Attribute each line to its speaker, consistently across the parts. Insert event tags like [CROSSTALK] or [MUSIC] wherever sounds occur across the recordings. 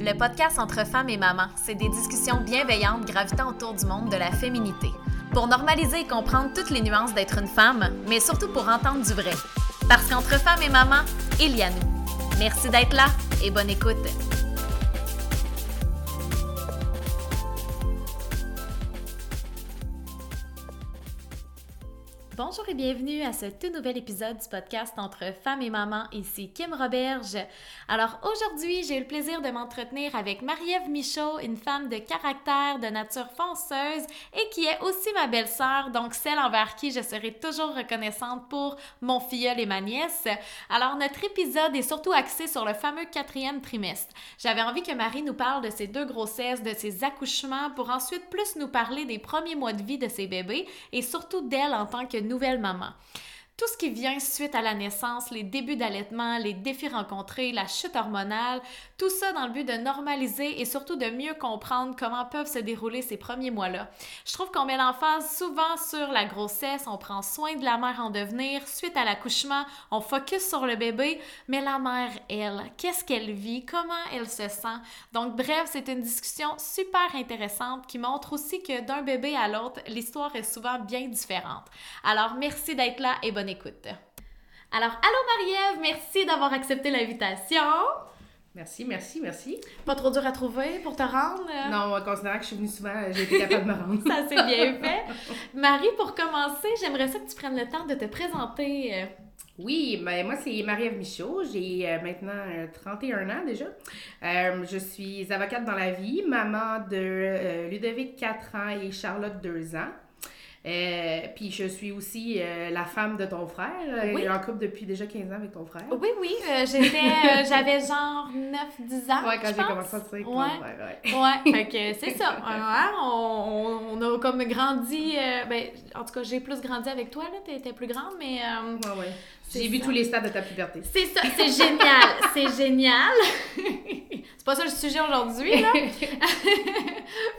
Speaker 1: le podcast entre femmes et mamans. C'est des discussions bienveillantes gravitant autour du monde de la féminité. Pour normaliser et comprendre toutes les nuances d'être une femme, mais surtout pour entendre du vrai. Parce qu'entre femmes et mamans, il y a nous. Merci d'être là et bonne écoute. Bonjour et bienvenue à ce tout nouvel épisode du podcast entre femmes et mamans. Ici Kim Roberge. Alors aujourd'hui, j'ai eu le plaisir de m'entretenir avec Marie-Ève Michaud, une femme de caractère, de nature fonceuse et qui est aussi ma belle-sœur, donc celle envers qui je serai toujours reconnaissante pour mon filleul et ma nièce. Alors notre épisode est surtout axé sur le fameux quatrième trimestre. J'avais envie que Marie nous parle de ses deux grossesses, de ses accouchements, pour ensuite plus nous parler des premiers mois de vie de ses bébés et surtout d'elle en tant que nouvelle maman. Tout ce qui vient suite à la naissance, les débuts d'allaitement, les défis rencontrés, la chute hormonale, tout ça dans le but de normaliser et surtout de mieux comprendre comment peuvent se dérouler ces premiers mois-là. Je trouve qu'on met l'emphase souvent sur la grossesse, on prend soin de la mère en devenir, suite à l'accouchement, on focus sur le bébé, mais la mère, elle, qu'est-ce qu'elle vit, comment elle se sent? Donc bref, c'est une discussion super intéressante qui montre aussi que d'un bébé à l'autre, l'histoire est souvent bien différente. Alors merci d'être là et bonne écoute. Alors, allô Marie-Ève, merci d'avoir accepté l'invitation.
Speaker 2: Merci, merci, merci.
Speaker 1: Pas trop dur à trouver pour te rendre?
Speaker 2: Non, considérant que je suis venue souvent, j'ai été capable de me rendre. [LAUGHS]
Speaker 1: Ça, c'est bien fait. Marie, pour commencer, j'aimerais ça que tu prennes le temps de te présenter.
Speaker 2: Oui, ben moi c'est Marie-Ève Michaud, j'ai euh, maintenant 31 ans déjà. Euh, je suis avocate dans la vie, maman de euh, Ludovic 4 ans et Charlotte 2 ans. Euh, puis je suis aussi euh, la femme de ton frère. Euh,
Speaker 1: Oui.
Speaker 2: en couple depuis déjà 15 ans avec ton frère.
Speaker 1: Oui, oui, euh, j'étais, [LAUGHS] j'avais genre 9-10 ans.
Speaker 2: Ouais, quand j'ai commencé à te avec ton
Speaker 1: Ouais.
Speaker 2: frère, ouais.
Speaker 1: Ouais, [LAUGHS] fait que c'est ça. Hein, on, on, a comme grandi. ben, en tout cas, j'ai plus grandi avec toi, là. T'étais plus grande, mais.
Speaker 2: Ouais, ouais. J'ai vu tous les stades de ta puberté.
Speaker 1: c'est ça, c'est génial. c'est génial. [LAUGHS] c'est pas ça le sujet aujourd'hui, là. [LAUGHS]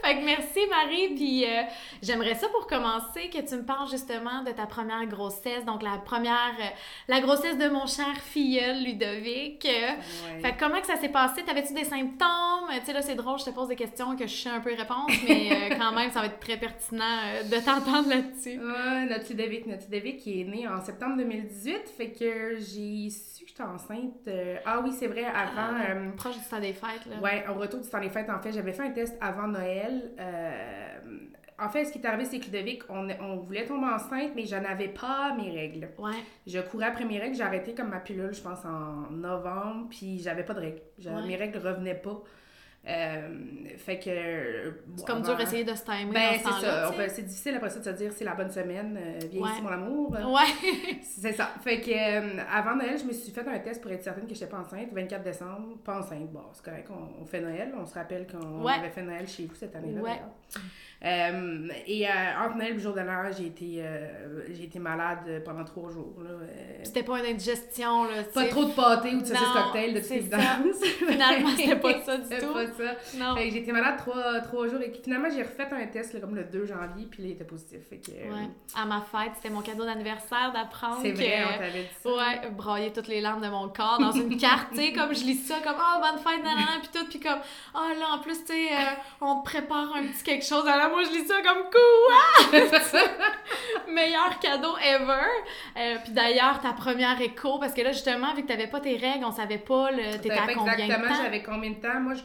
Speaker 1: fait que merci, Marie. Puis euh, j'aimerais ça pour commencer que tu me parles justement de ta première grossesse. Donc, la première. euh, la grossesse de mon cher filleul, Ludovic. Euh,
Speaker 2: Ouais.
Speaker 1: Fait que comment que ça s'est passé? T'avais-tu des symptômes? Tu sais, là, c'est drôle, je te pose des questions que je sais un peu répondre, mais euh, [LAUGHS] quand même, ça va être très pertinent de t'entendre là-dessus.
Speaker 2: Ouais, notre Ludovic, notre Ludovic qui est né en septembre 2018, fait que j'ai su que j'étais enceinte. ah oui, c'est vrai, avant. euh,
Speaker 1: Proche du temps des fêtes, là.
Speaker 2: Ouais, au retour du temps des fêtes, en fait, j'avais fait un test avant Noël. Euh, en fait, ce qui est arrivé, c'est que Ludovic, on, on voulait tomber enceinte, mais je n'avais pas mes règles.
Speaker 1: Ouais.
Speaker 2: Je courais après mes règles, j'ai arrêté comme ma pilule, je pense, en novembre, puis j'avais pas de règles.
Speaker 1: Ouais.
Speaker 2: Mes règles revenaient pas. Euh, fait que.
Speaker 1: C'est comme dur d'essayer de se timer
Speaker 2: Ben, c'est ça. C'est difficile après ça de se dire c'est la bonne semaine, euh, viens ici mon amour.
Speaker 1: Ouais. [LAUGHS]
Speaker 2: C'est ça. Fait que euh, avant Noël, je me suis fait un test pour être certaine que j'étais pas enceinte. 24 décembre, pas enceinte. Bon, c'est correct, on, fait Noël. On se rappelle qu'on avait fait Noël chez vous cette année-là.
Speaker 1: Ouais.
Speaker 2: Euh, et euh, entre Noël et le jour de l'an, j'ai été, euh, j'ai été malade pendant trois jours.
Speaker 1: C'était pas une indigestion, là,
Speaker 2: pas trop de pâté ou de saucisse cocktail de toute évidence. [LAUGHS]
Speaker 1: Finalement, c'était pas ça du
Speaker 2: C'était
Speaker 1: tout.
Speaker 2: pas ça.
Speaker 1: Non.
Speaker 2: Fait que j'ai été malade trois, trois jours et finalement j'ai refait un test là, comme le 2 janvier puis là, il était positif. Fait que,
Speaker 1: Ouais. À ma fête, c'était mon cadeau d'anniversaire d'apprendre
Speaker 2: C'est
Speaker 1: que...
Speaker 2: vrai, on t'avait dit ça.
Speaker 1: Ouais, brailler toutes les larmes de mon corps dans une carte, tu sais, [LAUGHS] comme je lis ça, comme « Oh, bonne fête, nanana », puis tout, puis comme « Oh, là, en plus, tu sais, euh, on te prépare un petit quelque chose. » Alors moi, je lis ça comme « Quoi? [LAUGHS] » Meilleur cadeau ever. Euh, puis d'ailleurs, ta première écho, parce que là, justement, vu que t'avais pas tes règles, on savait pas, t'étais
Speaker 2: savais
Speaker 1: à
Speaker 2: pas
Speaker 1: combien de
Speaker 2: exactement
Speaker 1: temps?
Speaker 2: j'avais combien de temps. Moi, je,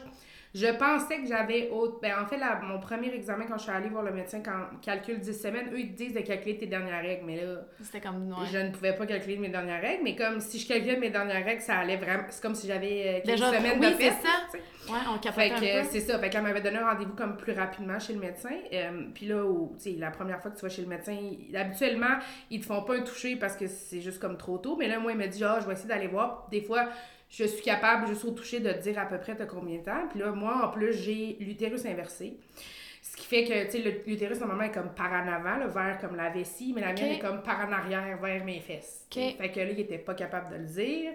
Speaker 2: je pensais que j'avais autre. Ben, en fait, la- mon premier examen, quand je suis allée voir le médecin, quand on calcule 10 semaines, eux, ils te disent de calculer tes dernières règles. Mais là,
Speaker 1: C'était comme... Ouais.
Speaker 2: je ne pouvais pas calculer mes dernières règles. Mais comme si je calculais mes dernières règles, ça allait vraiment. C'est comme si j'avais euh, quelques
Speaker 1: Déjà,
Speaker 2: semaines
Speaker 1: oui,
Speaker 2: de
Speaker 1: c'est
Speaker 2: fait.
Speaker 1: ça. Ouais, on
Speaker 2: Fait
Speaker 1: capotait
Speaker 2: que
Speaker 1: peu.
Speaker 2: c'est ça. Fait qu'elle m'avait donné un rendez-vous comme plus rapidement chez le médecin. Euh, Puis là, tu sais, la première fois que tu vas chez le médecin, il- habituellement, ils te font pas un toucher parce que c'est juste comme trop tôt. Mais là, moi, il m'a dit, ah, je vais essayer d'aller voir. Des fois, je suis capable, juste au toucher, de te dire à peu près t'as combien de temps. Puis là, moi, en plus, j'ai l'utérus inversé. Ce qui fait que, tu sais, l'utérus, normalement, est comme par en avant, là, vers comme la vessie, mais la mienne est comme par en arrière, vers mes fesses. Fait que là, il était pas capable de le dire.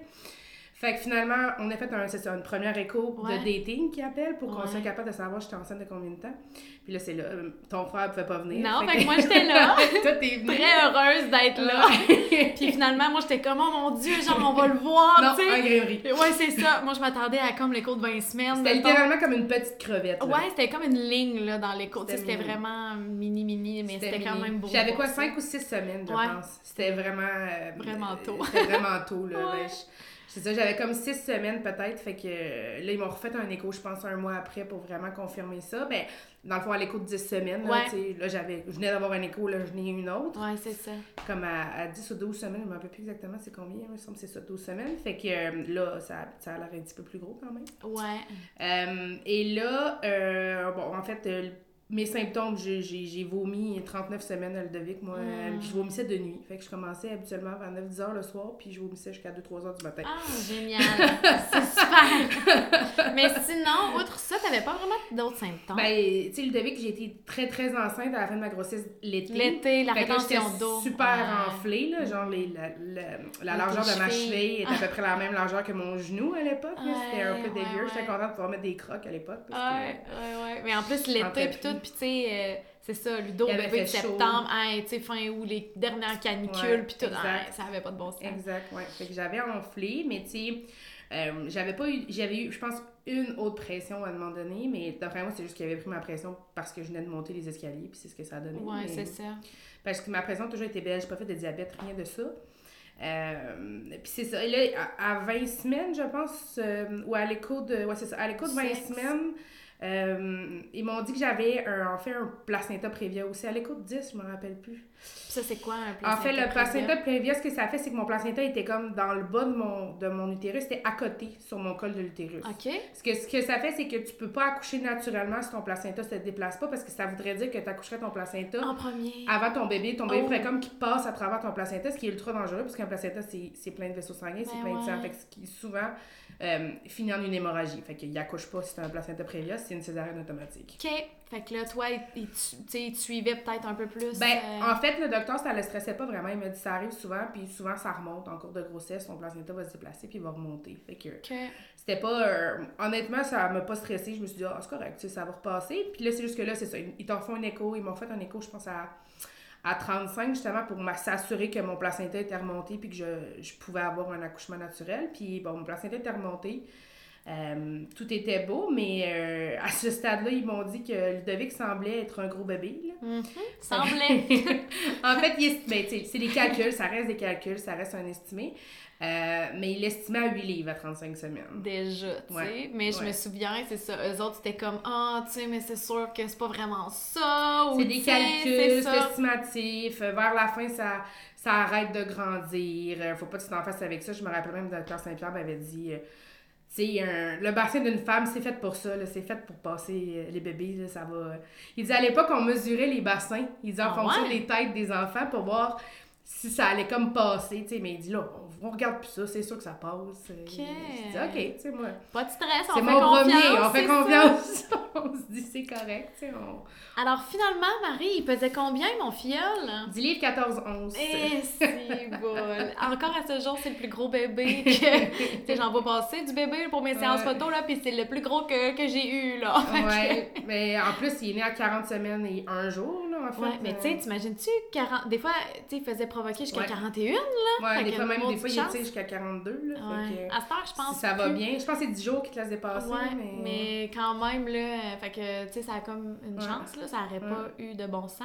Speaker 2: Fait que finalement, on a fait un, c'est ça, une première écho
Speaker 1: Ouais.
Speaker 2: de dating qui appelle pour qu'on
Speaker 1: Ouais.
Speaker 2: soit capable de savoir j'étais enceinte de combien de temps. Puis là, c'est là, euh, ton frère pouvait pas venir.
Speaker 1: Non, fait que moi, j'étais là. [LAUGHS]
Speaker 2: Toi, t'es venue.
Speaker 1: Très heureuse d'être là. [LAUGHS] Puis finalement, moi, j'étais comme, oh mon Dieu, genre, on va le voir,
Speaker 2: non,
Speaker 1: tu sais. Ouais, c'est ça. Moi, je m'attendais à comme l'écho de 20 semaines.
Speaker 2: C'était littéralement comme une petite crevette. là.
Speaker 1: Ouais, c'était comme une ligne là, dans l'écho.
Speaker 2: C'était
Speaker 1: vraiment mini, mini, mais c'était quand même beau.
Speaker 2: J'avais quoi,
Speaker 1: voir ça.
Speaker 2: 5 ou 6 semaines, je
Speaker 1: Ouais.
Speaker 2: pense. C'était vraiment. euh,
Speaker 1: Vraiment
Speaker 2: euh,
Speaker 1: tôt.
Speaker 2: C'était vraiment tôt, là. [LAUGHS]
Speaker 1: Ouais.
Speaker 2: Ben, je- c'est ça, j'avais comme 6 semaines peut-être. Fait que là, ils m'ont refait un écho, je pense, un mois après pour vraiment confirmer ça. Ben, dans le fond, à l'écho de 10 semaines, là,
Speaker 1: Ouais.
Speaker 2: tu sais, là, j'avais, je venais d'avoir un écho, là, je n'ai une autre.
Speaker 1: Ouais, c'est ça.
Speaker 2: Comme à, à 10 ou 12 semaines, je ne me rappelle plus exactement c'est combien, il me semble que c'est ça, 12 semaines. Fait que euh, là, ça, ça a l'air un petit peu plus gros quand même.
Speaker 1: Ouais.
Speaker 2: Euh, et là, euh, bon, en fait, euh, mes symptômes, j'ai, vomi 39 semaines à Ludovic, moi. euh,
Speaker 1: Mm.
Speaker 2: puis je vomissais de nuit. Fait que je commençais habituellement vers 9-10 heures le soir, puis je vomissais jusqu'à 2-3 heures du matin.
Speaker 1: Ah, génial. c'est super. [LAUGHS] mais sinon, outre ça, t'avais pas vraiment d'autres symptômes?
Speaker 2: Ben, tu sais, Ludovic, j'ai été très, très enceinte à la fin de ma grossesse l'été.
Speaker 1: L'été, la rétention
Speaker 2: j'étais
Speaker 1: d'eau.
Speaker 2: super
Speaker 1: Ouais.
Speaker 2: enflée, là, genre les, la, la, la
Speaker 1: Ouais,
Speaker 2: largeur de ma cheville est à peu près la même largeur que mon genou à l'époque. C'était un peu
Speaker 1: ouais,
Speaker 2: dégueu. J'étais
Speaker 1: ouais.
Speaker 2: contente de pouvoir mettre des crocs à l'époque.
Speaker 1: Ouais, ouais, ouais. Mais en plus, l'été, puis tout, puis tu sais, euh, c'est ça, Ludo, bébé de
Speaker 2: fait chaud.
Speaker 1: septembre, hey, tu sais, fin août, les dernières canicules, puis tout, hey, ça avait pas de bon sens.
Speaker 2: Exact, ouais. Fait que j'avais enflé, mais tu sais, euh, j'avais pas eu, j'avais eu, je pense, une autre pression à un moment donné, mais d'après moi, c'est juste qu'il avait pris ma pression parce que je venais de monter les escaliers, puis c'est ce que ça a donné.
Speaker 1: Ouais,
Speaker 2: mais-
Speaker 1: c'est ça.
Speaker 2: Parce que ma pression a toujours été belle, j'ai pas fait de diabète, rien de ça. Euh, puis c'est ça. Et là, à, à 20 semaines, je pense, euh, ou à l'écho de. Ouais, c'est ça. À l'écho de 20
Speaker 1: Sexe.
Speaker 2: semaines, euh, ils m'ont dit que j'avais en fait un placenta prévia aussi. À l'écho de 10, je me rappelle plus.
Speaker 1: Ça, c'est quoi un
Speaker 2: En
Speaker 1: placenta
Speaker 2: fait, le placenta prévia, ce que ça fait, c'est que mon placenta était comme dans le bas de mon, de mon utérus, c'était à côté sur mon col de l'utérus.
Speaker 1: OK.
Speaker 2: Ce que, ce que ça fait, c'est que tu peux pas accoucher naturellement si ton placenta se déplace pas, parce que ça voudrait dire que tu accoucherais ton placenta
Speaker 1: En premier.
Speaker 2: avant ton bébé. Ton bébé
Speaker 1: Oh.
Speaker 2: ferait comme qu'il passe à travers ton placenta, ce qui est ultra dangereux, parce qu'un placenta, c'est plein de vaisseaux sanguins, c'est
Speaker 1: Ben
Speaker 2: plein de sang, fait que ce qui souvent euh, finit en une hémorragie. Fait qu'il accouche pas si t'as un placenta prévia, c'est une césarienne automatique.
Speaker 1: OK. Fait que là, toi, il, il tu tu sais, il te suivait peut-être un peu plus.
Speaker 2: Ben,
Speaker 1: euh,
Speaker 2: en fait, le docteur, ça le stressait pas vraiment. Il m'a dit ça arrive souvent, puis souvent ça remonte en cours de grossesse. Ton placenta va se déplacer, puis il va remonter. Fait que c'était pas. euh, honnêtement, ça m'a pas stressé. Je me suis dit, ah, c'est correct, tu sais, ça va repasser. Puis là, c'est juste que là, c'est ça. Ils t'en font un écho. Ils m'ont fait un écho, je pense, à, à 35, justement, pour s'assurer que mon placenta était remonté, puis que je, je pouvais avoir un accouchement naturel. Puis bon, mon placenta était remonté. Euh, tout était beau, mais euh, à ce stade-là, ils m'ont dit que Ludovic semblait être un gros bébé. Là.
Speaker 1: Mhm. [LAUGHS] Semblait. [LAUGHS]
Speaker 2: en fait, ben, c'est des calculs, ça reste des calculs, ça reste un estimé. Euh, mais il estimait à 8 livres à 35 semaines.
Speaker 1: Déjà, tu sais.
Speaker 2: Ouais,
Speaker 1: Mais je me souviens, c'est ça. Eux autres, c'était comme, ah, tu sais, mais c'est sûr que c'est pas vraiment ça.
Speaker 2: C'est des calculs, c'est estimatif. Vers la fin, ça, ça arrête de grandir. Faut pas que tu t'en fasses avec ça. Je me rappelle même, le docteur Saint-Pierre m'avait dit, un- le bassin d'une femme, c'est fait pour ça. C'est fait pour passer euh, les bébés. là, ça va. Il dit à l'époque, on mesurait les bassins. Il dit en
Speaker 1: Ah
Speaker 2: fonction
Speaker 1: ouais?
Speaker 2: des têtes des enfants pour voir si ça allait comme passer. tu sais. Mais il dit là, on, regarde plus ça. C'est sûr que ça passe. Euh,
Speaker 1: Ok.
Speaker 2: Je dis, ok, tu sais, moi.
Speaker 1: Pas de stress, on
Speaker 2: C'est
Speaker 1: fait
Speaker 2: mon
Speaker 1: confiance.
Speaker 2: premier. On fait confiance. [LAUGHS] on se dit, c'est correct. tu sais, On...
Speaker 1: Alors finalement, Marie, il pesait combien, mon filleul?
Speaker 2: 10 livres, 14, 11.
Speaker 1: Eh, c'est [LAUGHS] bol. Encore à ce jour, c'est le plus gros bébé que. [LAUGHS] tu sais, j'en vois passer du bébé pour mes séances photo, là, puis c'est le plus gros que, que j'ai eu, là.
Speaker 2: Ouais, mais en plus, il est né à 40 semaines et un jour, en fait.
Speaker 1: Ouais, mais tu sais,
Speaker 2: Euh,
Speaker 1: t'imagines-tu, 40... des fois, tu sais, il faisait provoquer jusqu'à
Speaker 2: Ouais.
Speaker 1: 41, là.
Speaker 2: Ouais, des fois, même, des fois, il est jusqu'à 42, là. fait
Speaker 1: Ouais.
Speaker 2: que,
Speaker 1: À cette heure, je pense
Speaker 2: si ça va
Speaker 1: plus.
Speaker 2: bien. Je pense que c'est 10 jours qui te laissent dépasser, mais...
Speaker 1: mais... quand même, là, euh, fait que, tu sais, ça a comme une chance, là, ça aurait
Speaker 2: Ouais.
Speaker 1: pas eu de bon sens.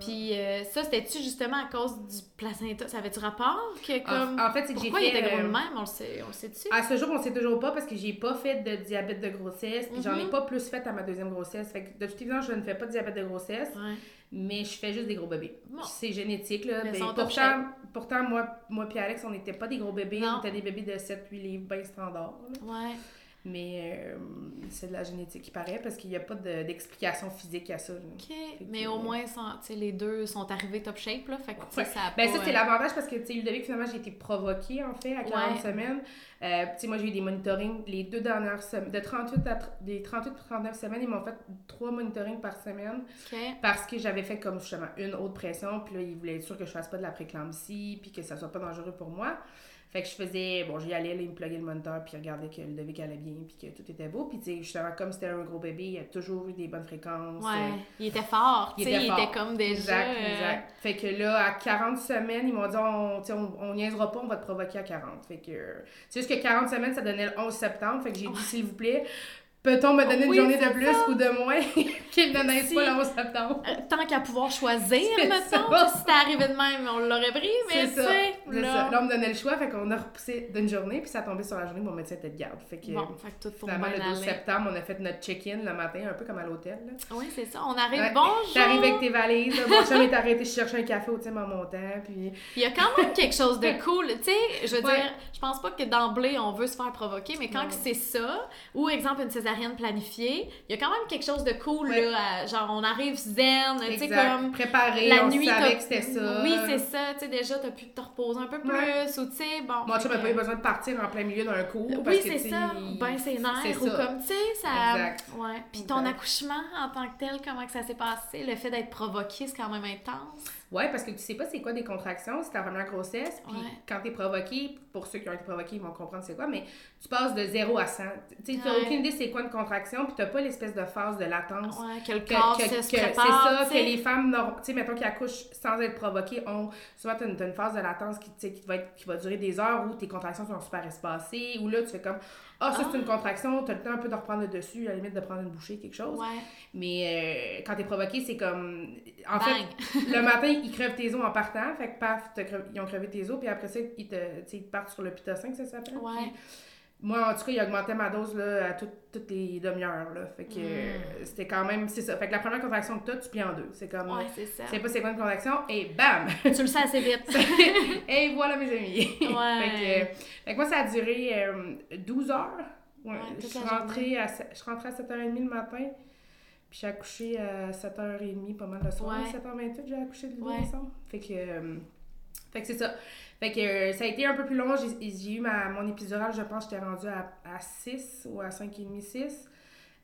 Speaker 1: Puis euh, ça, c'était-tu justement à cause du placenta? Ça avait-tu rapport? Que, comme...
Speaker 2: En, en fait, c'est que j'ai
Speaker 1: Pourquoi
Speaker 2: fait...
Speaker 1: il était gros
Speaker 2: euh,
Speaker 1: de même? On le sait, le sait-tu?
Speaker 2: À ce jour, on sait toujours pas parce que j'ai pas fait de diabète de grossesse, puis j'en ai
Speaker 1: Mhm.
Speaker 2: pas plus fait à ma deuxième grossesse. Fait que de toute évidence, je ne fais pas de diabète de grossesse,
Speaker 1: Ouais.
Speaker 2: Mais je fais juste des gros bébés.
Speaker 1: Bon.
Speaker 2: C'est génétique, là.
Speaker 1: Mais
Speaker 2: Ben, pourtant, pourtant, moi, moi puis Alex, on n'était pas des gros bébés,
Speaker 1: Non.
Speaker 2: on était des bébés de 7-8 livres, bien standard. là.
Speaker 1: Ouais.
Speaker 2: Mais euh, c'est de la génétique qui paraît parce qu'il n'y a pas de- d'explication physique à ça.
Speaker 1: OK. Mais au moins, sont- tu sais, les deux sont arrivés top shape, là. Fait que, tu sais,
Speaker 2: Ouais.
Speaker 1: ça a
Speaker 2: Ben
Speaker 1: pas,
Speaker 2: ça, c'est
Speaker 1: euh,
Speaker 2: l'avantage parce que, tu sais, Ludovic, finalement, j'ai été provoquée, en fait, à 40
Speaker 1: Ouais.
Speaker 2: semaines. Euh, tu sais, moi, j'ai eu des monitorings les deux dernières semaines. De 38 à tr- des 38 à 39 semaines, ils m'ont fait trois monitorings par semaine parce que j'avais fait comme, justement, une haute pression. Puis là, ils voulaient être sûrs que je fasse pas de la préclampsie puis que ça soit pas dangereux pour moi. Fait que je faisais, bon, j'y allais, là, il me pluguait le moniteur, puis il regardait que Ludovic allait bien, puis que tout était beau. Puis, tu sais, justement, comme c'était un gros bébé, il a toujours eu des bonnes fréquences.
Speaker 1: Ouais,
Speaker 2: euh,
Speaker 1: il était fort, tu
Speaker 2: il
Speaker 1: sais,
Speaker 2: était
Speaker 1: il était comme déjà...
Speaker 2: Exact,
Speaker 1: euh,
Speaker 2: exact. Fait que là, à 40 semaines, ils m'ont dit, on, tu sais, on, on niaisera pas, on va te provoquer à 40. Fait que, euh, c'est juste que 40 semaines, ça donnait le 11 septembre. Fait que j'ai dit, s'il vous plaît, peut-on me donner
Speaker 1: Oui,
Speaker 2: une journée de plus ou de moins? [LAUGHS] Qu'il ne naisse
Speaker 1: Si.
Speaker 2: pas le 11 septembre?
Speaker 1: euh, Tant qu'à pouvoir choisir, [LAUGHS] mettons, si c'était arrivé de même, on l'aurait pris, mais
Speaker 2: C'est
Speaker 1: tu
Speaker 2: ça.
Speaker 1: là...
Speaker 2: on me donnait le choix, fait qu'on a repoussé d'une journée, puis ça tombait sur la journée où mon médecin était de garde. Fait que,
Speaker 1: Bon, fait que tout pour
Speaker 2: finalement, le 12
Speaker 1: aller.
Speaker 2: septembre, on a fait notre check-in le matin, un peu comme à l'hôtel.
Speaker 1: Oui, c'est ça, on arrive,
Speaker 2: Ouais.
Speaker 1: bonjour!
Speaker 2: T'arrives avec tes valises, mon chum est arrêté chercher un café au thème en montant, puis...
Speaker 1: Il y a quand même quelque chose de [LAUGHS] cool, tu sais, je veux
Speaker 2: Ouais.
Speaker 1: dire, je pense pas que d'emblée on veut se faire provoquer, mais quand c'est ça, ou exemple une césarienne planifiée, il y a quand même quelque chose de cool,
Speaker 2: Ouais.
Speaker 1: là, à- genre on arrive zen, tu sais, comme...
Speaker 2: Préparé,
Speaker 1: La
Speaker 2: on
Speaker 1: nuit,
Speaker 2: savait que c'était ça.
Speaker 1: Oui, c'est ça, tu sais, déjà, t'as pu te reposer un peu plus,
Speaker 2: Ouais.
Speaker 1: ou tu sais, bon...
Speaker 2: Mon
Speaker 1: fait
Speaker 2: chum n'a
Speaker 1: que-
Speaker 2: pas eu besoin de partir en plein milieu d'un cours. parce
Speaker 1: Oui, c'est
Speaker 2: tu
Speaker 1: ça. Ben, c'est
Speaker 2: c'est
Speaker 1: ou
Speaker 2: ça.
Speaker 1: comme, tu sais, ça...
Speaker 2: Exact.
Speaker 1: Ouais. Puis ton
Speaker 2: Exact.
Speaker 1: accouchement en tant que tel, comment que ça s'est passé? Le fait d'être provoqué, c'est quand même intense.
Speaker 2: Ouais, parce que tu sais pas c'est quoi des contractions, c'est ta première grossesse, puis
Speaker 1: Ouais.
Speaker 2: quand t'es provoqué, pour ceux qui ont été provoqués, ils vont comprendre c'est quoi, mais tu passes de 0 à 100. Tu
Speaker 1: Ouais.
Speaker 2: aucune idée c'est quoi une contraction, puis t'as pas l'espèce de phase de latence.
Speaker 1: Ouais, que le
Speaker 2: Que,
Speaker 1: corps
Speaker 2: que-
Speaker 1: se
Speaker 2: que-
Speaker 1: se
Speaker 2: c'est ça,
Speaker 1: tu
Speaker 2: que les femmes, tu sais, mettons qui accouchent sans être provoquées, ont souvent t'as une, une phase de latence qui, tu qui, va être, qui va durer des heures où tes contractions sont super espacées, où là tu fais comme Ah, ça c'est
Speaker 1: Ah.
Speaker 2: une contraction, t'as le temps un peu de reprendre le dessus, à la limite de prendre une bouchée, quelque chose.
Speaker 1: Ouais.
Speaker 2: Mais euh, quand t'es provoqué, c'est comme. En
Speaker 1: Bang.
Speaker 2: fait, [LAUGHS] le matin, ils crèvent tes os en partant. Fait que paf, ils ont crevé tes os. Puis après ça, ils te, ils te partent sur le pitocin, que ça s'appelle.
Speaker 1: Ouais.
Speaker 2: Puis moi, en tout cas, ils augmentaient ma dose là, à tout- toutes les demi-heures. Fait que euh, c'était quand même. C'est ça. Fait que la première contraction que t'as, tu plies en deux. C'est comme.
Speaker 1: Ouais, c'est ça.
Speaker 2: Tu sais pas c'est quoi une contraction et bam! [LAUGHS]
Speaker 1: Tu le sais assez vite. [LAUGHS]
Speaker 2: et voilà, mes amis.
Speaker 1: Ouais.
Speaker 2: fait, que, fait que moi, ça a duré euh, 12 heures. Ouais,
Speaker 1: Ouais,
Speaker 2: je, suis rentrée à, se- je suis rentrée à 7h30 le matin. Puis j'ai accouché à 7h30, pas mal le soir.
Speaker 1: Ouais.
Speaker 2: 7h28, j'ai accouché de
Speaker 1: Ouais.
Speaker 2: ouais. Fait que, euh, fait que c'est ça. Fait que euh, ça a été un peu plus long. J'ai eu ma, mon épidural, je pense, j'étais rendue à, à 6 ou à 5,5, 6.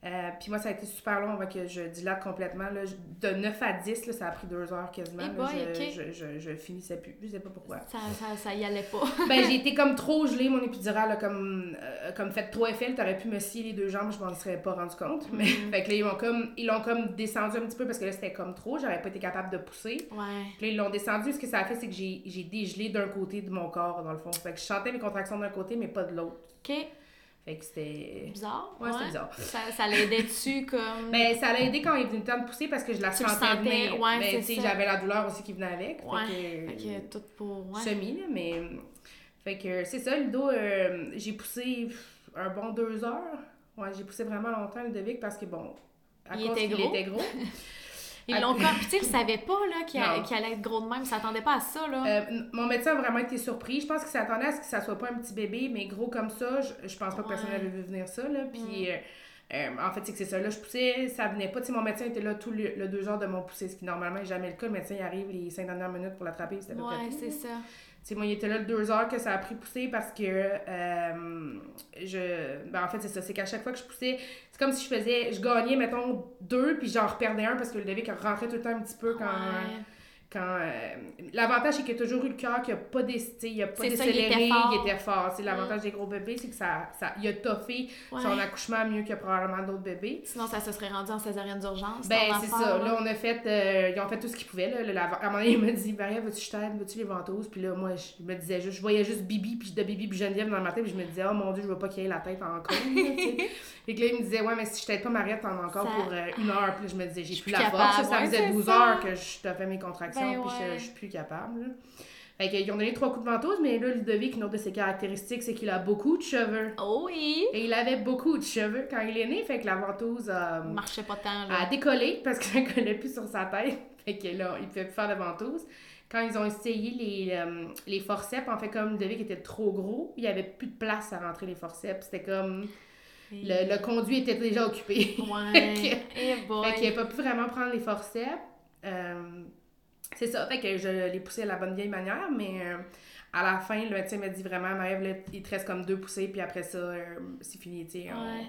Speaker 2: Euh, puis moi, ça a été super long avant que je dilate complètement. Là. De 9 à 10, là, ça a pris 2 heures quasiment.
Speaker 1: Eh boy,
Speaker 2: je, je, je, je finissais plus. Je sais pas pourquoi.
Speaker 1: Ça, ça, ça y allait pas.
Speaker 2: Ben, j'ai [LAUGHS] été comme trop gelée, mon épidural, là, comme, euh, comme fait trop effet. T'aurais pu me scier les deux jambes, je m'en serais pas rendu compte. Mais,
Speaker 1: Mm.
Speaker 2: fait que là, ils m'ont comme, ils l'ont comme descendu un petit peu parce que là, c'était comme trop. J'aurais pas été capable de pousser.
Speaker 1: Ouais.
Speaker 2: Puis là, ils l'ont descendu. Ce que ça a fait, c'est que j'ai j'ai dégelé d'un côté de mon corps, dans le fond. Fait que je sentais mes contractions d'un côté, mais pas de l'autre.
Speaker 1: OK.
Speaker 2: Fait que c'était.
Speaker 1: Bizarre.
Speaker 2: Ouais, c'était bizarre.
Speaker 1: Ça, ça l'aidait-tu [LAUGHS] comme.
Speaker 2: Ben, ça l'a aidé quand il est venu le temps de pousser parce que je la
Speaker 1: Tu le
Speaker 2: sentais venir.
Speaker 1: ouais,
Speaker 2: tu sais, j'avais la douleur aussi qui venait avec.
Speaker 1: ouais.
Speaker 2: Fait que,
Speaker 1: Fait que tout pour. Ouais.
Speaker 2: semi, là, mais. Fait que c'est ça, Ludo, euh, j'ai poussé un bon deux heures. Ouais, j'ai poussé vraiment longtemps Ludovic parce que bon, à
Speaker 1: Il
Speaker 2: cause qu'il était gros. [LAUGHS]
Speaker 1: Ils l'ont comme. Puis tu sais, ils savaient pas là, qu'il a-
Speaker 2: Non.
Speaker 1: qu'il allait être gros de même. Ils s'attendaient pas à ça, là.
Speaker 2: Euh, mon médecin a vraiment été surpris. Je pense qu'il s'attendait à ce que ça soit pas un petit bébé, mais gros comme ça. Je, je pense pas que personne
Speaker 1: Ouais. Mm.
Speaker 2: avait vu venir ça. Là. Puis, euh, euh, en fait, c'est que c'est ça. Là, je poussais, ça venait pas. Tu sais, mon médecin était là tout le, le deux heures de mon poussé, ce qui normalement est jamais le cas. Le médecin il arrive les cinq dernières minutes pour l'attraper. À peu
Speaker 1: ouais, c'est ça.
Speaker 2: Sais, moi, il était là deux heures que ça a pris pousser parce que, euh, je, ben, en fait, c'est ça, c'est qu'à chaque fois que je poussais, c'est comme si je faisais, je gagnais, mettons, deux, puis j'en reperdais un parce que le David rentrait tout le temps un petit peu quand. Quand euh, l'avantage, c'est qu'il a toujours eu le cœur qui a pas dé, tu sais, il a pas
Speaker 1: il
Speaker 2: décéléré, il était fort. C'est l'avantage des gros bébés, c'est que ça, ça, il a toffé
Speaker 1: Ouais.
Speaker 2: son accouchement mieux que probablement d'autres bébés.
Speaker 1: Sinon, ça se serait rendu en césarienne d'urgence.
Speaker 2: Ben, c'est ça. Là, on a fait, euh, ils ont fait tout ce qu'ils pouvaient. Là, à un moment donné, il m'a dit, Maria, veux-tu je t'aide? Veux-tu les ventouses? Puis là, moi, je me disais juste, je voyais juste Bibi, puis de Bibi, puis Geneviève dans le matin, puis je me disais, oh mon Dieu, je veux pas qu'il ait la tête encore. là, [LAUGHS] Et que là, il me disait, ouais, mais si je t'aide pas, Maria, t'en as encore
Speaker 1: Ça-
Speaker 2: pour euh, une heure. Puis là, je me disais, j'ai plus
Speaker 1: plus
Speaker 2: la
Speaker 1: capable.
Speaker 2: force. Ça, ça
Speaker 1: Ouais,
Speaker 2: faisait
Speaker 1: c'est
Speaker 2: 12
Speaker 1: ça.
Speaker 2: heures que je te fais mes contractions,
Speaker 1: Ben
Speaker 2: puis je-
Speaker 1: ouais.
Speaker 2: je, suis plus capable. là. Fait qu'ils ont donné trois coups de ventouse, mais là, Ludovic, une autre de ses caractéristiques, c'est qu'il a beaucoup de cheveux.
Speaker 1: Oh oui!
Speaker 2: Et il avait beaucoup de cheveux quand il est né, fait que la ventouse a
Speaker 1: Marchait pas tant,
Speaker 2: à
Speaker 1: là.
Speaker 2: décoller parce que ça collait plus sur sa tête. [LAUGHS] Fait que là, il pouvait plus faire de ventouse. Quand ils ont essayé les, euh, les forceps, en fait, comme Ludovic était trop gros, il n'y avait plus de place à rentrer les forceps. C'était comme. Le, le conduit était déjà occupé.
Speaker 1: Ouais. [LAUGHS] Eh
Speaker 2: Fait qu'il n'a pas pu vraiment prendre les forceps. Euh, c'est ça. Fait que je l'ai poussé à la bonne vieille manière, mais euh, à la fin, le médecin m'a dit vraiment, Maëve, il te reste comme deux poussées, puis après ça, euh, c'est fini, tu sais. on-
Speaker 1: Ouais.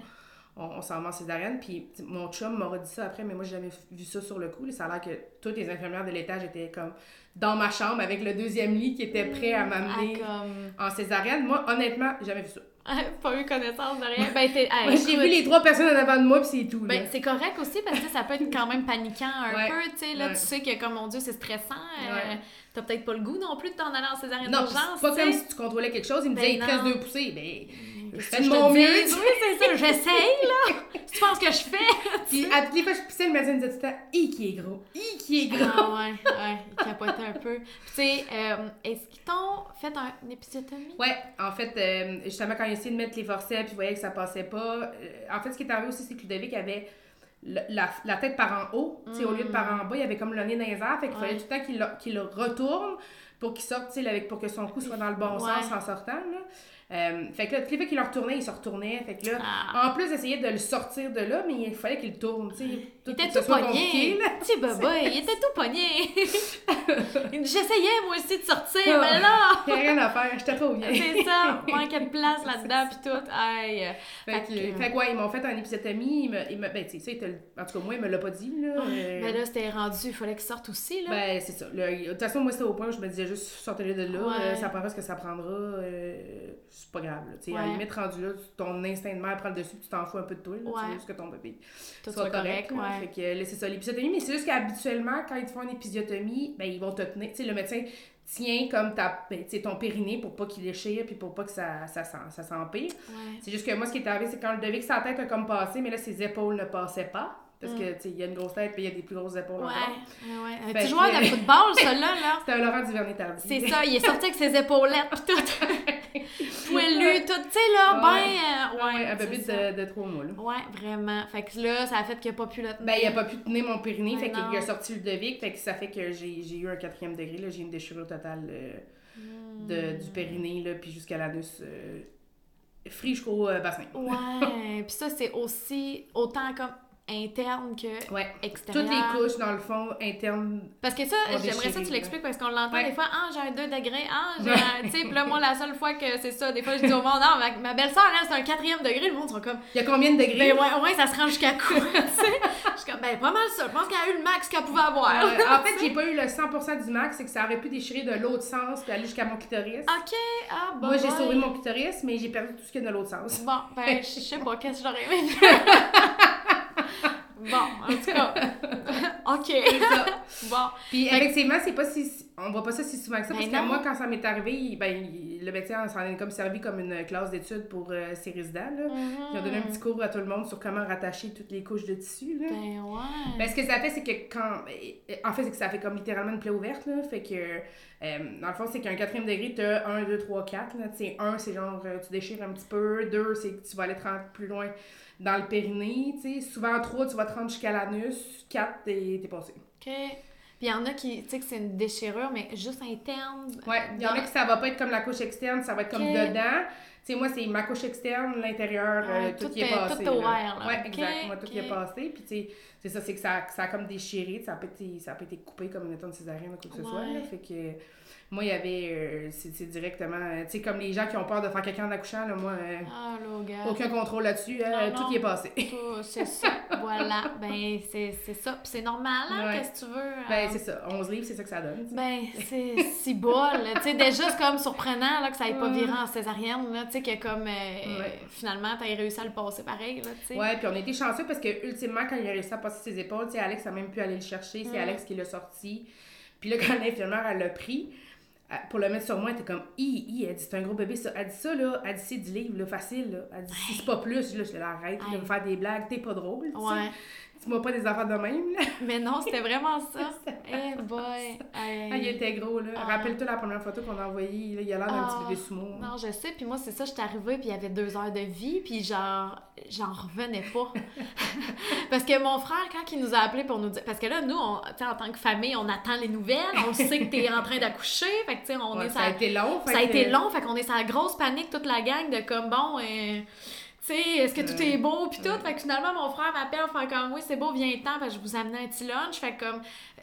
Speaker 2: on, on s'en va en césarienne. Puis mon chum m'aura dit ça après, mais moi, j'ai jamais vu ça sur le coup. là. Ça a l'air que toutes les infirmières de l'étage étaient comme dans ma chambre avec le deuxième lit qui était prêt à m'amener
Speaker 1: Ah, comme...
Speaker 2: en césarienne. Moi, honnêtement, j'ai jamais vu ça. [LAUGHS]
Speaker 1: pas eu connaissance de rien. Ben,
Speaker 2: j'ai vu les trois personnes en avant de moi, puis c'est tout.
Speaker 1: Ben, c'est correct aussi parce que ça peut être quand même paniquant un
Speaker 2: Ouais.
Speaker 1: peu, tu sais, là,
Speaker 2: Ouais.
Speaker 1: tu sais que comme mon Dieu, c'est stressant, euh,
Speaker 2: Ouais.
Speaker 1: t'as peut-être pas le goût non plus de t'en aller en césarienne d'urgence,
Speaker 2: c'est pas comme si tu contrôlais quelque chose. Il me
Speaker 1: Ben
Speaker 2: disait, il te reste deux poussées. Ben,
Speaker 1: Qu'est-ce que je
Speaker 2: mon mieux.
Speaker 1: Oui, c'est ça, j'essaye, là. tu penses que je fais?
Speaker 2: Puis à toutes les fois que je pissais, le médecin me disait tout le temps, qui est gros, hi qui est gros.
Speaker 1: Ah ouais, ouais, il capotait un peu. Puis tu sais, euh, est-ce qu'ils t'ont fait un, une épisiotomie?
Speaker 2: Ouais, en fait, euh, justement, quand il essayait de mettre les forceps, puis il voyait que ça passait pas. euh, en fait, ce qui est arrivé aussi, c'est que Ludovic avait la, la tête par en haut. Tu sais, au lieu de par en bas, il avait comme le nez dans les airs. Fait qu'il
Speaker 1: Ouais.
Speaker 2: fallait tout le temps qu'il le, retourne pour qu'il sorte, tu sais, avec, pour que son cou soit dans le bon
Speaker 1: Ouais.
Speaker 2: sens en sortant. Là. Euh, fait que là, toutes les fois qu'il le retournait, il se retournait. Fait que là,
Speaker 1: Ah.
Speaker 2: en plus d'essayer de le sortir de là, mais il fallait qu'il tourne, tu sais.
Speaker 1: Il était tout pogné. [LAUGHS] Petit baba, il était tout pogné. [LAUGHS] Il J'essayais moi aussi de sortir,
Speaker 2: Ah.
Speaker 1: mais là, [LAUGHS]
Speaker 2: Il n'y a rien à faire, j'étais trop bien.
Speaker 1: c'est ça, manquait de place là-dedans pis tout. Aïe.
Speaker 2: Fait que,
Speaker 1: que-
Speaker 2: fait que, ouais, ils m'ont fait un épisiotomie. Ils me, ils me- ben, tu sais, en tout cas, moi, ils me l'a pas dit, là. euh,
Speaker 1: Mais là, c'était rendu, il fallait qu'il sorte aussi, là.
Speaker 2: ben, c'est ça. De toute façon, moi, c'était au point où je me disais juste, sortez-le de là.
Speaker 1: Ouais.
Speaker 2: euh, ça prendra ce que ça prendra. Euh, c'est pas grave, là. À la limite, rendu là, ton instinct de mère prend le dessus, tu t'en fous un peu de toi, là.
Speaker 1: Ouais.
Speaker 2: Tu veux juste que ton bébé
Speaker 1: tout
Speaker 2: soit
Speaker 1: correct, ouais.
Speaker 2: Fait que, là, c'est ça, l'épisiotomie. Mais c'est juste qu'habituellement, quand ils te font une épisiotomie, ben, ils vont te tenir. Le médecin tient comme ta, ben, ton périnée pour pas qu'il déchire, puis pour pas que ça, ça, ça s'empire. C'est juste que moi, ce qui est arrivé, c'est quand le Ludovic, sa tête a comme passé, mais là, ses épaules ne passaient pas. Parce que, tu sais, il y a une grosse tête, puis il y a des plus grosses épaules
Speaker 1: Mm. Ouais,
Speaker 2: encore.
Speaker 1: ouais. Un
Speaker 2: Fait
Speaker 1: petit
Speaker 2: que-
Speaker 1: joueur de football, ça, là. [LAUGHS]
Speaker 2: C'était un Laurent Duvernay tardi.
Speaker 1: C'est ça, il est sorti avec ses épaulettes tout. [LAUGHS] Poilu, tout, tu sais, là, ben... euh,
Speaker 2: Ouais,
Speaker 1: ouais,
Speaker 2: un bébé de, de trois mois, là.
Speaker 1: Ouais, vraiment. Fait que là, ça a fait qu'il a pas pu le tenir.
Speaker 2: Ben, il a pas pu tenir mon périnée, fait qu'il a sorti le Ludovic, fait que ça fait que j'ai eu un quatrième degré, là. J'ai une déchirure totale euh,
Speaker 1: Hmm.
Speaker 2: du périnée, là, puis jusqu'à l'anus. Euh, free jusqu'au euh, bassin.
Speaker 1: Ouais, [LAUGHS] puis ça, c'est aussi autant comme interne que
Speaker 2: Ouais. Toutes les couches, dans le fond, internes.
Speaker 1: Parce que ça, j'aimerais ça que tu l'expliques parce qu'on l'entend
Speaker 2: Ouais.
Speaker 1: des fois, ah, j'ai un 2 degrés, ah, j'ai un. Tu sais, là, moi, la seule fois que c'est ça, des fois, je dis au monde, non, ma, ma belle-sœur, là, c'est un quatrième degré, le monde sont comme,
Speaker 2: Il y a combien de degrés?
Speaker 1: ben ouais, ouais, ça se rend jusqu'à quoi, [LAUGHS] tu sais? Je suis comme, ben pas mal ça, je pense qu'elle a eu le max qu'elle pouvait avoir.
Speaker 2: En fait, j'ai pas eu le 100% du max, c'est que ça aurait pu déchirer de l'autre sens puis aller jusqu'à mon clitoris.
Speaker 1: Ok, ah, bon.
Speaker 2: Moi, j'ai sauvé mon clitoris, mais j'ai perdu tout ce qu'il y a de l'autre sens.
Speaker 1: Bon, ben, [LAUGHS] je sais pas, qu'est-ce que j'aurais aimé. [LAUGHS] Bon, en tout cas. [LAUGHS] ok.
Speaker 2: C'est ça.
Speaker 1: Bon.
Speaker 2: Puis
Speaker 1: Fait
Speaker 2: effectivement, c'est pas si on voit pas ça si souvent que ça
Speaker 1: Ben
Speaker 2: parce
Speaker 1: non.
Speaker 2: que moi quand ça m'est arrivé, il- ben il- le médecin s'en est comme servi comme une classe d'études pour euh, ses résidents là. Ils ont donné un petit cours à tout le monde sur comment rattacher toutes les couches de tissu là.
Speaker 1: Ben ouais.
Speaker 2: Ben, ce que ça fait, c'est que quand. euh, En fait, c'est que ça fait comme littéralement une plaie ouverte, là. Fait que. euh, dans le fond, c'est qu'un quatrième degré, t'as 1, 2, 3, 4. Là. Tu sais, 1, c'est genre, euh, tu déchires un petit peu. 2, c'est que tu vas aller plus loin dans le périnée. Tu sais, souvent, 3, tu vas te rendre jusqu'à l'anus. 4, t'es passé.
Speaker 1: Ok. Puis il y en a qui, tu sais, que c'est une déchirure, mais juste interne.
Speaker 2: Ouais, il y en a qui ça va pas être comme la couche externe, ça va être comme dedans. Tu sais, moi, c'est ma couche externe, l'intérieur, euh, tout,
Speaker 1: tout
Speaker 2: qui est
Speaker 1: est-
Speaker 2: passé.
Speaker 1: tout est
Speaker 2: là.
Speaker 1: ouvert, là.
Speaker 2: Ouais,
Speaker 1: Ok,
Speaker 2: exact. Moi, tout qui est passé. Puis, tu sais, c'est ça, c'est que ça, ça a comme déchiré. Ça a été, ça a été coupé comme une étonne césarienne ou quoi que ce soit. Là. Fait que moi, il y avait. euh, c'est directement. euh, Tu sais, comme les gens qui ont peur de faire quelqu'un en accouchant, là, moi, euh,
Speaker 1: Ah, là,
Speaker 2: aucun contrôle là-dessus. tout
Speaker 1: non.
Speaker 2: y est passé.
Speaker 1: C'est ça. [LAUGHS] voilà. Ben, c'est ça. Puis c'est normal, hein,
Speaker 2: Ouais.
Speaker 1: qu'est-ce que tu veux. euh,
Speaker 2: Ben, c'est ça. 11 livres, c'est ça que ça donne. tu.
Speaker 1: Ben, c'est si bol. Tu sais, déjà, c'est comme surprenant là, que ça ait pas viré en césarienne. là, Tu sais, que comme
Speaker 2: Ouais.
Speaker 1: finalement, t'as réussi à le passer pareil. Là, tu sais.
Speaker 2: Ouais, puis on a été chanceux parce que ultimement, quand il a réussi à passer ses épaules, tu sais, Alex a même pu aller le chercher. C'est
Speaker 1: Mm.
Speaker 2: Alex qui l'a sorti. Puis là, quand l'infirmière, elle l'a pris, pour le mettre sur moi, elle était comme, hi, hi, elle dit, c'est un gros bébé, ça. Elle dit ça, là, elle dit, c'est 10 livres, là, facile, là. Elle dit, c'est pas plus, là, je l'ai arrête de me faire des blagues, t'es pas drôle, tu sais. Dis-moi pas des affaires de même, là. [LAUGHS]
Speaker 1: Mais non, c'était vraiment [LAUGHS] ça. Eh boy.
Speaker 2: Ah, il était gros, là.
Speaker 1: Ah.
Speaker 2: Rappelle-toi la première photo qu'on a envoyée, là, il a l'air d'un
Speaker 1: Ah.
Speaker 2: petit bébé sumo.
Speaker 1: Non, je sais. Puis moi, c'est ça, j'étais arrivée, puis il y avait deux heures de vie, puis genre, j'en revenais pas. [LAUGHS] parce que mon frère, quand il nous a appelés pour nous dire. Parce que là, nous, on, en tant que famille, on attend les nouvelles, on sait que t'es en train d'accoucher, fait que, tu sais, on
Speaker 2: Ouais,
Speaker 1: est
Speaker 2: ça a été long.
Speaker 1: Ça a été long, fait qu'on est sa grosse panique, toute la gang, de comme bon. euh, tu sais, est-ce que tout est beau, puis tout? Fait que finalement, mon frère m'appelle, fait comme, oui, c'est beau, viens-t'en, parce que je vous amenais un petit lunch. Fait que comme,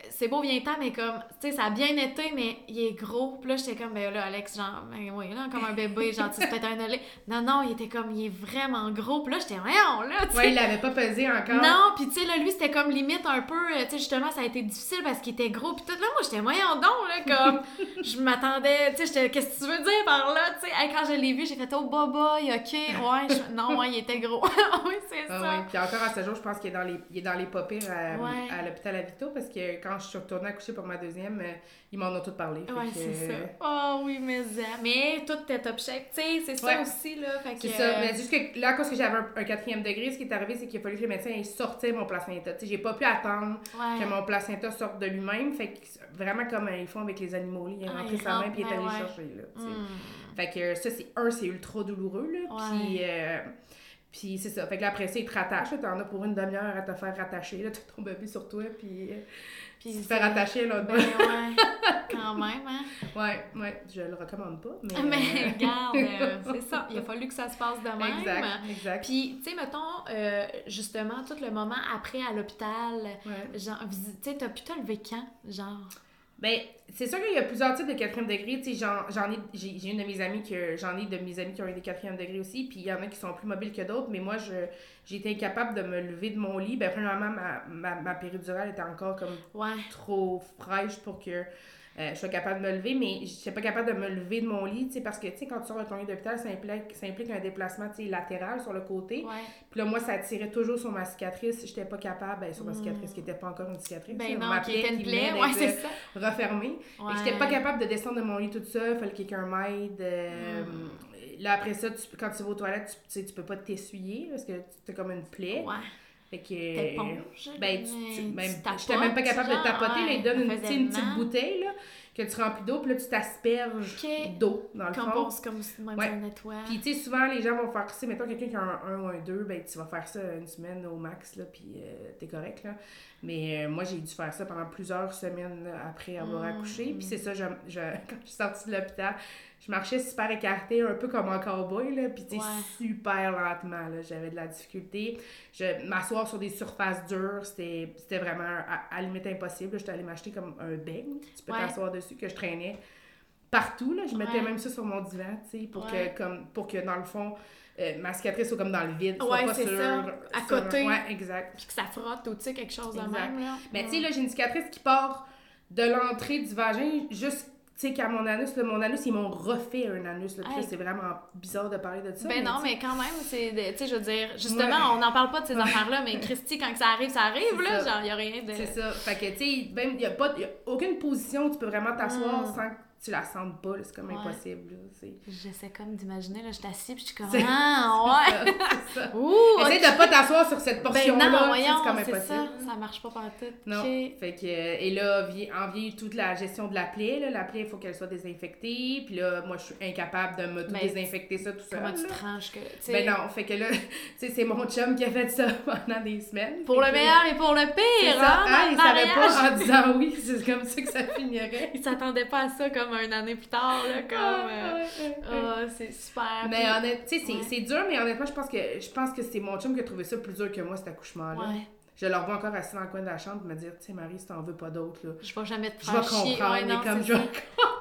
Speaker 1: c'est beau, viens-t'en, mais comme, tu sais, ça a bien été, mais il est gros. Puis là, j'étais comme, ben là, Alex, genre, ben oui, là, comme un bébé, genre, tu peut-être un olé. Non, non, il était comme, il est vraiment gros. Puis là, j'étais, voyons, là, tu sais.
Speaker 2: Ouais, il l'avait pas pesé encore.
Speaker 1: Non, puis tu sais, là, lui, c'était comme limite un peu, euh, tu sais, justement, ça a été difficile parce qu'il était gros. Puis tout, là, moi, j'étais, voyons donc, là, comme, je m'attendais, tu sais, j'étais, qu'est-ce que tu veux dire par là, tu sais? Hey, quand je l'ai vu, j'ai fait, oh, boy, ok, ouais, je- non, ouais, il était gros. [LAUGHS] oui, c'est
Speaker 2: Ah
Speaker 1: ça.
Speaker 2: Puis encore à ce jour, je pense qu'il est dans les, il est dans les pas pires à,
Speaker 1: Ouais.
Speaker 2: à l'hôpital à Victo parce que quand je suis retournée accoucher pour ma deuxième, ils m'en ont tout parlé.
Speaker 1: Ouais,
Speaker 2: que,
Speaker 1: c'est ça. Oh oui, mais. Mais tout était top shape, tu sais, c'est ça aussi, là. Fait que.
Speaker 2: C'est ça. Mais juste que là, parce que j'avais un, un quatrième degré, ce qui est arrivé, c'est qu'il a fallu que le médecin ait sorti mon placenta. Tu sais, j'ai pas pu attendre
Speaker 1: Ouais.
Speaker 2: que mon placenta sorte de lui-même. Fait que vraiment comme euh, ils font avec les animaux. là. Il a
Speaker 1: Ah,
Speaker 2: rentré sa main puis il est allé chercher. Là.
Speaker 1: Hmm.
Speaker 2: Fait que ça, c'est un, c'est ultra douloureux. Là. Puis, euh, puis c'est ça. Fait que là, après ça, il te rattache. T'en as pour une demi-heure à te faire rattacher. Là, [LAUGHS] t'as ton bébé sur toi. Puis, euh,
Speaker 1: Puis c'est-
Speaker 2: fais rattacher là
Speaker 1: Ben ouais, quand même, hein.
Speaker 2: Ouais, ouais. Je le recommande pas. Mais,
Speaker 1: Mais [LAUGHS] regarde, euh, c'est ça. Il a fallu que ça se passe de même.
Speaker 2: Exact, exact.
Speaker 1: Puis, tu sais, mettons, euh, justement, tout le moment après à l'hôpital,
Speaker 2: Ouais.
Speaker 1: genre, tu sais, t'as pu te lever quand? Genre?
Speaker 2: Ben, c'est sûr qu'il y a plusieurs types de quatrième degré. Tu sais, j'en, ai, j'ai, j'ai une de mes amies que, j'en ai de mes amis qui ont eu des quatrième degré aussi, puis il y en a qui sont plus mobiles que d'autres, mais moi, je, j'ai été incapable de me lever de mon lit. Ben, premièrement, ma, ma, ma péridurale était encore comme
Speaker 1: Ouais.
Speaker 2: trop fraîche pour que euh, je sois capable de me lever, mais j'étais pas capable de me lever de mon lit, parce que, tu sais, quand tu sors de ton lit d'hôpital, ça implique, ça implique un déplacement, latéral sur le côté.
Speaker 1: Ouais.
Speaker 2: Puis là, moi, ça tirait toujours sur ma cicatrice. J'étais pas capable, ben, sur ma cicatrice qui était pas encore une cicatrice.
Speaker 1: Ben non,
Speaker 2: ma
Speaker 1: qui
Speaker 2: plaie
Speaker 1: était une
Speaker 2: qui
Speaker 1: plaie. Ouais, c'est
Speaker 2: euh,
Speaker 1: ça.
Speaker 2: refermée.
Speaker 1: Ouais.
Speaker 2: Et j'étais pas capable de descendre de mon lit toute seule, fallait que quelqu'un m'aide. euh, Là, après ça, tu, quand tu vas aux toilettes, tu, tu peux pas t'essuyer parce que t'as comme une plaie.
Speaker 1: Ouais.
Speaker 2: Fait que.
Speaker 1: T'éponges,
Speaker 2: Ben, tu,
Speaker 1: mais
Speaker 2: tu- même, j'étais même pas capable
Speaker 1: genre,
Speaker 2: de tapoter. là, ils te donnent une, petite bouteille là, que tu remplis d'eau, puis là, tu t'asperges d'eau dans le fond.
Speaker 1: comme même
Speaker 2: Ouais.
Speaker 1: nettoie.
Speaker 2: Puis, tu sais, souvent, les gens vont faire ça. Mettons, quelqu'un qui a un 1 ou un 2, ben, tu vas faire ça une semaine au max, là, puis euh, t'es correct, là. Mais euh, moi, j'ai dû faire ça pendant plusieurs semaines là, après avoir
Speaker 1: Mm.
Speaker 2: accouché. Puis c'est ça, je, je- [LAUGHS] quand je suis sortie de l'hôpital, je marchais super écartée, un peu comme un cowboy, là. Puis,
Speaker 1: Ouais.
Speaker 2: super lentement, là. J'avais de la difficulté. Je M'asseoir sur des surfaces dures, c'était c'était vraiment à, à la limite impossible. J'étais allée m'acheter comme un beigne, tu peux
Speaker 1: Ouais.
Speaker 2: t'asseoir dessus, que je traînais partout. Là. Je mettais
Speaker 1: Ouais.
Speaker 2: même ça sur mon divan, tu sais, pour, que, comme, pour que, dans le fond, euh, ma cicatrice soit comme dans le vide. soit
Speaker 1: Ouais,
Speaker 2: pas
Speaker 1: c'est
Speaker 2: sur,
Speaker 1: ça. À
Speaker 2: sur-
Speaker 1: côté.
Speaker 2: Ouais, exact.
Speaker 1: Puis que ça frotte ou tu sais, quelque chose de même, là.
Speaker 2: Mais tu sais, là, j'ai une cicatrice qui part de l'entrée du vagin juste, tu sais, qu'à mon anus. Là, mon anus, ils m'ont refait un anus. Là, Puis c'est vraiment bizarre de parler de ça.
Speaker 1: Ben non,
Speaker 2: tu sais,
Speaker 1: mais quand même, c'est. Tu sais, je veux dire, justement,
Speaker 2: Ouais.
Speaker 1: on n'en parle pas de ces affaires-là, mais Christy, quand ça arrive, ça arrive, là.
Speaker 2: ça.
Speaker 1: Genre, il a rien de.
Speaker 2: C'est ça. Fait que, tu sais, même, il n'y a, pas- y a aucune position où tu peux vraiment t'asseoir
Speaker 1: Mm.
Speaker 2: sans que tu la sentes pas. C'est comme
Speaker 1: Ouais.
Speaker 2: impossible.
Speaker 1: J'essaie comme d'imaginer, là, je t'assieds, puis je suis comme. Ah, [LAUGHS] ouais!
Speaker 2: c'est ça.
Speaker 1: Ouh!
Speaker 2: Essaye de pas t'asseoir sur cette
Speaker 1: Ben
Speaker 2: portion-là. c'est comme impossible.
Speaker 1: ça. Ça marche pas par tout.
Speaker 2: Non. Fait que, euh, et là, en vient toute la gestion de la plaie. Là. La plaie, il faut qu'elle soit désinfectée. Puis là, moi, je suis incapable de me tout
Speaker 1: Ben,
Speaker 2: désinfecter ça tout seul.
Speaker 1: Comment tu tranches que.
Speaker 2: Ben non, fait que là, [LAUGHS] c'est mon chum qui a fait ça [LAUGHS] pendant des semaines.
Speaker 1: Pour le meilleur et pour le pire,
Speaker 2: ça,
Speaker 1: hein,
Speaker 2: hein, il
Speaker 1: le
Speaker 2: savait
Speaker 1: mariage.
Speaker 2: pas en disant oui, c'est comme ça que ça finirait.
Speaker 1: Il s'attendait pas à ça comme une année plus tard, là, comme.
Speaker 2: Ah,
Speaker 1: euh,
Speaker 2: ouais, ouais, ouais.
Speaker 1: Ah, c'est super.
Speaker 2: Mais
Speaker 1: Puis-
Speaker 2: honnêtement, tu sais, c'est
Speaker 1: Ouais.
Speaker 2: c'est dur, mais honnêtement, je pense que je pense que c'est mon chum qui a trouvé ça plus dur que moi, cet accouchement-là.
Speaker 1: Ouais.
Speaker 2: Je le revois encore assis dans le coin de la chambre et me dire, tu sais, Marie, si t'en veux pas d'autres, là.
Speaker 1: Je vais jamais te
Speaker 2: Je
Speaker 1: faire
Speaker 2: vais
Speaker 1: chier.
Speaker 2: comprendre,
Speaker 1: Ouais,
Speaker 2: mais comme je.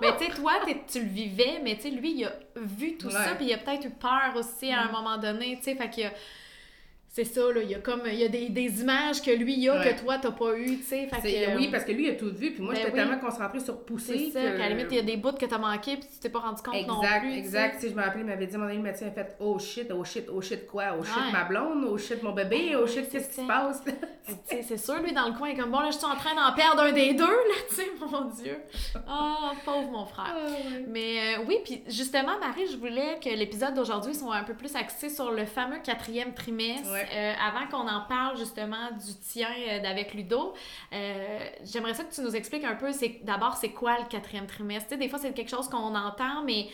Speaker 1: Mais tu sais, toi, t'es- tu le vivais, mais tu sais, lui, il a vu tout ça, puis il a peut-être eu peur aussi à un
Speaker 2: Mm.
Speaker 1: moment donné, tu sais, fait qu'il a... C'est ça, là, il y a comme, il y a des, des images que lui, il a,
Speaker 2: Ouais.
Speaker 1: que toi, t'as pas eu, tu sais.
Speaker 2: Oui, parce que lui, il a tout vu, puis moi,
Speaker 1: Ben
Speaker 2: j'étais
Speaker 1: oui.
Speaker 2: tellement concentrée sur pousser.
Speaker 1: C'est ça,
Speaker 2: que...
Speaker 1: qu'à la limite, il y a des bouts que t'as manqué, puis tu t'es pas rendu compte non
Speaker 2: Exact,
Speaker 1: plus,
Speaker 2: exact. Tu sais, je me rappelais, il m'avait dit, mon ami, médecin a fait Oh shit, oh shit, oh shit, quoi? Oh shit,
Speaker 1: Ouais.
Speaker 2: ma blonde, oh shit, mon bébé, oh shit, qu'est-ce qui se passe [LAUGHS]
Speaker 1: c'est sûr, lui, dans le coin, il est comme, bon, là, je suis en train d'en perdre un des deux, là, tu sais, [LAUGHS] mon Dieu. Oh, pauvre mon frère. Mais euh, oui, puis justement, Marie, je voulais que l'épisode d'aujourd'hui soit un peu plus axé sur le fameux quatrième trimestre.
Speaker 2: Ouais.
Speaker 1: Euh, avant qu'on en parle justement du tien euh, d'avec Ludo, euh, j'aimerais ça que tu nous expliques un peu, c'est d'abord, c'est quoi le quatrième trimestre? Des fois, c'est quelque chose qu'on entend, mais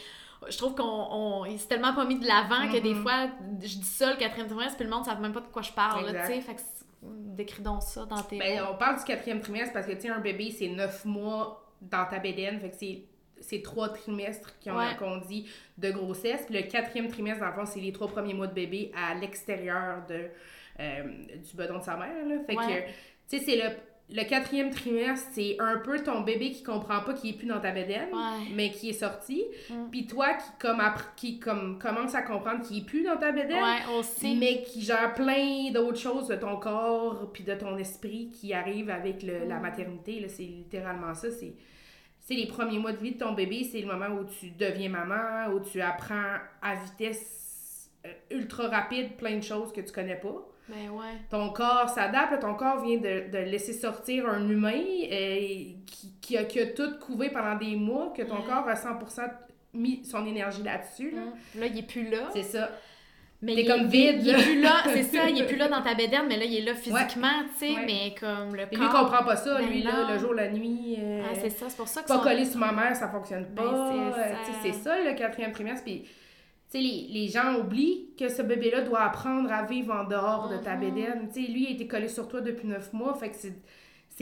Speaker 1: je trouve qu'on on, il s'est tellement pas mis de l'avant que des
Speaker 2: Mhm.
Speaker 1: fois, je dis ça, le quatrième trimestre, puis le monde ne savent même pas de quoi je parle, là. Fait que c'est- décris donc ça dans tes
Speaker 2: Ben, on parle du quatrième trimestre parce que, tu un bébé, c'est neuf mois dans ta bédaine. Fait que c'est c'est trois trimestres qu'on
Speaker 1: Ouais.
Speaker 2: qu'on dit de grossesse. Puis le quatrième trimestre, dans le fond, c'est les trois premiers mois de bébé à l'extérieur de, euh, du bedon de sa mère. Là. Fait
Speaker 1: Ouais.
Speaker 2: que, tu sais, c'est le, le quatrième trimestre, c'est un peu ton bébé qui comprend pas qu'il est plus dans ta bédaine,
Speaker 1: Ouais.
Speaker 2: mais qui est sorti.
Speaker 1: Mm.
Speaker 2: Puis toi qui, comme, qui comme, commence à comprendre qu'il est plus dans ta bédaine,
Speaker 1: Ouais,
Speaker 2: mais qui gère plein d'autres choses de ton corps puis de ton esprit qui arrivent avec le- la
Speaker 1: Mm.
Speaker 2: maternité. C'est littéralement ça. C'est c'est les premiers mois de vie de ton bébé, c'est le moment où tu deviens maman, où tu apprends à vitesse euh, ultra rapide plein de choses que tu connais pas.
Speaker 1: Ben ouais.
Speaker 2: Ton corps s'adapte, ton corps vient de, de laisser sortir un humain euh, qui, qui, a, qui a tout couvé pendant des mois, que ton
Speaker 1: Ouais.
Speaker 2: corps a 100% mis son énergie là-dessus. Là.
Speaker 1: Mm. Là, il est plus là.
Speaker 2: C'est ça.
Speaker 1: Mais
Speaker 2: T'es comme vide,
Speaker 1: Il est
Speaker 2: là.
Speaker 1: plus là, c'est [LAUGHS] ça, il est plus là dans ta bédaine, mais là, il est là physiquement, tu sais, mais comme le
Speaker 2: Et
Speaker 1: corps...
Speaker 2: lui, il comprend pas ça.
Speaker 1: Ben
Speaker 2: lui, là,
Speaker 1: non.
Speaker 2: le jour, la nuit. euh,
Speaker 1: Ah, c'est ça, c'est pour ça que
Speaker 2: pas
Speaker 1: son-
Speaker 2: collé sur ma mère, ça fonctionne
Speaker 1: Ben,
Speaker 2: pas.
Speaker 1: c'est
Speaker 2: Euh,
Speaker 1: ça.
Speaker 2: ça, le quatrième trimestre. Puis, tu sais, les, les gens oublient que ce bébé-là doit apprendre à vivre en dehors de ta
Speaker 1: Mhm.
Speaker 2: bédaine. Tu sais, lui, il a été collé sur toi depuis neuf mois. Fait que c'est.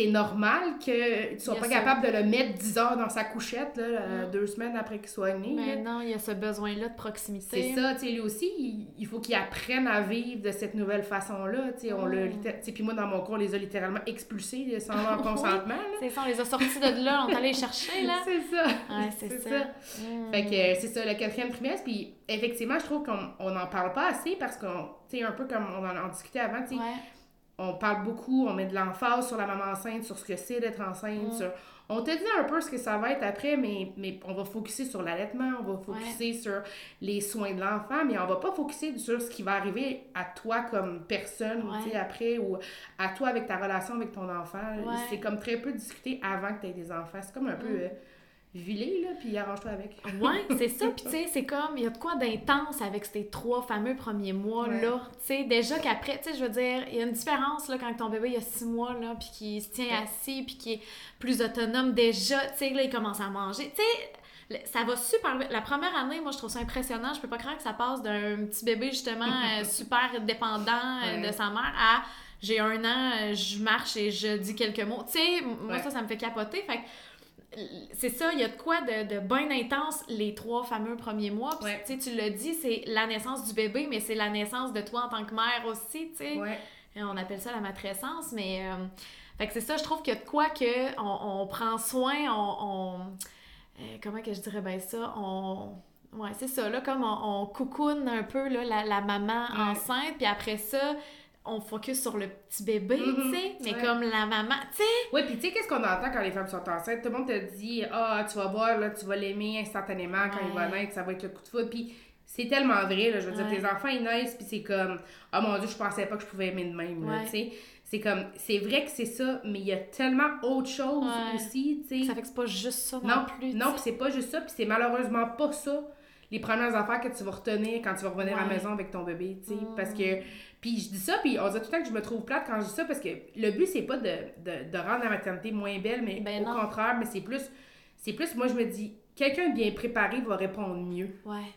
Speaker 2: C'est normal que tu sois pas capable de le mettre 10 heures dans sa couchette, là, euh, deux semaines après qu'il soit né. là.
Speaker 1: Mais non, il y a ce besoin-là de proximité.
Speaker 2: C'est ça, tu sais, lui aussi, il, il faut qu'il apprenne à vivre de cette nouvelle façon-là, tu sais, on
Speaker 1: Mm.
Speaker 2: sais, puis moi, dans mon cas, on les a littéralement expulsés sans leur [LAUGHS] consentement.
Speaker 1: C'est ça, on les a sortis de là, on est allé les chercher, là. [LAUGHS]
Speaker 2: C'est ça.
Speaker 1: Ouais, [LAUGHS] c'est ça.
Speaker 2: ça.
Speaker 1: Mm.
Speaker 2: Fait que euh, c'est ça, le quatrième trimestre, puis effectivement, je trouve qu'on on n'en parle pas assez parce qu'on, tu sais, un peu comme on en a discuté avant, tu sais,
Speaker 1: Ouais.
Speaker 2: On parle beaucoup, on met de l'emphase sur la maman enceinte, sur ce que c'est d'être enceinte,
Speaker 1: Mm.
Speaker 2: sur... On te dit un peu ce que ça va être après, mais, mais on va focuser sur l'allaitement, on va focuser sur les soins de l'enfant, mais on va pas focuser sur ce qui va arriver à toi comme personne,
Speaker 1: Ouais.
Speaker 2: tu sais, après, ou à toi avec ta relation avec ton enfant.
Speaker 1: Ouais.
Speaker 2: C'est comme très peu discuté avant que tu aies des enfants. C'est comme un peu
Speaker 1: Mm.
Speaker 2: euh, vilé, là, puis arrange-toi avec.
Speaker 1: Ouais, [LAUGHS] c'est ça. Puis tu sais, c'est comme, il y a de quoi d'intense avec ces trois fameux premiers mois-là. Tu sais, déjà qu'après, tu sais, je veux dire, il y a une différence, là, quand ton bébé, il a six mois, là, puis qu'il se tient
Speaker 2: Ouais.
Speaker 1: assis, puis qu'il est plus autonome déjà, tu sais, là, il commence à manger. Tu sais, ça va super vite. La première année, moi, je trouve ça impressionnant. Je peux pas croire que ça passe d'un petit bébé, justement, [LAUGHS] euh, super dépendant euh,
Speaker 2: Ouais.
Speaker 1: de sa mère à j'ai un an, euh, je marche et je dis quelques mots. Tu sais, moi,
Speaker 2: Ouais.
Speaker 1: ça, ça me fait capoter. Fait que c'est ça, il y a de quoi de, de bien intense les trois fameux premiers mois. Puis,
Speaker 2: Ouais.
Speaker 1: tu sais, tu l'as dit, c'est la naissance du bébé, mais c'est la naissance de toi en tant que mère aussi, tu.
Speaker 2: Ouais.
Speaker 1: Et On appelle ça la matrescence, mais... euh, fait que c'est ça, je trouve qu'il y a de quoi que on, on prend soin, on... on- euh, comment que je dirais bien ça? On... Ouais, c'est ça, là, comme on, on coucoune un peu là, la, la maman
Speaker 2: Ouais.
Speaker 1: enceinte, puis après ça, on focus sur le petit bébé,
Speaker 2: Mhm,
Speaker 1: tu sais, mais
Speaker 2: ouais.
Speaker 1: comme la maman, tu sais,
Speaker 2: Oui, puis tu sais, qu'est-ce qu'on entend quand les femmes sont enceintes? Tout le monde te dit, ah, tu vas voir, là, tu vas l'aimer instantanément quand il va naître, ça va être le coup de foudre. Puis c'est tellement vrai, là. Je veux dire, tes enfants, ils naissent, puis c'est comme, ah mon Dieu, je pensais pas que je pouvais aimer de même, tu sais. C'est comme, c'est vrai que c'est ça, mais il y a tellement autre chose aussi, tu sais.
Speaker 1: ça fait que c'est pas juste ça non,
Speaker 2: Non,
Speaker 1: plus.
Speaker 2: non, puis c'est pas juste ça, puis c'est malheureusement pas ça les premières affaires que tu vas retenir quand tu vas revenir à la maison avec ton bébé, tu sais, parce que puis je dis ça, puis on dit tout le temps que je me trouve plate quand je dis ça parce que le but c'est pas de, de, de rendre la maternité moins belle, mais
Speaker 1: Ben
Speaker 2: au
Speaker 1: non.
Speaker 2: contraire, mais c'est plus c'est plus moi je me dis quelqu'un bien préparé va répondre mieux
Speaker 1: Ouais.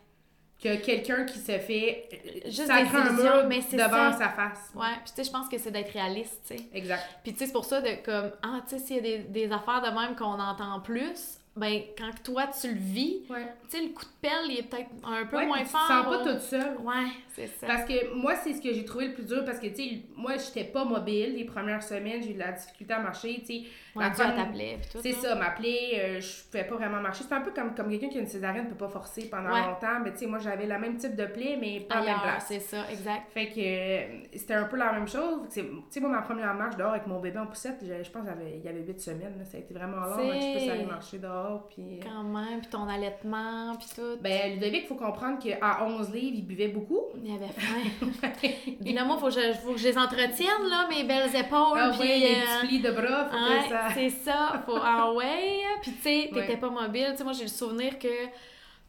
Speaker 2: que quelqu'un qui se fait euh,
Speaker 1: Juste des
Speaker 2: un mur
Speaker 1: mais
Speaker 2: devant
Speaker 1: ça.
Speaker 2: sa face.
Speaker 1: Ouais, puis tu sais, je pense que c'est d'être réaliste, tu sais.
Speaker 2: Exact.
Speaker 1: Puis tu sais, c'est pour ça de comme, ah, tu sais, s'il y a des, des affaires de même qu'on entend plus, ben, quand toi tu le vis,
Speaker 2: Ouais.
Speaker 1: tu sais, le coup de pelle, il est peut-être un peu
Speaker 2: Ouais,
Speaker 1: moins
Speaker 2: puis tu
Speaker 1: fort.
Speaker 2: te sens pas
Speaker 1: ou-
Speaker 2: toute seule.
Speaker 1: Ouais, c'est ça.
Speaker 2: Parce que moi, c'est ce que j'ai trouvé le plus dur parce que, tu sais, moi, j'étais pas mobile les premières semaines, j'ai eu de la difficulté à marcher, tu sais.
Speaker 1: Ouais, puis tout.
Speaker 2: C'est ça, m'appeler, euh, je pouvais pas vraiment marcher. C'est un peu comme, comme quelqu'un qui a une césarienne ne peut pas forcer pendant longtemps, mais tu sais, moi, j'avais le même type de plaie, mais pas la même place.
Speaker 1: c'est ça, exact.
Speaker 2: Fait que euh, c'était un peu la même chose. Tu sais, moi, ma première marche dehors avec mon bébé en poussette, je, pense qu'il y avait 8 semaines. là. Ça a été vraiment long, je puisse aller marcher dehors. Puis...
Speaker 1: Quand même, puis ton allaitement, puis tout.
Speaker 2: Ben, Ludovic, il faut comprendre qu'à 11 livres, il buvait beaucoup.
Speaker 1: Il avait faim. [LAUGHS] Puis là, moi, faut que, je, faut que je les entretienne, là, mes belles épaules.
Speaker 2: Ah
Speaker 1: puis,
Speaker 2: ouais, les
Speaker 1: euh,
Speaker 2: petits plis de bras, faut
Speaker 1: Ouais,
Speaker 2: que ça...
Speaker 1: c'est ça. Faut ah ouais. Puis tu sais, [LAUGHS] t'étais
Speaker 2: Ouais.
Speaker 1: pas mobile. Tu sais, moi j'ai le souvenir que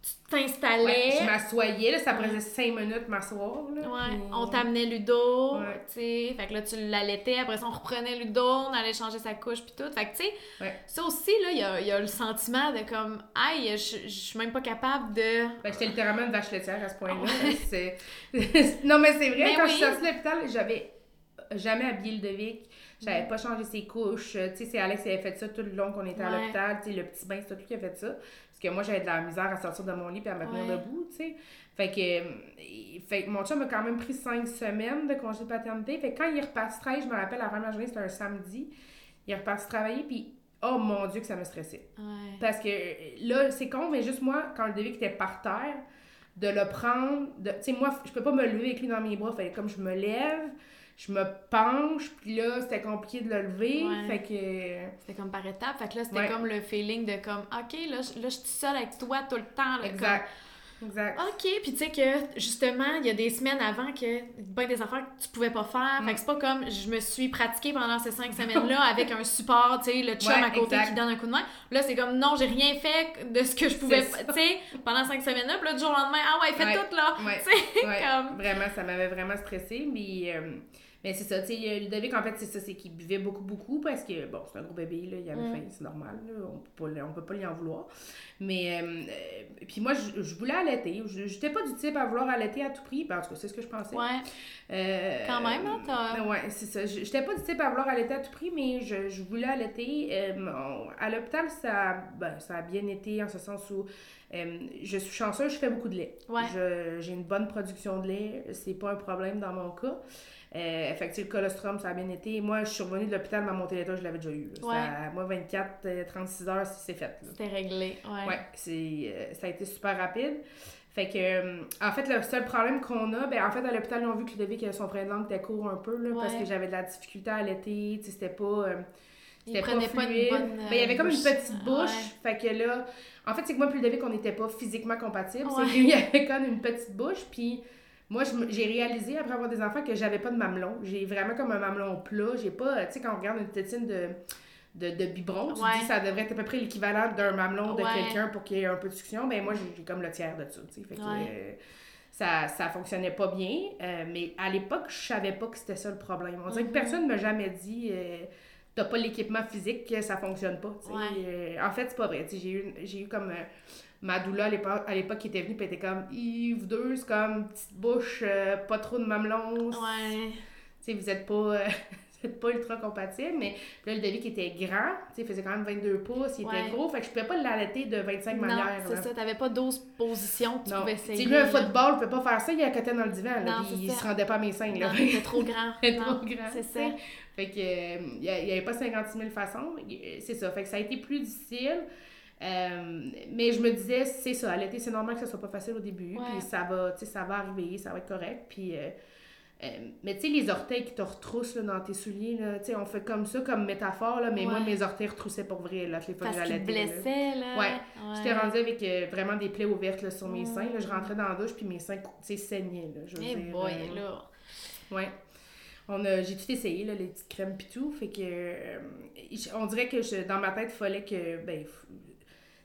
Speaker 1: tu t'installais.
Speaker 2: Ouais, je m'assoyais, là, ça prenait 5 minutes m'asseoir. là,
Speaker 1: Ouais,
Speaker 2: puis-
Speaker 1: on t'amenait Ludo,
Speaker 2: Ouais.
Speaker 1: tu sais, fait que là tu l'allaitais, après ça on reprenait Ludo, on allait changer sa couche puis tout, fait que tu sais,
Speaker 2: Ouais.
Speaker 1: ça aussi là, il y a, y a le sentiment de comme, aïe, je suis même pas capable de...
Speaker 2: Ben, j'étais littéralement une vache laitière à ce point-là. [LAUGHS] C'est- [LAUGHS] non, mais c'est vrai,
Speaker 1: Mais
Speaker 2: quand
Speaker 1: oui.
Speaker 2: je suis sortie de l'hôpital, j'avais jamais habillé Ludovic. J'avais pas changé ses couches. Tu sais, c'est Alex qui avait fait ça tout le long qu'on était à l'hôpital. Tu sais, le petit bain, c'est tout lui qui a fait ça. Que moi, j'avais de la misère à sortir de mon lit puis à me tenir
Speaker 1: Ouais.
Speaker 2: debout, tu sais. Fait que, euh, fait que mon chum a quand même pris cinq semaines de congé de paternité. Fait que quand il reparti travailler, je me rappelle, la première journée, c'était un samedi. Il reparti travailler, puis oh mon Dieu, que ça me stressait.
Speaker 1: Ouais.
Speaker 2: Parce que euh, là, c'est con, mais juste moi, quand le Ludovic était par terre, de le prendre, de, tu sais, moi, je peux pas me lever avec lui dans mes bras, fait comme je me lève, je me penche, puis là, c'était compliqué de le lever,
Speaker 1: Ouais.
Speaker 2: fait que...
Speaker 1: C'était comme par étapes. Fait que là, c'était
Speaker 2: Ouais.
Speaker 1: comme le feeling de comme, OK, là, je, là, je suis seule avec toi tout le temps. Là,
Speaker 2: Exact. Exact.
Speaker 1: OK, puis tu sais que justement, il y a des semaines avant que ben des affaires que tu pouvais pas faire.
Speaker 2: Mm.
Speaker 1: Fait que c'est pas comme je me suis pratiquée pendant ces cinq semaines-là [LAUGHS] avec un support, tu sais, le chum
Speaker 2: Ouais,
Speaker 1: à côté
Speaker 2: exact.
Speaker 1: qui donne un coup de main. Là, c'est comme non, j'ai rien fait de ce que je pouvais, tu sais, pendant cinq semaines-là. Puis là, du jour au lendemain, ah ouais, fais tout là. [LAUGHS] Comme.
Speaker 2: Vraiment, ça m'avait vraiment stressé. Mais, euh, mais c'est ça, tu sais, Ludovic, en fait, c'est ça, c'est qu'il buvait beaucoup, beaucoup parce que, bon, c'est un gros bébé, là, il avait
Speaker 1: Mm.
Speaker 2: faim, c'est normal, là, on peut pas, on peut pas lui en vouloir. Mais, euh, euh, puis moi, je, je voulais allaiter. Je J'étais pas du type à vouloir allaiter à tout prix. Ben, en tout cas, c'est ce que je pensais.
Speaker 1: Ouais.
Speaker 2: Euh,
Speaker 1: Quand même, hein, t'as-
Speaker 2: Ouais, c'est ça. Je- J'étais pas du type à vouloir allaiter à tout prix, mais je, je voulais allaiter. On- à l'hôpital, ça, ben, ça a bien été en ce sens où euh, je suis chanceuse, je fais beaucoup de lait.
Speaker 1: Ouais.
Speaker 2: J'ai une bonne production de lait, c'est pas un problème dans mon cas. Euh, fait que le colostrum, ça a bien été. Moi, je suis revenue de l'hôpital, ma montée d'état, je l'avais déjà eu.
Speaker 1: Ouais.
Speaker 2: Ça- moi, 24, euh, 36 heures, c'est fait.
Speaker 1: C'était réglé. Ouais.
Speaker 2: Ouais, c'est, euh, ça a été super rapide. Fait que, euh, en fait, le seul problème qu'on a, ben, en fait, à l'hôpital, ils ont vu que Ludovic, euh, son frein de langue était court un peu, là, parce
Speaker 1: Ouais.
Speaker 2: que j'avais de la difficulté à allaiter, tu sais, c'était pas. euh,
Speaker 1: Il
Speaker 2: c'était
Speaker 1: prenait pas une
Speaker 2: fluide.
Speaker 1: bonne. euh,
Speaker 2: Ben, il y avait comme une petite bouche. Fait que là, en fait, c'est que moi, plus Ludovic, on n'était pas physiquement compatibles.
Speaker 1: Ouais.
Speaker 2: C'est qu'il y avait comme une petite bouche. Puis moi, j'ai réalisé, après avoir des enfants, que j'avais pas de mamelon. J'ai vraiment comme un mamelon plat. J'ai pas, tu sais, quand on regarde une tétine de, de, de biberon, tu
Speaker 1: Ouais.
Speaker 2: dis ça devrait être à peu près l'équivalent d'un mamelon de
Speaker 1: Ouais.
Speaker 2: quelqu'un pour qu'il y ait un peu de succion. Ben moi, j'ai comme le tiers de ça, tu sais. Fait que, euh, ça, ça fonctionnait pas bien. Euh, mais à l'époque, je savais pas que c'était ça le problème. On dirait que
Speaker 1: Mhm.
Speaker 2: personne m'a jamais dit... euh, t'as pas l'équipement physique, que ça fonctionne pas.
Speaker 1: Ouais.
Speaker 2: Euh, en fait, c'est pas vrai. J'ai eu, j'ai eu comme ma doula à l'époque, était venue, puis était comme, vous deux, c'est comme petite bouche, euh, pas trop de mamelons.
Speaker 1: Ouais.
Speaker 2: Tu sais, vous êtes pas, euh, [LAUGHS] vous êtes pas ultra compatibles. Mais là, le David qui était grand, tu sais, il faisait quand même 22 pouces, il
Speaker 1: Ouais.
Speaker 2: était gros, fait que je pouvais pas l'allaiter de 25
Speaker 1: Non,
Speaker 2: manières.
Speaker 1: c'est
Speaker 2: là.
Speaker 1: ça. T'avais pas 12 positions que tu
Speaker 2: Non.
Speaker 1: pouvais
Speaker 2: Tu
Speaker 1: essayer.
Speaker 2: lui, un
Speaker 1: là.
Speaker 2: football, il pouvait pas faire ça, il accotait dans le divan, là,
Speaker 1: Non, c'est
Speaker 2: il
Speaker 1: ça.
Speaker 2: se rendait pas à mes seins, là.
Speaker 1: Non, t'étais trop grand. [LAUGHS]
Speaker 2: C'était
Speaker 1: Non,
Speaker 2: trop grand.
Speaker 1: C'est
Speaker 2: tu
Speaker 1: ça.
Speaker 2: Fait que, euh, il n'y avait pas 56 000 façons. Euh, C'est ça. Fait que ça a été plus difficile. Euh, mais je me disais, c'est ça, l'été, c'est normal que ça soit pas facile au début. Puis ça va, tu sais, ça va arriver, ça va être correct. Puis, euh, euh, mais tu sais, les orteils qui te retroussent là, dans tes souliers, là, on fait comme ça, comme métaphore, là, mais moi, mes orteils retroussaient pour vrai, là, les fois
Speaker 1: Parce
Speaker 2: j'allaitais, là.
Speaker 1: là.
Speaker 2: Ouais. J'étais rendue avec euh, vraiment des plaies ouvertes là, sur mes seins. Là, je rentrais dans la douche, puis mes seins, tu sais, saignaient. Là, je veux
Speaker 1: Eh
Speaker 2: dire,
Speaker 1: boy,
Speaker 2: euh,
Speaker 1: là.
Speaker 2: Ouais. On a, j'ai tout essayé, là, les petites crèmes pis tout. Fait que. on dirait que je- dans ma tête, il fallait que. Ben,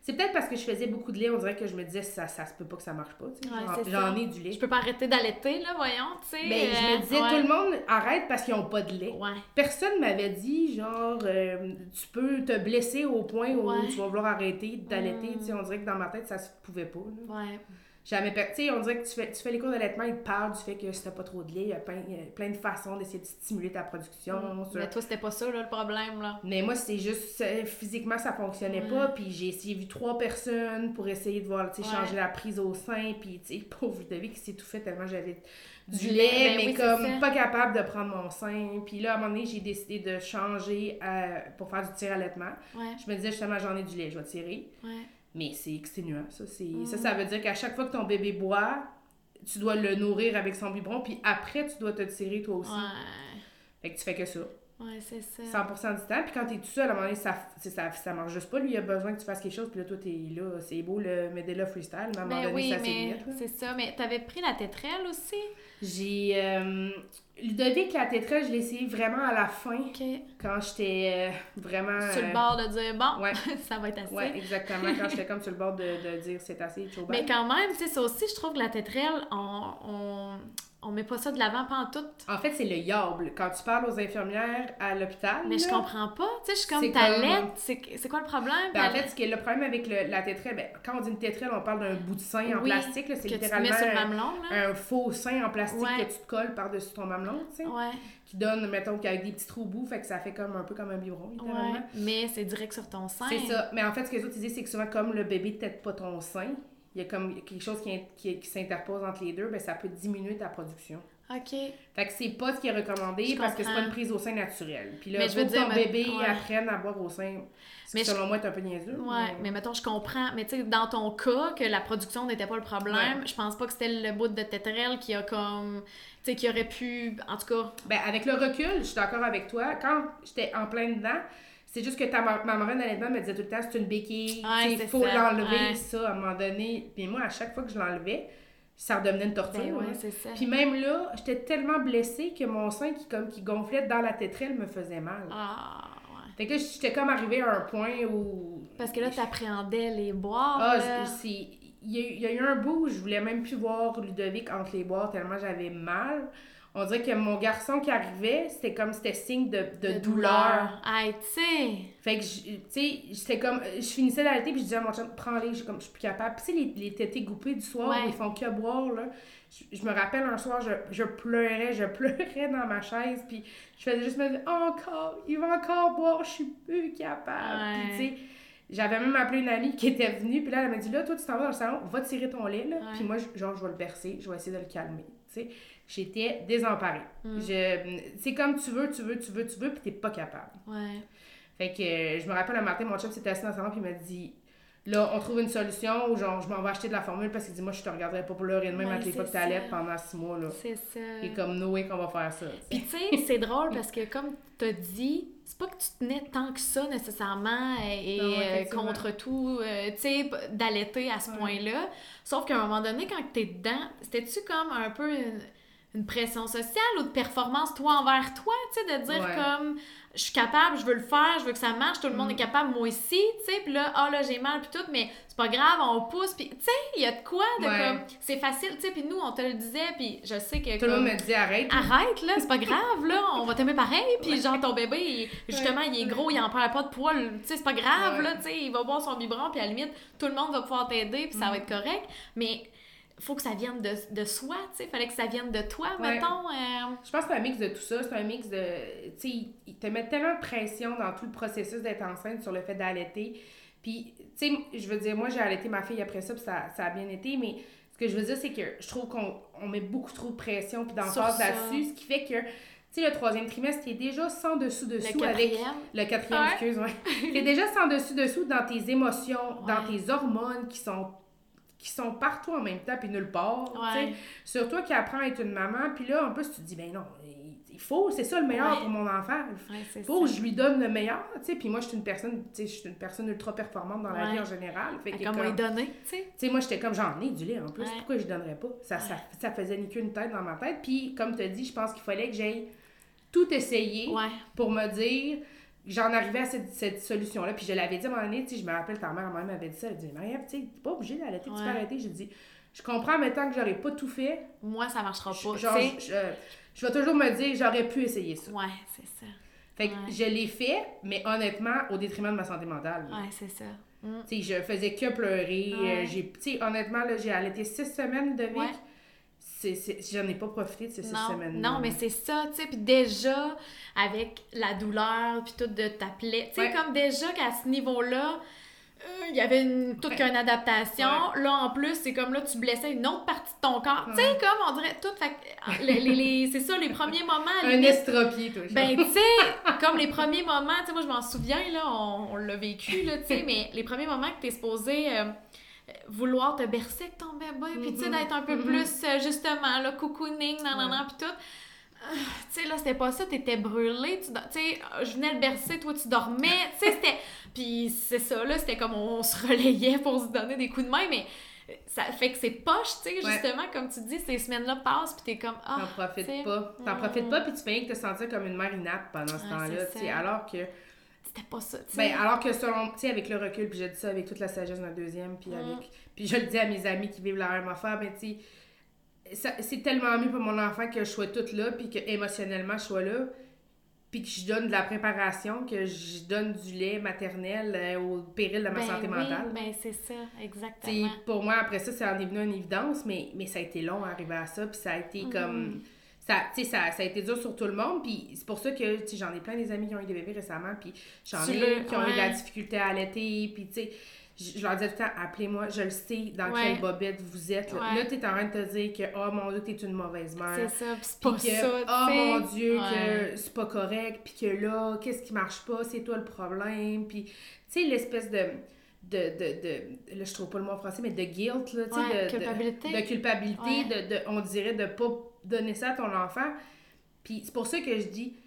Speaker 2: c'est peut-être parce que je faisais beaucoup de lait, on dirait que je me disais, ça, ça se peut pas que ça marche pas. tu sais.
Speaker 1: Ouais,
Speaker 2: J'en- ai du lait.
Speaker 1: Je peux pas arrêter d'allaiter, là, voyons, tu sais.
Speaker 2: Ben, je
Speaker 1: euh,
Speaker 2: me disais,
Speaker 1: ouais.
Speaker 2: tout le monde arrête parce qu'ils ont pas de lait.
Speaker 1: Ouais.
Speaker 2: Personne m'avait dit, genre, euh, tu peux te blesser au point où
Speaker 1: Ouais.
Speaker 2: tu vas vouloir arrêter d'allaiter.
Speaker 1: Mm.
Speaker 2: Tu sais, on dirait que dans ma tête, ça se pouvait pas. là.
Speaker 1: Ouais.
Speaker 2: Jamais Tu sais, on dirait que tu fais, tu fais les cours d'allaitement, ils te parlent du fait que si t'as pas trop de lait, il y a plein, il y a plein de façons d'essayer de stimuler ta production. sur-
Speaker 1: Mais toi, c'était pas ça, là, le problème, là?
Speaker 2: Mais moi, c'est juste, physiquement, ça fonctionnait pas. Puis j'ai essayé, vu trois personnes pour essayer de voir, tu sais,
Speaker 1: Ouais.
Speaker 2: changer la prise au sein. Puis, tu sais, pauvre Ludovic qui s'est tout fait tellement j'avais du,
Speaker 1: Du
Speaker 2: lait,
Speaker 1: lait, ben
Speaker 2: mais
Speaker 1: oui,
Speaker 2: comme pas capable de prendre mon sein. Puis là, à un moment donné, j'ai décidé de changer euh, pour faire du tir allaitement.
Speaker 1: Ouais.
Speaker 2: Je me disais, justement, j'en ai du lait, je vais tirer.
Speaker 1: Ouais.
Speaker 2: Mais c'est exténuant, ça. C'est...
Speaker 1: Mm.
Speaker 2: Ça, ça veut dire qu'à chaque fois que ton bébé boit, tu dois le nourrir avec son biberon, puis après, tu dois te tirer toi aussi.
Speaker 1: Ouais.
Speaker 2: Fait que tu fais que ça.
Speaker 1: Ouais, c'est ça.
Speaker 2: 100% du temps. Puis quand t'es tout seul, à un moment donné, ça, c'est- ça, ça marche juste pas. Lui, il a besoin que tu fasses quelque chose, puis là, toi, t'es là. C'est beau le Medela freestyle, mais à un moment donné,
Speaker 1: oui,
Speaker 2: ça là.
Speaker 1: c'est ça. Mais t'avais pris la tétrelle aussi?
Speaker 2: J'ai. euh, Ludovic, la tétrelle, je l'ai essayé vraiment à la fin, quand j'étais euh, vraiment.
Speaker 1: Sur le
Speaker 2: euh,
Speaker 1: bord de dire, bon,
Speaker 2: Ouais. [LAUGHS]
Speaker 1: ça va être assez.
Speaker 2: Ouais, exactement. Quand j'étais comme sur le bord de, de dire c'est assez,
Speaker 1: Mais quand même, tu sais, ça aussi, je trouve que la tétrelle, on, on, on met pas ça de l'avant tout.
Speaker 2: En fait, c'est le yable. Quand tu parles aux infirmières à l'hôpital.
Speaker 1: Mais je comprends pas. Tu sais, je suis comme ta lettre. C'est quoi le problème?
Speaker 2: ben, en fait, ce qui est le problème avec le- la tétrelle, ben, quand on dit une tétrelle, on parle d'un bout de sein en plastique. C'est
Speaker 1: que tu te
Speaker 2: littéralement
Speaker 1: mets sur le
Speaker 2: un-
Speaker 1: mamelon, là.
Speaker 2: un faux sein en plastique
Speaker 1: Ouais.
Speaker 2: que tu te colles par-dessus ton mamelon, tu sais.
Speaker 1: Ouais,
Speaker 2: Qui donne, mettons, qu'avec des petits trous au bout, fait que ça fait comme un peu comme un biberon, littéralement.
Speaker 1: ouais. Mais c'est direct sur ton sein.
Speaker 2: C'est ça. Mais en fait, ce que les autres ils disent, c'est que souvent, comme le bébé tête pas ton sein, il y a comme quelque chose qui, qui, qui s'interpose entre les deux, ben ça peut diminuer ta production.
Speaker 1: OK.
Speaker 2: Fait que c'est pas ce qui est recommandé
Speaker 1: Je
Speaker 2: parce que c'est pas une prise au sein naturelle. Puis là,
Speaker 1: Mais je veux dire,
Speaker 2: ton
Speaker 1: mais-
Speaker 2: bébé
Speaker 1: ouais.
Speaker 2: apprenne à boire au sein. Ce
Speaker 1: Mais
Speaker 2: qui,
Speaker 1: je-
Speaker 2: selon moi, est un peu niaiseux.
Speaker 1: Ouais, mais mettons, je comprends. Mais tu sais, dans ton cas, que la production n'était pas le problème, je pense pas que c'était le bout de tétrelle qui a comme. Tu sais, qui aurait pu. En tout cas.
Speaker 2: Ben, avec le recul, je suis d'accord avec toi. Quand j'étais en plein dedans, c'est juste que ta, ma ma marraine, honnêtement, me disait tout le temps, c'est une béquille, il faut l'enlever,
Speaker 1: ouais.
Speaker 2: ça, à un moment donné. Puis moi, à chaque fois que je l'enlevais, ça redevenait une torture.
Speaker 1: Ben ouais,
Speaker 2: hein.
Speaker 1: ça.
Speaker 2: Puis même là, j'étais tellement blessée que mon sein qui, comme, qui gonflait dans la tétrelle me faisait mal.
Speaker 1: Ah, ouais.
Speaker 2: Fait que là, j'étais comme arrivée à un point où...
Speaker 1: Parce que là, t'appréhendais les boires.
Speaker 2: Ah,
Speaker 1: là.
Speaker 2: Il y, a, il y a eu un bout où je voulais même plus voir Ludovic entre les boires tellement j'avais mal. On dirait que mon garçon qui arrivait, c'était comme c'était signe de, de, douleur.
Speaker 1: Hey, tu sais.
Speaker 2: Fait que, tu sais, j'étais comme. Je finissais d'allaiter, puis je disais à mon chum, prends-les, je, comme, je suis plus capable. Puis, tu sais, les, les tétés goupés du soir,
Speaker 1: Ouais.
Speaker 2: ils font que boire, là. Je, je me rappelle un soir, je, je pleurais, je [LAUGHS] pleurais dans ma chaise, puis je faisais juste me dire, encore, il va encore boire, je suis plus capable.
Speaker 1: Ouais.
Speaker 2: Puis, tu sais, j'avais même appelé une amie qui était venue, puis là, elle m'a dit, là, toi, tu t'en vas dans le salon, va tirer ton lait, là. Puis moi, genre, je vais le bercer, je vais essayer de le calmer, tu sais. J'étais désemparée.
Speaker 1: Mm.
Speaker 2: Je, c'est comme tu veux, tu veux, tu veux, tu veux, puis t'es pas capable.
Speaker 1: Ouais.
Speaker 2: Fait que je me rappelle un matin, mon chum s'était assis dans le salon puis il m'a dit Là, on trouve une solution ou genre je m'en vais acheter de la formule parce qu'il dit Moi, je te regarderai pas pleurer de même
Speaker 1: Ouais,
Speaker 2: à toutes les que t'allaites
Speaker 1: ça.
Speaker 2: pendant six mois. là.
Speaker 1: C'est ça.
Speaker 2: Et comme Noé qu'on va faire ça.
Speaker 1: Puis tu sais, c'est drôle [LAUGHS] parce que comme t'as dit, c'est pas que tu tenais tant que ça nécessairement et
Speaker 2: Non,
Speaker 1: euh, contre tout, euh, tu sais, d'allaiter à ce
Speaker 2: Ouais.
Speaker 1: point-là. Sauf qu'à un moment donné, quand t'es dedans, c'était-tu comme un peu une, une pression sociale ou de performance toi envers toi, tu sais, de dire
Speaker 2: Ouais.
Speaker 1: comme je suis capable, je veux le faire, je veux que ça marche, tout le monde
Speaker 2: Mm.
Speaker 1: est capable, moi aussi, tu sais, puis là, ah là, j'ai mal, puis tout, mais c'est pas grave, on pousse, puis tu sais, il y a de quoi de
Speaker 2: Ouais.
Speaker 1: comme, c'est facile, tu sais, puis nous, on te le disait, puis je sais que
Speaker 2: Tout le monde me dit Arrête.
Speaker 1: Arrête, là, c'est pas grave, là, on va t'aimer pareil, puis genre ton bébé, il- justement, il est gros, il en perd pas de poids, tu sais, c'est pas grave, là, tu sais, il va boire son biberon, puis à la limite, tout le monde va pouvoir t'aider, puis
Speaker 2: Mm.
Speaker 1: ça va être correct, mais faut que ça vienne de, de soi, tu sais, fallait que ça vienne de toi,
Speaker 2: Ouais.
Speaker 1: mettons. euh,
Speaker 2: Je pense que c'est un mix de tout ça. C'est un mix de. Tu sais, ils- te mettent tellement de pression dans tout le processus d'être enceinte sur le fait d'allaiter. Puis, tu sais, je veux dire, moi, j'ai allaité ma fille après ça, puis ça, ça a bien été, mais ce que je veux dire, c'est que je trouve qu'on on met beaucoup trop de pression puis d'emphase là-dessus, ce qui fait que. Tu sais, le troisième trimestre, t'es déjà sans dessus-dessous
Speaker 1: le
Speaker 2: avec
Speaker 1: quatrième.
Speaker 2: le quatrième,
Speaker 1: Ouais.
Speaker 2: excuse, ouais. [LAUGHS] T'es déjà sans dessus-dessous dans tes émotions, dans tes hormones qui sont qui sont partout en même temps puis nulle part.
Speaker 1: Ouais.
Speaker 2: Sur toi qui apprends à être une maman, puis là, en plus, tu te dis, ben non, il- faut, c'est ça le meilleur
Speaker 1: Ouais.
Speaker 2: pour mon enfant.
Speaker 1: Ouais,
Speaker 2: Il faut que je lui donne le meilleur, tu sais. Puis moi, je suis une personne, tu sais, je suis une personne ultra performante dans la vie en général. Fait que
Speaker 1: Comme donner, tu sais.
Speaker 2: tu sais, moi, j'étais comme, j'en ai du lait en plus, pourquoi je donnerais pas? Ça, ça, ça faisait ni qu'une tête dans ma tête. Puis, comme tu as dit, je pense qu'il fallait que j'aille tout essayer pour me dire, j'en arrivais à cette, cette solution-là. Puis je l'avais dit à un moment donné, tu je me rappelle, ta mère, elle m'avait dit ça, elle dit, Marie-Ève, tu sais, t'es pas obligée d'allaiter, tu
Speaker 1: Ouais.
Speaker 2: peux arrêter. J'ai dit, je comprends maintenant que j'aurais pas tout fait.
Speaker 1: Moi, ça marchera pas, tu
Speaker 2: Genre,
Speaker 1: sais.
Speaker 2: je, vais toujours me dire, j'aurais pu essayer ça.
Speaker 1: Ouais, c'est ça.
Speaker 2: Fait que
Speaker 1: Ouais.
Speaker 2: je l'ai fait, mais honnêtement, au détriment de ma santé mentale.
Speaker 1: Ouais, c'est ça. Mm.
Speaker 2: Tu sais, je faisais que pleurer.
Speaker 1: Ouais.
Speaker 2: euh, j'ai, tu honnêtement, là, j'ai allaité six semaines de Vic. J'en ai pas profité de ces six
Speaker 1: Non,
Speaker 2: semaines.
Speaker 1: non, mais c'est ça, tu sais, puis déjà, avec la douleur, puis tout de ta plaie, tu sais,
Speaker 2: Ouais.
Speaker 1: comme déjà qu'à ce niveau-là, euh, il y avait une, toute
Speaker 2: Ouais.
Speaker 1: qu'une adaptation. Là, en plus, c'est comme là, tu blessais une autre partie de ton corps. Tu sais, comme on dirait tout, fait les, les- les- c'est ça, les premiers moments,
Speaker 2: Un estropié, toi.
Speaker 1: ben, tu [LAUGHS] sais, comme les premiers moments, tu sais, moi, je m'en souviens, là, on, on l'a vécu, là, tu sais, mais les premiers moments que t'es supposé euh, vouloir te bercer avec ton bébé, puis tu sais,
Speaker 2: Mhm.
Speaker 1: d'être un peu
Speaker 2: Mhm.
Speaker 1: plus, euh, justement, là, cocooning, nan, nan,
Speaker 2: Ouais.
Speaker 1: nan, puis tout. Euh, tu sais, là, c'était pas ça, t'étais brûlé, tu sais, euh, je venais le bercer, toi, tu dormais, tu sais, c'était... [LAUGHS] Puis c'est ça, là, c'était comme on se relayait pour se donner des coups de main, mais ça fait que c'est poche, tu sais,
Speaker 2: Ouais.
Speaker 1: justement, comme tu dis, ces semaines-là passent, puis t'es comme, ah,
Speaker 2: T'en profites pas. T'en
Speaker 1: mm.
Speaker 2: profites pas, puis tu fais rien que te sentir comme une mère inapte pendant ce
Speaker 1: Ouais,
Speaker 2: temps-là. tu sais. Alors que,
Speaker 1: c'était pas ça,
Speaker 2: ben, alors que selon, tu sais, avec le recul, puis je dis ça avec toute la sagesse d'un deuxième, puis
Speaker 1: Mm.
Speaker 2: avec, puis je le dis à mes amis qui vivent la même affaire, ben, tu sais, c'est tellement mieux pour mon enfant que je sois toute là, puis que émotionnellement je sois là, puis que je donne de la préparation, que je donne du lait maternel euh, au péril de ma
Speaker 1: Ben
Speaker 2: santé
Speaker 1: oui,
Speaker 2: mentale.
Speaker 1: ben c'est ça,
Speaker 2: T'sais,
Speaker 1: exactement.
Speaker 2: pour moi, après ça, ça en est venu une évidence, mais, mais ça a été long à arriver à ça, puis ça a été
Speaker 1: Mm-hmm.
Speaker 2: comme... Ça, ça, ça a été dur sur tout le monde, puis c'est pour ça que j'en ai plein des amis qui ont eu des bébés récemment, puis j'en
Speaker 1: Tu
Speaker 2: ai
Speaker 1: le-
Speaker 2: qui ont eu de la difficulté à allaiter, puis tu sais, je je leur disais tout le temps, appelez-moi, je le sais dans
Speaker 1: Ouais.
Speaker 2: quelle bobette vous êtes. Là,
Speaker 1: Ouais.
Speaker 2: là t'es en train de te dire que, oh mon Dieu, t'es une mauvaise mère.
Speaker 1: C'est ça, puis c'est pas
Speaker 2: que,
Speaker 1: ça,
Speaker 2: oh
Speaker 1: tu
Speaker 2: mon Dieu, que c'est pas correct, puis que là, qu'est-ce qui marche pas, c'est toi le problème, puis tu sais, l'espèce de, de, de, de, là, je trouve pas le mot en français, mais de guilt, là, tu
Speaker 1: Ouais,
Speaker 2: de, de-
Speaker 1: culpabilité.
Speaker 2: de, culpabilité,
Speaker 1: Ouais.
Speaker 2: de, de, on dirait de pas donner ça à ton enfant, puis c'est pour ça que je dis,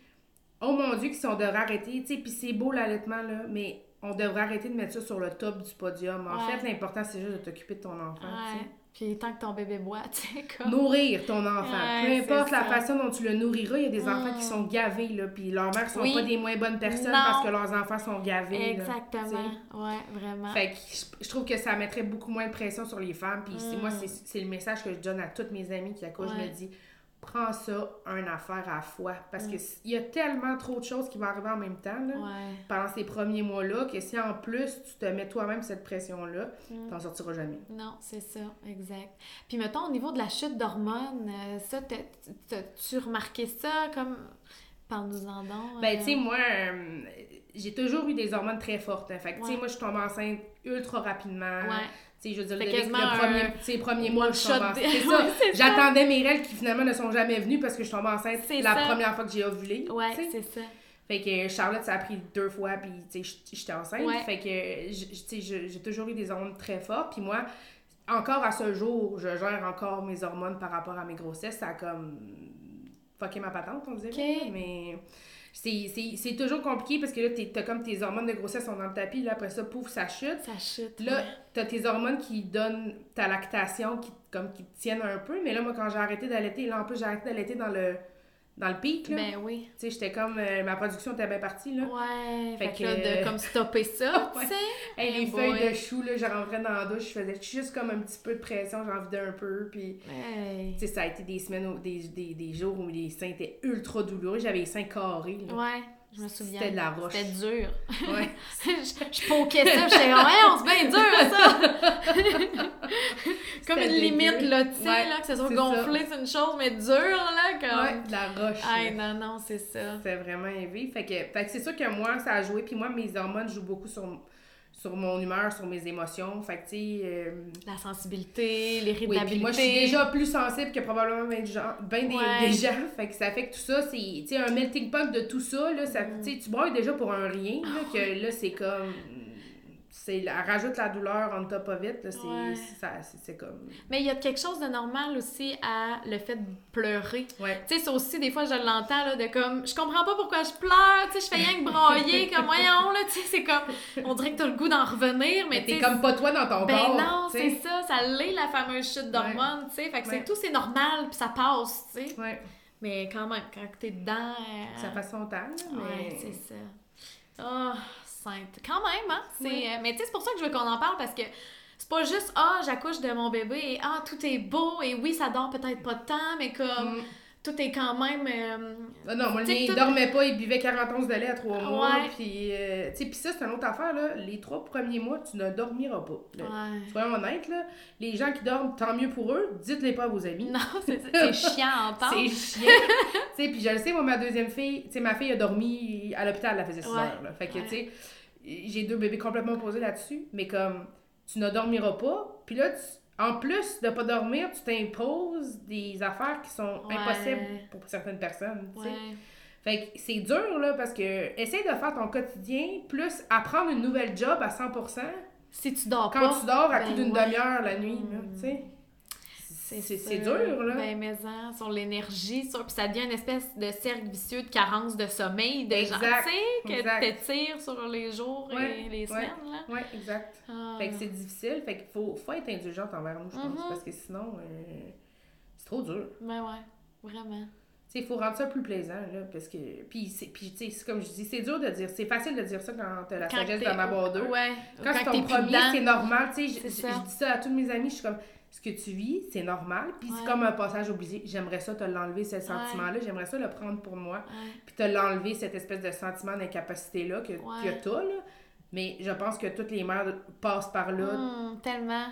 Speaker 2: oh mon Dieu, si on devrait arrêter, tu sais, puis c'est beau l'allaitement, là, mais on devrait arrêter de mettre ça sur le top du podium. En
Speaker 1: Ouais.
Speaker 2: fait, l'important, c'est juste de t'occuper de ton enfant.
Speaker 1: Ouais. Puis tant que ton bébé boit, [LAUGHS] tu sais, comme.
Speaker 2: Nourrir ton enfant.
Speaker 1: Ouais,
Speaker 2: Peu importe la
Speaker 1: ça.
Speaker 2: façon dont tu le nourriras, il y a des enfants
Speaker 1: Mm.
Speaker 2: qui sont gavés, là, puis leurs mères sont
Speaker 1: Oui.
Speaker 2: pas des moins bonnes personnes
Speaker 1: Non.
Speaker 2: parce que leurs enfants sont gavés. là,
Speaker 1: Exactement.
Speaker 2: sais.
Speaker 1: Ouais, vraiment.
Speaker 2: Fait que je, je trouve que ça mettrait beaucoup moins de pression sur les femmes. Puis c'est-
Speaker 1: Mm.
Speaker 2: moi, c'est le message que je donne à toutes mes amies qui accouchent. Je
Speaker 1: Ouais.
Speaker 2: me dis, prends ça, une affaire à la fois. Parce
Speaker 1: Mm.
Speaker 2: que s- il y a tellement trop de choses qui vont arriver en même temps, là,
Speaker 1: Ouais.
Speaker 2: pendant ces premiers mois-là, que si en plus tu te mets toi-même cette pression-là,
Speaker 1: Mm.
Speaker 2: t'en sortiras jamais.
Speaker 1: Non, c'est ça, exact. Puis mettons, au niveau de la chute d'hormones, euh, ça, t'as-tu remarqué ça? Comme... Parle-nous-en donc.
Speaker 2: Ben,
Speaker 1: euh,
Speaker 2: tu sais, moi, euh, j'ai toujours eu des hormones très fortes. hein. Fait que, tu sais, moi, je tombe enceinte ultra rapidement.
Speaker 1: Ouais.
Speaker 2: Je veux dire, le,
Speaker 1: quasiment
Speaker 2: le premier,
Speaker 1: un-
Speaker 2: tu sais, premier mois, je enceinte. [LAUGHS] C'est ça. J'attendais mes règles qui finalement ne sont jamais venues parce que je tombe enceinte
Speaker 1: C'est
Speaker 2: la
Speaker 1: ça.
Speaker 2: première fois que j'ai ovulé.
Speaker 1: Ouais, c'est ça.
Speaker 2: Fait que Charlotte, ça a pris deux fois, puis tu sais, j'étais enceinte.
Speaker 1: Ouais.
Speaker 2: Fait que, j'ai toujours eu des hormones très fortes. Puis moi, encore à ce jour, je gère encore mes hormones par rapport à mes grossesses. Ça a comme fucké ma patente, on dirait. Mais c'est- c'est c'est toujours compliqué parce que là, t'as comme tes hormones de grossesse sont dans le tapis. Là, après ça, pouf, ça chute.
Speaker 1: Ça chute.
Speaker 2: Là,
Speaker 1: ouais.
Speaker 2: t'as tes hormones qui donnent ta lactation, qui, comme, qui te tiennent un peu. Mais là, moi, quand j'ai arrêté d'allaiter, là, en plus, j'ai arrêté d'allaiter dans le, dans le pic, là.
Speaker 1: Ben oui.
Speaker 2: Tu sais, j'étais comme... euh, ma production était bien partie, là.
Speaker 1: Ouais, fait,
Speaker 2: Fait
Speaker 1: que là, de comme stopper ça, [LAUGHS]
Speaker 2: Ouais.
Speaker 1: tu sais.
Speaker 2: Hey, les
Speaker 1: boy.
Speaker 2: feuilles de chou, là, je rentrais dans la douche, je faisais juste comme un petit peu de pression, j'en vidais un peu, puis...
Speaker 1: Hey.
Speaker 2: Tu sais, ça a été des semaines, des, des, des jours où les seins étaient ultra douloureux. J'avais les seins carrés, là.
Speaker 1: Ouais, je me souviens.
Speaker 2: C'était de la roche.
Speaker 1: C'était dur.
Speaker 2: Ouais. [LAUGHS]
Speaker 1: je, je poquais ça, j'étais comme, ouais, c'est bien dur, ça! [LAUGHS] comme une limite, là, tu sais,
Speaker 2: Ouais,
Speaker 1: là, que ce soit gonflé, c'est une chose, mais dur, là, comme...
Speaker 2: Ouais, de la roche.
Speaker 1: Ah non, non, c'est ça.
Speaker 2: C'était vraiment élevé. Fait que, fait que c'est sûr que moi, ça a joué. Puis moi, mes hormones jouent beaucoup sur, sur mon humeur, sur mes émotions. Fait que, tu sais... euh,
Speaker 1: La sensibilité,
Speaker 2: Oui,
Speaker 1: l'irritabilité.
Speaker 2: puis moi, je suis déjà plus sensible que probablement ben, des gens, ben des,
Speaker 1: Ouais.
Speaker 2: des gens. Fait que ça fait que tout ça, c'est, tu sais, un melting pot de tout ça, là, ça,
Speaker 1: Mm.
Speaker 2: tu broyes déjà pour un rien, là,
Speaker 1: Ah
Speaker 2: que là, c'est comme... C'est, elle rajoute la douleur on top of it, c'est,
Speaker 1: Ouais.
Speaker 2: comme...
Speaker 1: Mais il y a quelque chose de normal aussi à le fait de pleurer.
Speaker 2: Ouais.
Speaker 1: Tu sais, ça aussi, des fois, je l'entends, là, de comme, je comprends pas pourquoi je pleure, tu sais, je fais rien que brailler, [LAUGHS] comme, voyons, là, tu sais, c'est comme, on dirait que t'as le goût d'en revenir, mais
Speaker 2: Mais t'es comme pas toi dans ton
Speaker 1: Ben
Speaker 2: corps,
Speaker 1: non, c'est ça, ça l'est la fameuse chute d'hormones, tu sais, fait que c'est tout, c'est normal, puis ça passe, tu sais. Mais quand même, quand t'es dedans... euh,
Speaker 2: ça fait son temps, mais...
Speaker 1: C'est ça. Oh, Quand même, hein? Euh, mais tu sais, c'est pour ça que je veux qu'on en parle parce que c'est pas juste ah, j'accouche de mon bébé et ah, tout est beau et oui, ça dort peut-être pas de temps, mais comme
Speaker 2: Mm.
Speaker 1: Tout est quand même. euh,
Speaker 2: Ah non, moi, il
Speaker 1: tout-
Speaker 2: dormait pas, il buvait 40 onces de lait à 3 mois. Puis, euh, tu sais, puis ça, c'est une autre affaire, là. Les trois premiers mois, tu ne dormiras pas. là.
Speaker 1: ouais.
Speaker 2: Soyons honnêtes, là. Les gens qui dorment, tant mieux pour eux. Dites-les pas à vos amis.
Speaker 1: Non, c'est, c'est chiant à entendre. [LAUGHS]
Speaker 2: C'est chiant. tu sais, puis je le sais, moi, ma deuxième fille, tu sais, ma fille a dormi à l'hôpital, elle faisait 6
Speaker 1: Ouais.
Speaker 2: heures, là. Fait que,
Speaker 1: Ouais.
Speaker 2: tu sais, j'ai deux bébés complètement posés là-dessus, mais comme, tu ne dormiras pas, puis là, tu- en plus de pas dormir, tu t'imposes des affaires qui sont
Speaker 1: Ouais.
Speaker 2: impossibles pour certaines personnes.
Speaker 1: Ouais.
Speaker 2: Fait que c'est dur, là, parce que essaye de faire ton quotidien, plus apprendre une nouvelle job à 100%,
Speaker 1: Si tu dors
Speaker 2: quand
Speaker 1: pas.
Speaker 2: tu dors à
Speaker 1: ben
Speaker 2: coup d'une
Speaker 1: ouais.
Speaker 2: demi-heure la nuit,
Speaker 1: Mm.
Speaker 2: tu sais. C'est dur, là.
Speaker 1: Ben, mais hein, sur l'énergie, sur... puis ça devient une espèce de cercle vicieux de carence de sommeil de
Speaker 2: Exact,
Speaker 1: tu que
Speaker 2: exact.
Speaker 1: t'étires sur les jours
Speaker 2: Ouais,
Speaker 1: et les
Speaker 2: ouais.
Speaker 1: semaines, là.
Speaker 2: Ouais, exact.
Speaker 1: Ah.
Speaker 2: Fait que c'est difficile, fait qu'il faut, faut être indulgente envers nous, je pense,
Speaker 1: Mhm.
Speaker 2: parce que sinon, euh, c'est trop dur.
Speaker 1: Ben ouais, vraiment.
Speaker 2: Tu sais, il faut rendre ça plus plaisant, là, parce que... Puis, tu sais, comme je dis, c'est dur de dire, c'est facile de dire ça quand t'as la
Speaker 1: Quand
Speaker 2: sagesse d'en avoir deux.
Speaker 1: Ouais.
Speaker 2: Quand, c'est ton premier, c'est normal, tu sais, je dis ça à tous mes amis, je suis comme, ce que tu vis, c'est normal, puis
Speaker 1: Ouais.
Speaker 2: c'est comme un passage obligé. J'aimerais ça te l'enlever, ce sentiment-là, j'aimerais ça le prendre pour moi, puis te l'enlever, cette espèce de sentiment d'incapacité-là que, que t'as, là. Mais je pense que toutes les mères passent par là.
Speaker 1: Hum, tellement.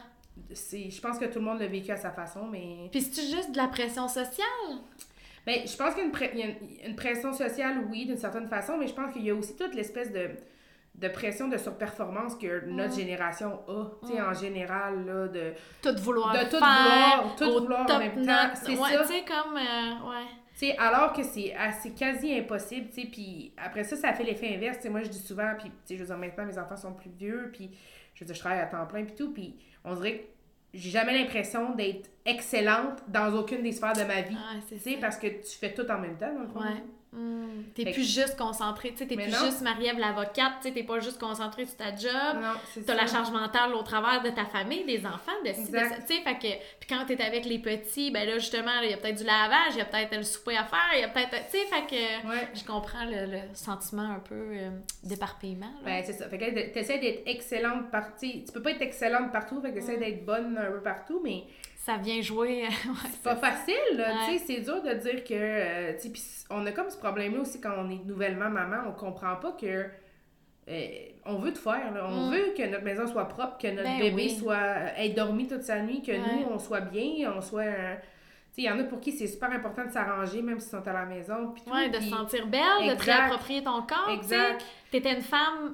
Speaker 2: Je pense que tout le monde l'a vécu à sa façon, mais...
Speaker 1: Puis c'est juste de la pression sociale?
Speaker 2: Ben, je pense qu'il y a y une pression sociale, oui, d'une certaine façon, mais je pense qu'il y a aussi toute l'espèce de, de pression de surperformance que notre
Speaker 1: Mm.
Speaker 2: génération a, tu sais,
Speaker 1: Mm.
Speaker 2: en général, là, de...
Speaker 1: Tout vouloir
Speaker 2: De tout
Speaker 1: faire,
Speaker 2: vouloir, tout vouloir en même temps, c'est
Speaker 1: ouais,
Speaker 2: ça.
Speaker 1: tu sais, comme... euh, ouais.
Speaker 2: Tu sais, alors que c'est assez quasi impossible, tu sais, puis après ça, ça fait l'effet inverse, tu sais, moi, je dis souvent, puis, tu sais, je veux dire, maintenant, mes enfants sont plus vieux, puis, je veux dire, je travaille à temps plein, puis tout, puis on dirait que j'ai jamais l'impression d'être excellente dans aucune des sphères de ma vie,
Speaker 1: Ouais, c'est
Speaker 2: tu sais,
Speaker 1: ça.
Speaker 2: parce que tu fais tout en même temps, dans le fond.
Speaker 1: Ouais. Hum, T'es plus juste concentré, tu sais, t'es plus
Speaker 2: non.
Speaker 1: juste Marie-Ève l'avocate, tu sais, t'es pas juste concentré sur ta job.
Speaker 2: Non, c'est
Speaker 1: T'as la charge mentale au travers de ta famille, des enfants, de ci, de
Speaker 2: Exact.
Speaker 1: ça. Tu sais, fait que. Puis quand t'es avec les petits, ben là, justement, il y a peut-être du lavage, il y a peut-être le souper à faire, il y a peut-être. Tu sais, fait que.
Speaker 2: Ouais.
Speaker 1: Je comprends le, le sentiment un peu euh, d'éparpillement.
Speaker 2: Ben, c'est ça. Fait que t'essaies d'être excellente partout. Tu peux pas être excellente partout, fait que t'essaies
Speaker 1: Mm.
Speaker 2: d'être bonne un peu partout, mais
Speaker 1: Ça vient jouer. [LAUGHS] ouais,
Speaker 2: c'est pas facile, là.
Speaker 1: Ouais.
Speaker 2: Tu sais, c'est dur de dire que. euh, tu sais, on a comme ce problème-là aussi quand on est nouvellement maman, on comprend pas que. euh, on veut tout faire, là. On
Speaker 1: Mm.
Speaker 2: veut que notre maison soit propre, que notre
Speaker 1: Ben
Speaker 2: bébé
Speaker 1: oui.
Speaker 2: soit euh, ait dormi toute sa nuit, que
Speaker 1: Ouais.
Speaker 2: nous, on soit bien, on soit. euh, tu il y en a pour qui c'est super important de s'arranger, même s'ils sont à la maison.
Speaker 1: Ouais, de se sentir belle, de te réapproprier ton corps. tu.
Speaker 2: Exact.
Speaker 1: T'étais une femme euh,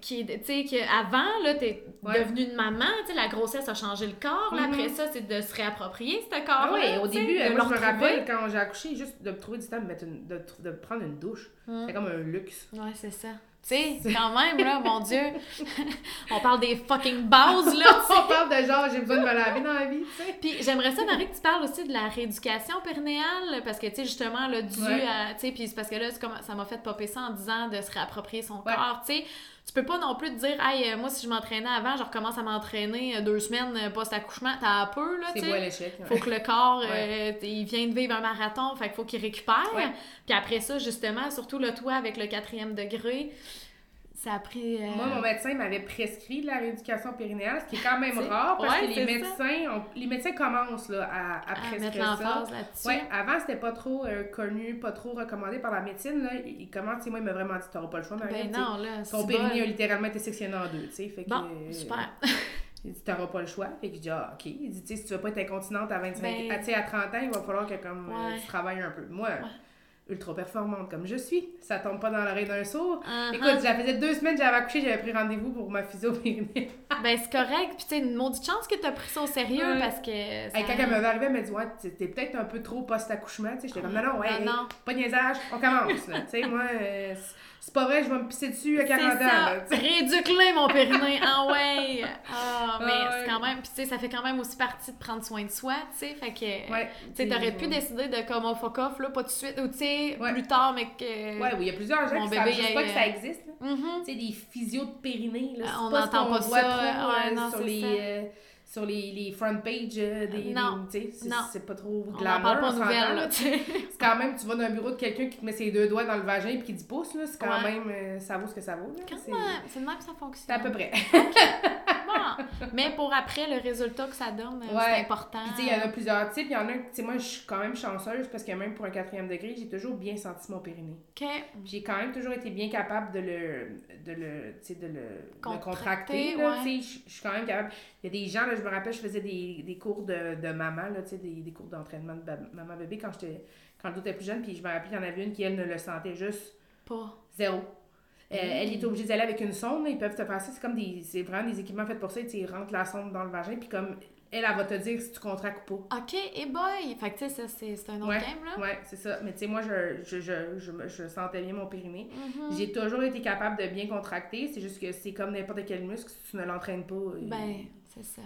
Speaker 1: qui, tu sais, que avant, là, t'es
Speaker 2: Ouais.
Speaker 1: devenue une maman, tu sais, la grossesse a changé le corps. là,
Speaker 2: Mhm.
Speaker 1: Après ça, c'est de se réapproprier ce
Speaker 2: Ah
Speaker 1: corps-là.
Speaker 2: oui, au début, euh, moi, je me
Speaker 1: retrouver.
Speaker 2: rappelle quand j'ai accouché, juste de trouver du temps de, mettre une- de, de prendre une douche.
Speaker 1: Mm.
Speaker 2: C'est comme un luxe.
Speaker 1: Ouais, c'est ça. Tu sais, quand même, là, mon [LAUGHS] Dieu, on parle des fucking bases, là. [LAUGHS]
Speaker 2: On parle de genre, j'ai besoin de me laver dans la vie, tu sais.
Speaker 1: Puis j'aimerais ça, Marie, que tu parles aussi de la rééducation périnéale, parce que, tu sais, justement, là, dû
Speaker 2: Ouais.
Speaker 1: à... Tu sais, puis c'est parce que là, comme, ça m'a fait popper ça en disant de se réapproprier son
Speaker 2: Ouais.
Speaker 1: corps, tu sais. Tu peux pas non plus te dire, hey, euh, moi, si je m'entraînais avant, je recommence à m'entraîner euh, deux semaines euh, post-accouchement. T'as un peu, là, tu sais.
Speaker 2: l'échec. ouais.
Speaker 1: Faut que le corps,
Speaker 2: Ouais.
Speaker 1: il vient de vivre un marathon, fait qu'il faut qu'il récupère. Puis après ça, justement, surtout le toi avec le quatrième degré, ça a pris... euh,
Speaker 2: Moi, mon médecin m'avait prescrit de la rééducation périnéale, ce qui est quand même [LAUGHS] rare parce
Speaker 1: ouais,
Speaker 2: que les médecins, ont- les médecins commencent là, à, à
Speaker 1: à
Speaker 2: prescrire ça. Ouais, avant, c'était pas trop euh, connu, pas trop recommandé par la médecine. Là. Il commence, moi, il m'a vraiment dit T'auras pas le choix, Marie.
Speaker 1: Ben non, là,
Speaker 2: Ton
Speaker 1: c'est
Speaker 2: périnée a littéralement été sectionné en deux, tu sais. Fait que,
Speaker 1: Bon,
Speaker 2: euh,
Speaker 1: super. [LAUGHS]
Speaker 2: Il dit, t'auras pas le choix. Fait que je dis, ah, ok. Il dit, tu sais, si tu veux pas être incontinente à 25
Speaker 1: Ben-
Speaker 2: à, à 30 ans, il va falloir que comme,
Speaker 1: Ouais.
Speaker 2: tu travailles un peu. Moi, ultra performante comme je suis, ça tombe pas dans l'oreille d'un sourd.
Speaker 1: Uh-huh.
Speaker 2: Écoute, ça faisait deux semaines que j'avais accouché, j'avais pris rendez-vous pour ma physio périnée. [LAUGHS]
Speaker 1: Ben, c'est correct. Puis, tu sais, une maudite chance que t'as pris ça au sérieux
Speaker 2: Ouais.
Speaker 1: parce que. ça-
Speaker 2: Hey, quand elle m'avait arrivé, elle m'a dit, ouais, t'es peut-être un peu trop post-accouchement. Tu sais, j'étais comme, non, non, ouais,
Speaker 1: Ah,
Speaker 2: hey,
Speaker 1: non.
Speaker 2: pas de niaisage, on commence. là. Tu sais, moi, euh, c'est- pas vrai, je vais me pisser dessus à
Speaker 1: C'est
Speaker 2: 40 ans.
Speaker 1: ça.
Speaker 2: là, tu sais.
Speaker 1: Réduque-le, mon périnée. Ah [LAUGHS] ouais. Ah, mais
Speaker 2: Ah,
Speaker 1: c'est quand même. Puis, tu sais, ça fait quand même aussi partie de prendre soin de soi, tu sais. Fait que.
Speaker 2: Ouais,
Speaker 1: Tu sais, t'aurais pu
Speaker 2: ouais.
Speaker 1: décider de comme on fuck off, là, pas tout de suite, ou tu sais,
Speaker 2: Ouais.
Speaker 1: plus tard, mais que.
Speaker 2: Ouais, oui, il y a plusieurs gens
Speaker 1: Mon
Speaker 2: qui savent
Speaker 1: bébé,
Speaker 2: juste
Speaker 1: il-
Speaker 2: pas que ça existe. là.
Speaker 1: Mhm.
Speaker 2: Tu sais, des physios de périnée, là.
Speaker 1: Ah, on
Speaker 2: pas
Speaker 1: n'entend pas
Speaker 2: voit
Speaker 1: ça,
Speaker 2: trop,
Speaker 1: ouais,
Speaker 2: euh,
Speaker 1: non,
Speaker 2: sur les, euh, sur les, les front pages euh, des,
Speaker 1: Non.
Speaker 2: tu sais, c'est- pas trop glamour, on. [LAUGHS] C'est quand même, tu vas dans un bureau de quelqu'un qui te met ses deux doigts dans le vagin et qui dit pouce, là, c'est quand
Speaker 1: Ouais.
Speaker 2: même, euh, ça vaut ce que ça vaut, là.
Speaker 1: Quand
Speaker 2: C'est
Speaker 1: même, c'est même que ça fonctionne.
Speaker 2: c'est à peu près. [LAUGHS]
Speaker 1: Mais pour après, le résultat que ça donne, euh,
Speaker 2: Ouais.
Speaker 1: c'est important.
Speaker 2: Il y en a plusieurs types. Il y en a, tu sais, moi, je suis quand même chanceuse parce que même pour un quatrième degré, j'ai toujours bien senti mon périnée.
Speaker 1: OK.
Speaker 2: J'ai quand même toujours été bien capable de le, de le, tu sais, de le,
Speaker 1: Contracter, ouais.
Speaker 2: Je suis quand même capable. Il y a des gens, là, je me rappelle, je faisais des, des cours de, de maman, là, tu sais, des, des cours d'entraînement de maman-bébé quand j'étais quand était plus jeune. Puis je me rappelle qu'il y en avait une qui, elle, ne le sentait juste
Speaker 1: Pas.
Speaker 2: zéro. Euh,
Speaker 1: Mm.
Speaker 2: Elle était obligée d'aller avec une sonde. ils peuvent te passer. C'est comme des. C'est vraiment des équipements faits pour ça. Ils rentrent la sonde dans le vagin. Puis comme elle, elle va te dire si tu contractes ou pas.
Speaker 1: OK, et boy! Fait que, tu sais, ça, c'est c'est un autre
Speaker 2: Ouais,
Speaker 1: game, là.
Speaker 2: ouais, c'est ça. Mais tu sais, moi, je, je, je, je, je sentais bien mon périnée.
Speaker 1: Mhm.
Speaker 2: J'ai toujours été capable de bien contracter. C'est juste que c'est comme n'importe quel muscle. Si tu ne l'entraînes pas, il-
Speaker 1: Ben, c'est ça.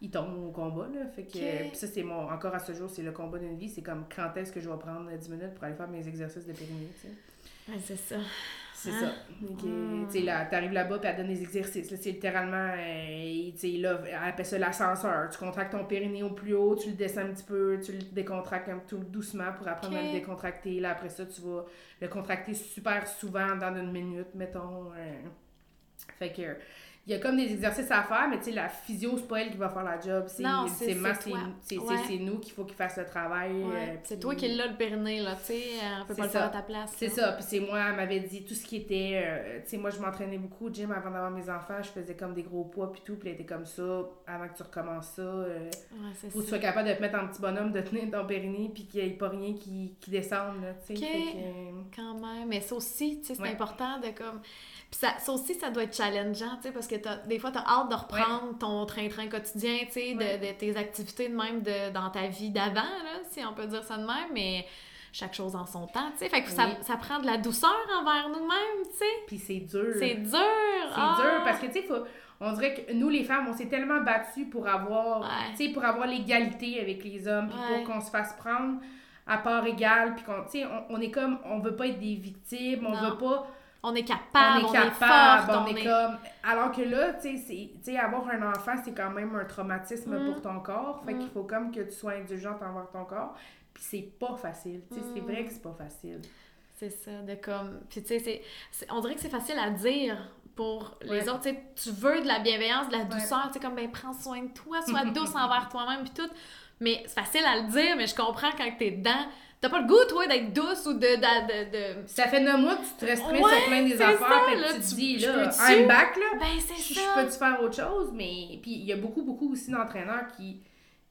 Speaker 2: il tombe au combat. Là. Fait que, ça, c'est mon. Encore à ce jour, c'est le combat d'une vie. C'est comme quand est-ce que je vais prendre 10 minutes pour aller faire mes exercices de périnée. tu sais.
Speaker 1: Ouais, c'est ça.
Speaker 2: C'est
Speaker 1: Hein?
Speaker 2: ça. Donc, euh,
Speaker 1: Mm.
Speaker 2: tu là, t'arrives là-bas, puis elle donne des exercices. Là, c'est littéralement, euh, tu sais, là, elle appelle ça l'ascenseur. Tu contractes ton périnée au plus haut, tu le descends un petit peu, tu le décontractes un tout doucement pour apprendre à le décontracter. Là, après ça, tu vas le contracter super souvent dans une minute, mettons. euh. Fait que, il y a comme des exercices à faire, mais tu sais, la physio, c'est pas elle qui va faire la job. C'est
Speaker 1: c'est-
Speaker 2: c'est nous qu'il faut qu'il fasse le travail.
Speaker 1: Ouais,
Speaker 2: euh,
Speaker 1: c'est toi qui l'as le périnée, là, tu sais, euh, on peut pas le
Speaker 2: ça.
Speaker 1: faire à ta place.
Speaker 2: C'est ça, puis c'est moi, elle m'avait dit tout ce qui était. euh, tu sais, moi, je m'entraînais beaucoup au gym avant d'avoir mes enfants, je faisais comme des gros poids, puis tout, puis elle était comme ça, avant que tu recommences ça. euh,
Speaker 1: Ouais,
Speaker 2: que tu sois capable de te mettre en petit bonhomme, de tenir ton périnée, puis qu'il n'y ait pas rien qui, qui descende, là, tu sais.
Speaker 1: Quand mais ça aussi, tu sais, c'est
Speaker 2: Ouais.
Speaker 1: important de comme... Puis ça, ça aussi, ça doit être challengeant, tu sais, parce que des fois, t'as hâte de reprendre ton train-train quotidien, tu sais, de-
Speaker 2: Ouais.
Speaker 1: de, tes activités de même de, dans ta vie d'avant, là, si on peut dire ça de même, mais chaque chose en son temps, tu sais. Fait que ça,
Speaker 2: Oui.
Speaker 1: ça prend de la douceur envers nous-mêmes, tu sais.
Speaker 2: puis c'est dur.
Speaker 1: C'est dur!
Speaker 2: C'est
Speaker 1: ah!
Speaker 2: dur parce que, tu sais, faut- on dirait que nous, les femmes, on s'est tellement battues pour avoir,
Speaker 1: Ouais.
Speaker 2: tu sais, pour avoir l'égalité avec les hommes, puis pour qu'on se fasse prendre à part égale, puis qu'on, tu sais, on, on est comme, on veut pas être des victimes, on
Speaker 1: Non.
Speaker 2: veut pas,
Speaker 1: On est
Speaker 2: on
Speaker 1: capable,
Speaker 2: est
Speaker 1: on est,
Speaker 2: capable,
Speaker 1: forte,
Speaker 2: on, est, comme, alors que là, tu sais, avoir un enfant, c'est quand même un traumatisme
Speaker 1: Mm.
Speaker 2: pour ton corps, fait
Speaker 1: Mm.
Speaker 2: qu'il faut comme que tu sois indulgente envers ton corps, puis c'est pas facile, tu sais, c'est
Speaker 1: Mm.
Speaker 2: vrai que c'est pas facile.
Speaker 1: C'est ça, de comme. Puis tu sais, on dirait que c'est facile à dire pour les
Speaker 2: Ouais.
Speaker 1: autres. Tu sais, tu veux de la bienveillance, de la douceur, tu sais, comme, ben, prends soin de toi, sois douce [LAUGHS] envers toi-même, puis tout. Mais c'est facile à le dire, mais je comprends quand t'es dedans. T'as pas le goût, toi, d'être douce ou de. de, de, de-
Speaker 2: Ça fait neuf mois que tu te restreins
Speaker 1: Ouais,
Speaker 2: sur plein des affaires,
Speaker 1: ça,
Speaker 2: fait que
Speaker 1: là,
Speaker 2: tu te
Speaker 1: tu-
Speaker 2: dis, là? I'm back, là.
Speaker 1: Ben, c'est
Speaker 2: je, peux-tu faire autre chose? Mais puis il y a beaucoup, beaucoup aussi d'entraîneurs qui,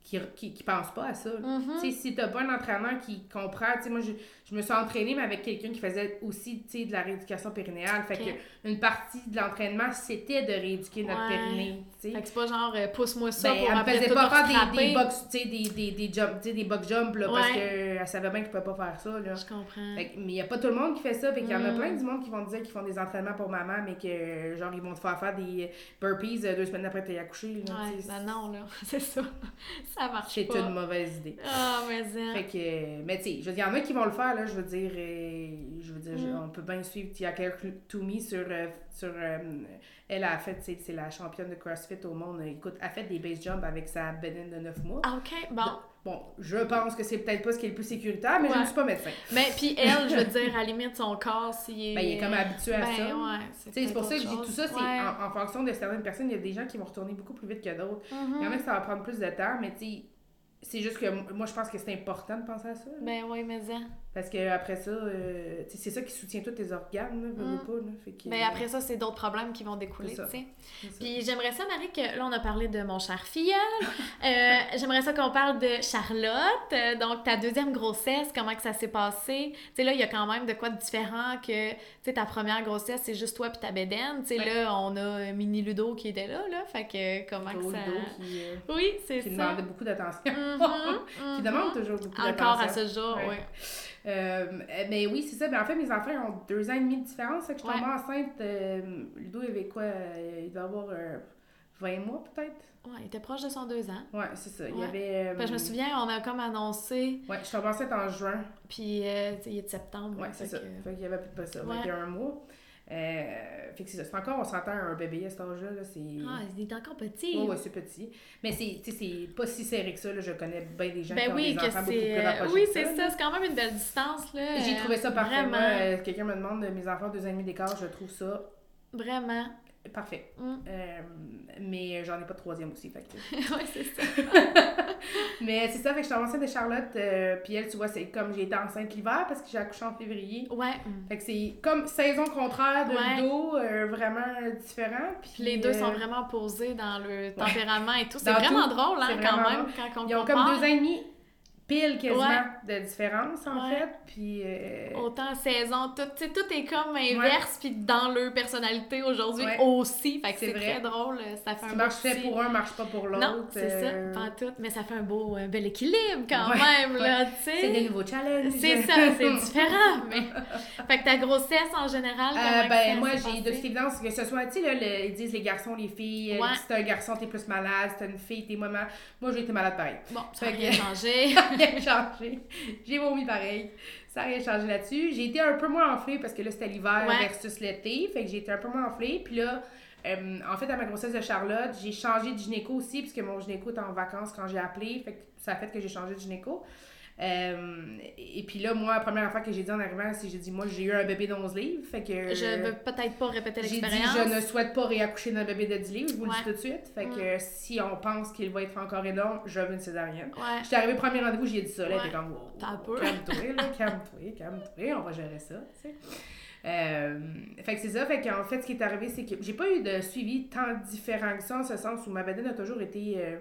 Speaker 2: qui, qui, qui pensent pas à ça.
Speaker 1: Mhm.
Speaker 2: Tu sais, si t'as pas un entraîneur qui comprend, tu sais, moi, je, je me suis entraînée, mais avec quelqu'un qui faisait aussi, de la rééducation périnéale. Fait que une partie de l'entraînement, c'était de rééduquer notre
Speaker 1: Ouais.
Speaker 2: périnée, tu sais.
Speaker 1: Fait que c'est pas genre, euh, pousse-moi ça
Speaker 2: Ben,
Speaker 1: pour
Speaker 2: elle me faisait pas faire des, des box, des, des, des, jump, des box jump, là, parce qu'elle savait bien qu'elle pouvait pas faire ça, là.
Speaker 1: Je comprends.
Speaker 2: Fait que- mais il n'y a pas tout le monde qui fait ça. Fait qu'il y en a
Speaker 1: Mm.
Speaker 2: plein du monde qui vont dire qu'ils font des entraînements pour maman, mais que genre ils vont te faire faire des burpees euh, deux semaines après que tu accouché. là,
Speaker 1: Ouais, ben non, là, [LAUGHS] c'est ça. Ça marche
Speaker 2: C'est
Speaker 1: pas.
Speaker 2: une mauvaise idée.
Speaker 1: Ah, mais ça.
Speaker 2: Fait que, mais tu sais, je veux dire, il y en a qui vont le faire, là, je veux dire, euh, je veux dire,
Speaker 1: Mm.
Speaker 2: on peut bien suivre Tia Toomey sur, euh, sur euh, elle a fait, c'est la championne de CrossFit au monde, écoute, elle a fait des base jumps avec sa bédaine de 9 mois.
Speaker 1: Ah, ok, bon.
Speaker 2: Bon, je pense que c'est peut-être pas ce qui est le plus sécuritaire, mais je ne suis pas médecin.
Speaker 1: Mais puis elle, je veux [LAUGHS] dire, à la limite, son corps, s'il est...
Speaker 2: Ben, il est comme habitué à
Speaker 1: ben,
Speaker 2: ça.
Speaker 1: ouais,
Speaker 2: c'est pour ça que je dis tout ça, c'est
Speaker 1: Ouais.
Speaker 2: en, en fonction de certaines personnes, il y a des gens qui vont retourner beaucoup plus vite que d'autres. Il y en a que ça va prendre plus de temps, mais tu sais, c'est juste que moi, je pense que c'est important de penser à ça. là.
Speaker 1: Ben oui, mais ça.
Speaker 2: Parce que après ça, euh, c'est ça qui soutient tous tes organes, là,
Speaker 1: Mm.
Speaker 2: pas, là. Fait que,
Speaker 1: Ben après ça, c'est d'autres problèmes qui vont découler, tu sais. Puis j'aimerais ça, Marie, que là, on a parlé de mon cher filleul. [LAUGHS] Euh, j'aimerais ça qu'on parle de Charlotte. Euh, donc, ta deuxième grossesse, comment que ça s'est passé? Tu sais, là, il y a quand même de quoi de différent que, tu sais, ta première grossesse, c'est juste toi puis ta bédaine. Tu sais,
Speaker 2: Ouais.
Speaker 1: là, on a euh, Mini Ludo qui était là, là. Fait que, comment que
Speaker 2: Gros
Speaker 1: ça...
Speaker 2: dos qui,
Speaker 1: Oui, c'est
Speaker 2: qui
Speaker 1: ça.
Speaker 2: demandait beaucoup d'attention.
Speaker 1: Mhm, [LAUGHS]
Speaker 2: qui demande toujours beaucoup d'attention.
Speaker 1: Encore à ce jour, oui.
Speaker 2: Mais oui, c'est ça. Ben, en fait, mes enfants ont deux ans et demi de différence. Fait que je suis
Speaker 1: Ouais.
Speaker 2: enceinte. euh, Ludo, il avait quoi euh, Il doit avoir euh, 20 mois peut-être
Speaker 1: Ouais, il était proche de son deux ans.
Speaker 2: Ouais, c'est ça. Il y avait. euh,
Speaker 1: que je me souviens, on a comme annoncé,
Speaker 2: Ouais, je suis tombée enceinte en juin.
Speaker 1: puis euh, il est de septembre.
Speaker 2: Ouais, c'est ça.
Speaker 1: que-
Speaker 2: Fait qu'il y avait peu près ça.
Speaker 1: Ouais.
Speaker 2: 21 mois. Euh, fait que c'est ça. C'est encore, on s'entend un bébé à cet âge-là. Là, c'est.
Speaker 1: Ah, il est encore petit.
Speaker 2: Ouais, ouais, c'est petit. Mais c'est, c'est pas si serré que ça. Là. Je connais bien des gens qui
Speaker 1: Ben
Speaker 2: ont
Speaker 1: oui,
Speaker 2: des
Speaker 1: que
Speaker 2: enfants beaucoup plus
Speaker 1: c'est.
Speaker 2: rapprochés
Speaker 1: Oui, c'est ça. C'est quand même une belle distance, là.
Speaker 2: J'ai trouvé ça parfait.
Speaker 1: Vraiment.
Speaker 2: Moi, euh, quelqu'un me demande de mes enfants deux ans et demi d'écart, je trouve ça
Speaker 1: Vraiment.
Speaker 2: Parfait.
Speaker 1: Mm.
Speaker 2: Euh, mais j'en ai pas de troisième aussi. Fait que... [LAUGHS]
Speaker 1: ouais, c'est ça. [LAUGHS]
Speaker 2: mais c'est ça, fait que je suis enceinte de Charlotte. euh, puis elle, tu vois, c'est comme j'ai été enceinte l'hiver parce que j'ai accouché en février.
Speaker 1: Ouais.
Speaker 2: Fait que c'est comme saison contraire de
Speaker 1: Ouais.
Speaker 2: Ludo, euh, vraiment différent. Puis
Speaker 1: les deux sont vraiment posés dans le tempérament et tout. [LAUGHS] C'est vraiment
Speaker 2: tout.
Speaker 1: drôle, hein, quand
Speaker 2: vraiment
Speaker 1: même, quand on
Speaker 2: Ils ont comme deux ans et demi pile quasiment
Speaker 1: Ouais.
Speaker 2: de différence en
Speaker 1: Ouais.
Speaker 2: fait. Puis euh,
Speaker 1: Autant saison, tout, tout est comme inverse, puis dans leur personnalité aujourd'hui
Speaker 2: Ouais.
Speaker 1: aussi. Fait que
Speaker 2: C'est
Speaker 1: très drôle. Ça fait un
Speaker 2: marche
Speaker 1: petit-
Speaker 2: pour un, marche pas pour l'autre.
Speaker 1: Non, c'est
Speaker 2: euh,
Speaker 1: ça, pas tout. Mais ça fait un beau, un bel équilibre quand même, là, tu sais.
Speaker 2: C'est des nouveaux challenges.
Speaker 1: C'est ça, c'est [LAUGHS] différent, mais... Fait que ta grossesse, en général,
Speaker 2: Euh, ben, moi, j'ai de évidence que ce soit, tu sais, le- ils disent les garçons, les filles, euh, si t'es un garçon, t'es plus malade, si t'es une fille, t'es moins malade. Moi, j'ai été malade pareil.
Speaker 1: Bon, ça
Speaker 2: Fait
Speaker 1: rien
Speaker 2: que- [LAUGHS]
Speaker 1: changé.
Speaker 2: Rien [LAUGHS] changé. J'ai vomi pareil. Ça n'a rien changé là-dessus. J'ai été un peu moins enflée parce que là, c'était l'hiver
Speaker 1: Ouais.
Speaker 2: versus l'été. Fait que j'ai été un peu moins enflée. Puis là, euh, en fait, à ma grossesse de Charlotte, j'ai changé de gynéco aussi puisque mon gynéco était en vacances quand j'ai appelé. Fait que ça a fait que j'ai changé de gynéco. Euh, et puis là, moi, la première affaire que j'ai dit en arrivant, c'est j'ai dit, moi, j'ai eu un bébé d'11 livres. Fait que.
Speaker 1: Je veux peut-être pas répéter
Speaker 2: J'ai dit,
Speaker 1: l'expérience.
Speaker 2: je ne souhaite pas réaccoucher d'un bébé de 10 livres, je vous le dis tout de suite. Fait que si on pense qu'il va être encore énorme, je veux une césarienne.
Speaker 1: Ouais.
Speaker 2: J'étais arrivée au premier rendez-vous, j'ai dit ça. Là, elle
Speaker 1: Ouais.
Speaker 2: était comme, wow, calme-toi, là, [LAUGHS] calme-toi, calme-toi, on va gérer ça, tu sais. Euh, fait que c'est ça, fait qu'en fait, ce qui est arrivé, c'est que j'ai pas eu de suivi tant différent que ça, en ce sens où ma bedaine a toujours été. euh,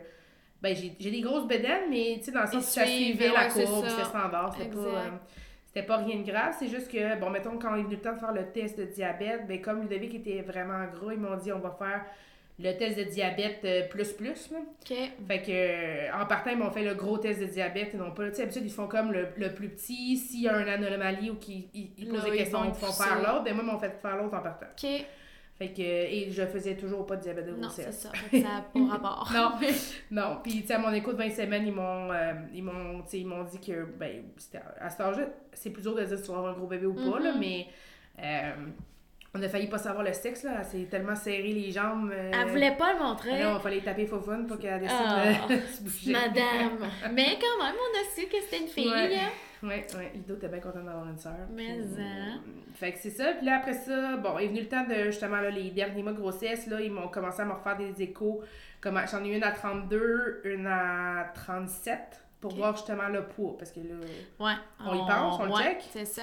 Speaker 2: ben, j'ai des grosses bedaines, mais tu sais, dans le sens
Speaker 1: Ils
Speaker 2: où ça suivait la
Speaker 1: ouais, c'est
Speaker 2: courbe, c'était standard, c'était pas. Euh, c'était pas rien de grave, c'est juste que, bon, mettons, quand il est venu le temps de faire le test de diabète, ben, comme Ludovic était vraiment gros, ils m'ont dit, on va faire le test de diabète euh, plus plus, là. Fait que, euh, en partant, ils m'ont fait le gros test de diabète et non pas, tu sais, ils font comme le, le plus petit. S'il y a une anomalie ou qu'ils ils, ils posent
Speaker 1: Là,
Speaker 2: des
Speaker 1: ils
Speaker 2: questions, ils te font faire l'autre. Ben, moi, ils m'ont fait faire l'autre en partant. Fait que, et je faisais toujours pas de diabète de
Speaker 1: Non, c'est
Speaker 2: grossesse.
Speaker 1: ça. Ça n'a pas [LAUGHS] rapport.
Speaker 2: Non, non. Puis, tu sais, à mon écoute de 20 semaines, ils m'ont, euh, ils m'ont, ils m'ont dit que, ben, c'était- à cet âge-là, c'est plus dur de dire si tu vas avoir un gros bébé ou pas, là,
Speaker 1: Mhm.
Speaker 2: mais euh, on a failli pas savoir le sexe, là. Elle s'est tellement serré les jambes. euh,
Speaker 1: Elle voulait pas le montrer.
Speaker 2: Là, il fallait taper faux fun pour qu'elle décide
Speaker 1: Ah,
Speaker 2: de [LAUGHS] se bouger.
Speaker 1: Madame. Mais quand même, on a su que c'était une fille.
Speaker 2: Ouais.
Speaker 1: hein.
Speaker 2: Ouais, ouais. Ludo était bien content d'avoir une sœur.
Speaker 1: Mais,
Speaker 2: Puis,
Speaker 1: hein.
Speaker 2: euh, Fait que c'est ça. Puis là, après ça, bon, est venu le temps de, justement, là, les derniers mois de grossesse, là, ils m'ont commencé à me refaire des échos. Comme, j'en ai eu une à 32, une à 37, pour voir justement le poids. Parce que là,
Speaker 1: Ouais.
Speaker 2: On y pense, on le
Speaker 1: ouais,
Speaker 2: check?
Speaker 1: C'est ça.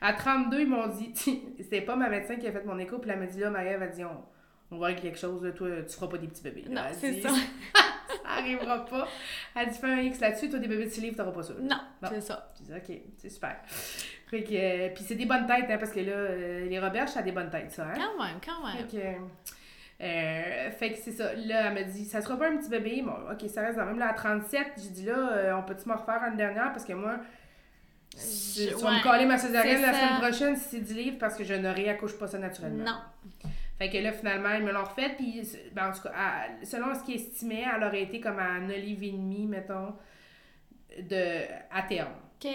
Speaker 2: à 32, ils m'ont dit, c'était pas ma médecin qui a fait mon écho, puis elle m'a dit, là, Marie-Ève a dit, on, on va quelque chose, là, toi, tu feras pas des petits bébés. là.
Speaker 1: Non,
Speaker 2: Elle
Speaker 1: c'est
Speaker 2: dit,
Speaker 1: ça. [LAUGHS]
Speaker 2: ça arrivera pas. Elle dit, fais un X là-dessus, toi, des bébés de 6 livres, t'auras pas ça.
Speaker 1: Non,
Speaker 2: Bon.
Speaker 1: c'est ça.
Speaker 2: Dis, OK, c'est super. Fait que, euh, puis c'est des bonnes têtes, hein, parce que là, euh, les Roberts, ça a des bonnes têtes, ça, hein?
Speaker 1: Quand même, quand même.
Speaker 2: Fait que, euh, fait que c'est ça. Là, elle m'a dit, ça sera pas un petit bébé. Bon, OK, ça reste dans même. Là, à 37, j'ai dit, là, on peut-tu me refaire une dernière? Parce que moi,
Speaker 1: Je-
Speaker 2: tu vas me coller ma césarienne la semaine prochaine si c'est 10 livres parce que je ne réaccouche pas ça naturellement.
Speaker 1: Non.
Speaker 2: Fait que là, finalement, ils me l'ont refait. Puis, ben, en tout cas, à- selon ce qu'ils estimaient, elle aurait été comme à 9 livres et demi, mettons, de, à terme.
Speaker 1: OK.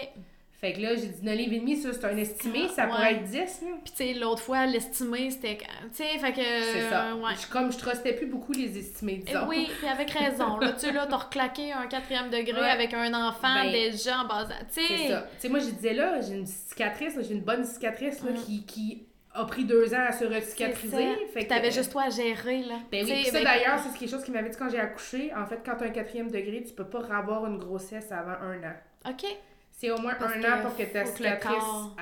Speaker 2: Fait que là, j'ai dit 9 livres et demi, ça, c'est un estimé, ça
Speaker 1: Ouais.
Speaker 2: pourrait être 10, là.
Speaker 1: Puis, tu sais, l'autre fois, l'estimé, c'était. Tu sais, fait que.
Speaker 2: C'est ça.
Speaker 1: euh, ouais.
Speaker 2: Je, comme je trustais plus beaucoup les estimés,
Speaker 1: Eh
Speaker 2: disons.
Speaker 1: Oui, puis avec raison. Là, tu sais, là, t'as reclaqué un quatrième degré
Speaker 2: Ouais.
Speaker 1: avec un enfant
Speaker 2: Ben,
Speaker 1: déjà en bas. Tu
Speaker 2: C'est
Speaker 1: sais.
Speaker 2: ça. Tu sais, moi, je disais là, j'ai une cicatrice, j'ai une bonne cicatrice là,
Speaker 1: Mm.
Speaker 2: qui, qui a pris deux ans à se
Speaker 1: c'est
Speaker 2: recicatriser.
Speaker 1: ça.
Speaker 2: Fait que-
Speaker 1: t'avais juste toi à gérer, là.
Speaker 2: Ben oui, ça d'ailleurs, c'est quelque chose qui m'avait dit quand j'ai accouché. En fait, quand tu as un quatrième degré, tu peux pas avoir une grossesse avant un an.
Speaker 1: OK.
Speaker 2: C'est au moins
Speaker 1: Parce
Speaker 2: un an pour que ta cicatrice
Speaker 1: corps-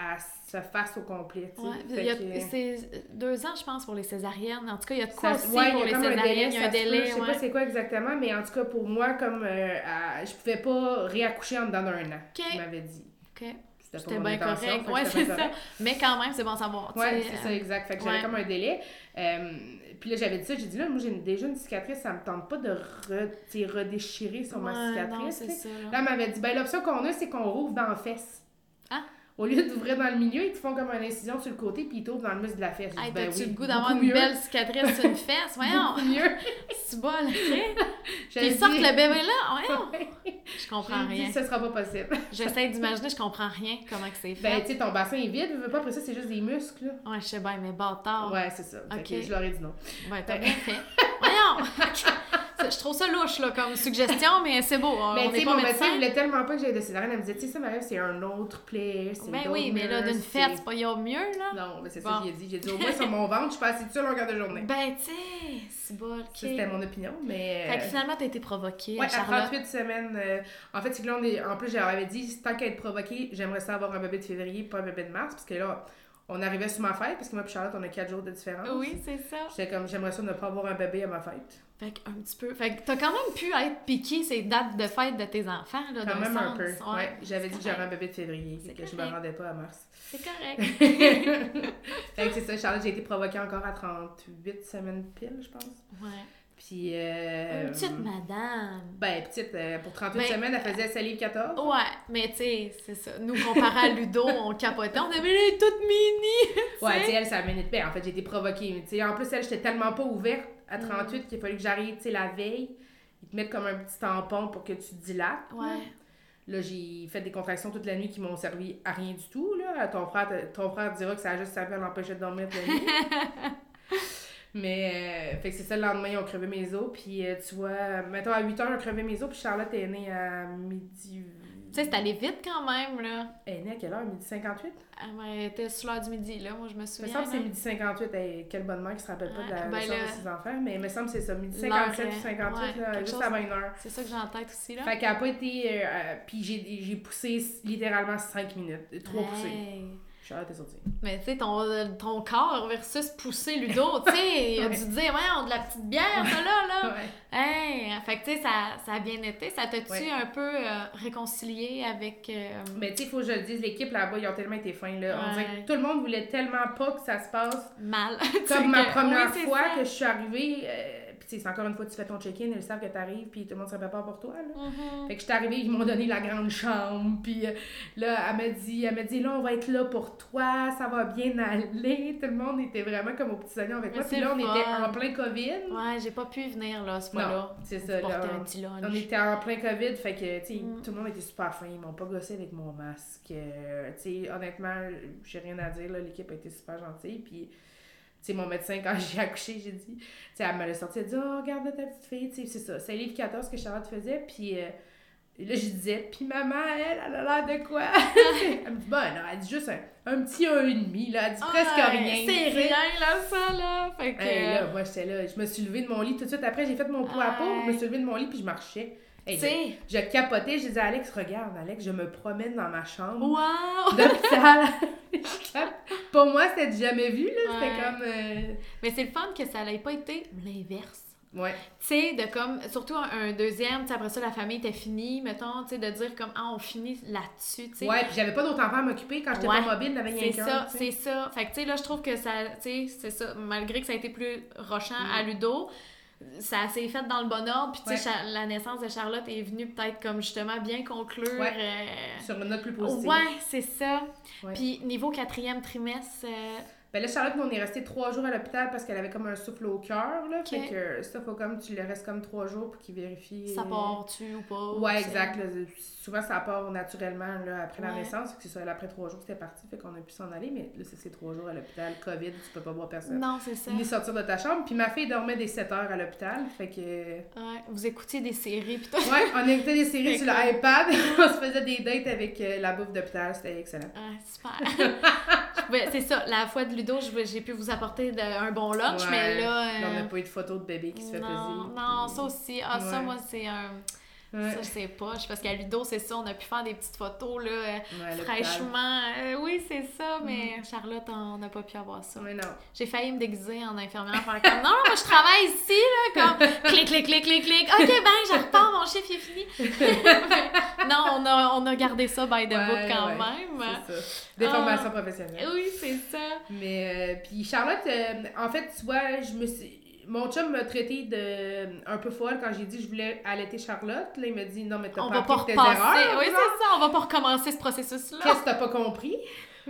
Speaker 2: se fasse au complet.
Speaker 1: Ouais.
Speaker 2: Que-
Speaker 1: C'est deux ans, je pense, pour les césariennes. En tout cas, il y a de quoi
Speaker 2: Ça-
Speaker 1: aussi
Speaker 2: ouais,
Speaker 1: pour les césariennes.
Speaker 2: délai,
Speaker 1: il y a un
Speaker 2: se peut.
Speaker 1: délai.
Speaker 2: Je sais
Speaker 1: ouais.
Speaker 2: pas c'est quoi exactement, mais en tout cas, pour moi, comme euh, à- je pouvais pas réaccoucher en dedans d'un an,
Speaker 1: Ok.
Speaker 2: tu m'avais dit. C'était
Speaker 1: bien correct. Ouais, c'est ça. Mais quand même, c'est bon à savoir.
Speaker 2: Ouais, c'est
Speaker 1: euh,
Speaker 2: ça, exact. Fait que j'avais comme un délai. Euh, puis là, j'avais dit ça, j'ai dit là, moi, j'ai déjà une cicatrice, ça me tente pas de re, redéchirer sur ma cicatrice.
Speaker 1: non, ça. là.
Speaker 2: Là, elle m'avait dit, ben l'option qu'on a, c'est qu'on rouvre dans la fesse. Au lieu d'ouvrir dans le milieu, ils te font comme une incision sur le côté, puis ils t'ouvrent dans le muscle de la fesse.
Speaker 1: Hey,
Speaker 2: ben oui,
Speaker 1: le goût d'avoir une
Speaker 2: mieux.
Speaker 1: belle cicatrice sur une fesse? [LAUGHS] Voyons!
Speaker 2: Mieux. [LAUGHS]
Speaker 1: C'est bon, là.
Speaker 2: J'avais [LAUGHS]
Speaker 1: Puis sortent le bébé là? Voyons! Je comprends
Speaker 2: J'ai dit,
Speaker 1: rien.
Speaker 2: ce sera pas possible.
Speaker 1: J'essaie d'imaginer, je comprends rien comment que c'est
Speaker 2: Ben,
Speaker 1: fait.
Speaker 2: tu sais, ton bassin est vide, veux pas, après ça, c'est juste des muscles, là.
Speaker 1: Ouais, je sais bien, mais bâtard.
Speaker 2: Ouais, c'est ça. Fait
Speaker 1: Ok.
Speaker 2: que je leur ai dit non.
Speaker 1: T'as bien fait. Voyons! Je trouve ça louche, là, comme suggestion, mais c'est beau.
Speaker 2: Mais
Speaker 1: on
Speaker 2: tu sais, mon médecin voulait tellement pas que j'aille de césarienne. Elle me disait, tu sais, ça, Marie, c'est un autre c'est
Speaker 1: Ben oui, mais là, d'une fête,
Speaker 2: c'est-
Speaker 1: pas y a mieux, là.
Speaker 2: Non, mais c'est ça que j'ai dit. J'ai dit, au moins sur mon ventre, je suis pas dessus à longueur de journée.
Speaker 1: Ben, tu sais, c'est bon, ok.
Speaker 2: Ça, c'était mon opinion, mais.
Speaker 1: Fait que
Speaker 2: euh,
Speaker 1: finalement, t'as été provoquée,
Speaker 2: Ouais, à
Speaker 1: Charlotte.
Speaker 2: 38 semaines. euh, en fait, c'est que là, on est, en plus, j'avais dit, tant qu'à être provoquée, j'aimerais ça avoir un bébé de février, pas un bébé de mars, parce que là, on arrivait sur ma fête, parce que moi et Charlotte, on a 4 jours de différence.
Speaker 1: Oui, c'est ça.
Speaker 2: J'étais comme, j'aimerais ça ne pas avoir un bébé à ma fête.
Speaker 1: Fait que un petit peu. Fait que t'as quand même pu être piqué ces dates de fête de tes enfants, là,
Speaker 2: Quand même un peu.
Speaker 1: Ouais,
Speaker 2: Ouais, j'avais dit que j'aurais un
Speaker 1: correct.
Speaker 2: bébé de février,
Speaker 1: C'est
Speaker 2: que je me
Speaker 1: correct.
Speaker 2: rendais pas à mars.
Speaker 1: C'est correct. [LAUGHS]
Speaker 2: fait que c'est ça, Charlotte, j'ai été provoquée encore à 38 semaines pile, je pense.
Speaker 1: Ouais.
Speaker 2: Puis. Euh,
Speaker 1: Une petite madame.
Speaker 2: Ben, petite, euh, pour 38
Speaker 1: Ben,
Speaker 2: semaines, elle faisait 7 livres 14.
Speaker 1: Ouais, mais tu sais, c'est ça. Nous, comparé à Ludo, on capotait. On avait les toutes mini.
Speaker 2: Ouais, tu sais, elle, ça minute bien. En fait, j'ai été provoquée. Tu sais, en plus, elle, j'étais tellement pas ouverte à 38 qu'il a fallu que j'arrive, tu sais, la veille. Ils te mettent comme un petit tampon pour que tu dilates. là.
Speaker 1: Ouais.
Speaker 2: Là, j'ai fait des contractions toute la nuit qui m'ont servi à rien du tout. Là. Ton, frère, te- ton frère dira que ça a juste servi à l'empêcher de dormir toute la nuit. [LAUGHS] Mais, euh, fait que c'est ça, le lendemain, ils ont crevé mes os. Puis, euh, tu vois, mettons, à 8 h, ils ont crevé mes os. Puis Charlotte est née à midi
Speaker 1: sais, c'est allé vite quand même, là.
Speaker 2: Elle est née à quelle heure? Midi 58?
Speaker 1: Ah, Elle était sur l'heure du midi, là, moi, je me
Speaker 2: Il me
Speaker 1: souviens.
Speaker 2: semble que c'est midi 58. Hey, quelle bonne mère qui se rappelle pas de la
Speaker 1: ben là-
Speaker 2: de ses enfants. Mais il me semble que c'est ça. Midi
Speaker 1: L'heure,
Speaker 2: 57 ou
Speaker 1: euh,
Speaker 2: 58,
Speaker 1: ouais,
Speaker 2: là, juste
Speaker 1: chose.
Speaker 2: avant une heure.
Speaker 1: C'est ça que j'ai en tête aussi, là.
Speaker 2: Fait qu'elle a pas été. euh, euh, puis j'ai poussé littéralement 5 minutes. Trop poussé. Charlotte est sortie.
Speaker 1: Mais tu sais, ton, ton corps versus pousser Ludo, tu sais, il a [LAUGHS]
Speaker 2: Ouais.
Speaker 1: dû dire, ouais, on a de la petite bière, ça là, là.
Speaker 2: Ouais.
Speaker 1: Hey! Fait que tu sais, ça, ça a bien été. Ça t'a-tu
Speaker 2: Ouais.
Speaker 1: un peu euh, réconcilié avec. euh,
Speaker 2: Mais tu sais, il faut que je le dise, l'équipe là-bas, ils ont tellement été fins. Là. On dirait que tout le monde voulait tellement pas que ça se passe
Speaker 1: mal? [LAUGHS]
Speaker 2: Comme ma première
Speaker 1: Oui,
Speaker 2: fois
Speaker 1: ça.
Speaker 2: que je suis arrivée, euh, puis tu sais, c'est encore une fois, tu fais ton check-in, ils savent que t'arrives, puis tout le monde se prépare pour toi, là.
Speaker 1: Mhm.
Speaker 2: Fait que je suis arrivée, ils m'ont donné la grande chambre, puis euh, là, elle m'a dit, elle m'a dit, là, on va être là pour toi, ça va bien aller. [LAUGHS] Tout le monde était vraiment comme aux petits oignons avec moi. Puis là, on était en plein COVID.
Speaker 1: Ouais, j'ai pas pu venir là, ce
Speaker 2: Non,
Speaker 1: fois-là.
Speaker 2: c'est ça, là.
Speaker 1: porter un petit lunch.
Speaker 2: On était en plein COVID, fait que, tu sais,
Speaker 1: Mm.
Speaker 2: tout le monde était super fin. Ils m'ont pas gossé avec mon masque. Euh, tu sais, honnêtement, j'ai rien à dire, là. L'équipe a été super gentille. Puis, tu sais, mon médecin, quand [LAUGHS] j'ai accouché, j'ai dit, tu sais, elle me l'a sorti, elle a dit, oh, regarde ta petite fille, tu sais, c'est ça. C'est livre 14 que Charlotte faisait. Puis, euh, là, je disais, puis maman, elle, elle a l'air de quoi? [LAUGHS] elle me dit, ben, non, elle dit juste un, un petit 1,5, là. Elle dit presque rien.
Speaker 1: C'est rien, là, ça, là. Fait que.
Speaker 2: Hey, là, moi, j'étais là. Je me suis levée de mon lit tout de suite après. J'ai fait mon pot à peau. Je me suis levée de mon lit puis je marchais. Hey,
Speaker 1: tu sais.
Speaker 2: je, je capotais. Je disais à Alex, regarde, Alex, je me promène dans ma chambre
Speaker 1: Wow!
Speaker 2: d'hôpital. [LAUGHS] Pour moi, c'était jamais vu. là. C'était comme. euh,
Speaker 1: Mais c'est le fun que ça n'ait pas été l'inverse.
Speaker 2: Ouais.
Speaker 1: Tu sais, de comme, surtout un, un deuxième, tu sais, après ça, la famille était finie, mettons, tu sais, de dire comme, ah, on finit là-dessus, tu sais.
Speaker 2: Ouais, puis j'avais pas d'autres enfants à m'occuper. Quand j'étais
Speaker 1: Ouais.
Speaker 2: pas mobile, rien
Speaker 1: C'est ça, c'est ça. Fait que, tu sais, là, je trouve que ça, tu sais, c'est ça. Malgré que ça a été plus rochant à Ludo, ça s'est fait dans le bon ordre. Puis, tu sais,
Speaker 2: Ouais.
Speaker 1: La naissance de Charlotte est venue peut-être comme justement bien conclure.
Speaker 2: Ouais.
Speaker 1: euh,
Speaker 2: Sur une note plus positive.
Speaker 1: Ouais, c'est ça. Puis, niveau quatrième trimestre, euh,
Speaker 2: Ben là, Charlotte, on est resté trois jours à l'hôpital parce qu'elle avait comme un souffle au cœur. Là. Fait que ça, faut comme tu le restes comme trois jours pour qu'il vérifie.
Speaker 1: ça part-tu ou pas?
Speaker 2: Ouais, exact. là. souvent, ça part naturellement là, après la naissance. Que ce soit après trois jours, c'était parti. Fait qu'on a pu s'en aller. Mais là, c'est- c'est trois jours à l'hôpital. COVID, tu peux pas voir personne.
Speaker 1: Non, c'est ça.
Speaker 2: Ni sortir de ta chambre. Puis ma fille dormait des 7 heures à l'hôpital. Fait que.
Speaker 1: Ouais, vous écoutiez des séries, tout.
Speaker 2: Ouais, on écoutait des séries
Speaker 1: Fait
Speaker 2: sur l'iPad. [LAUGHS] on se faisait des dates avec euh, la bouffe d'hôpital. C'était excellent.
Speaker 1: Ah, super. [LAUGHS] C'est ça, la fois de J'ai pu vous apporter de- un bon lunch,
Speaker 2: Ouais.
Speaker 1: mais là.
Speaker 2: Là, on
Speaker 1: euh,
Speaker 2: n'a pas eu de photos de bébé qui se fait
Speaker 1: non,
Speaker 2: plaisir.
Speaker 1: non, ça aussi. Ah, ça, moi, c'est un.
Speaker 2: Ouais.
Speaker 1: Ça, je sais pas. Je- Parce qu'à Ludo, c'est ça, on a pu faire des petites photos, là, euh,
Speaker 2: Ouais,
Speaker 1: fraîchement. Euh, oui, c'est ça, mais Charlotte, on n'a pas pu avoir ça.
Speaker 2: Mais non.
Speaker 1: J'ai failli me déguiser en infirmière, faire comme non, non, moi je travaille ici, là, comme [LAUGHS] clic, clic, clic, clic, clic. Ok, ben, je repars, mon chiffre est fini. [LAUGHS] non, on a, on a gardé ça by the book
Speaker 2: Ouais,
Speaker 1: quand
Speaker 2: ouais,
Speaker 1: même.
Speaker 2: C'est ça. Des
Speaker 1: Ah.
Speaker 2: formations professionnelles.
Speaker 1: Oui, c'est ça.
Speaker 2: Mais euh, puis Charlotte, euh, en fait, tu vois, je me suis. Mon chum m'a traité de un peu folle quand j'ai dit que je voulais allaiter Charlotte. Là, il m'a dit non, mais t'as pas appris tes erreurs.
Speaker 1: oui, c'est ça, on va pas recommencer ce processus-là.
Speaker 2: Qu'est-ce que t'as pas compris? [LAUGHS]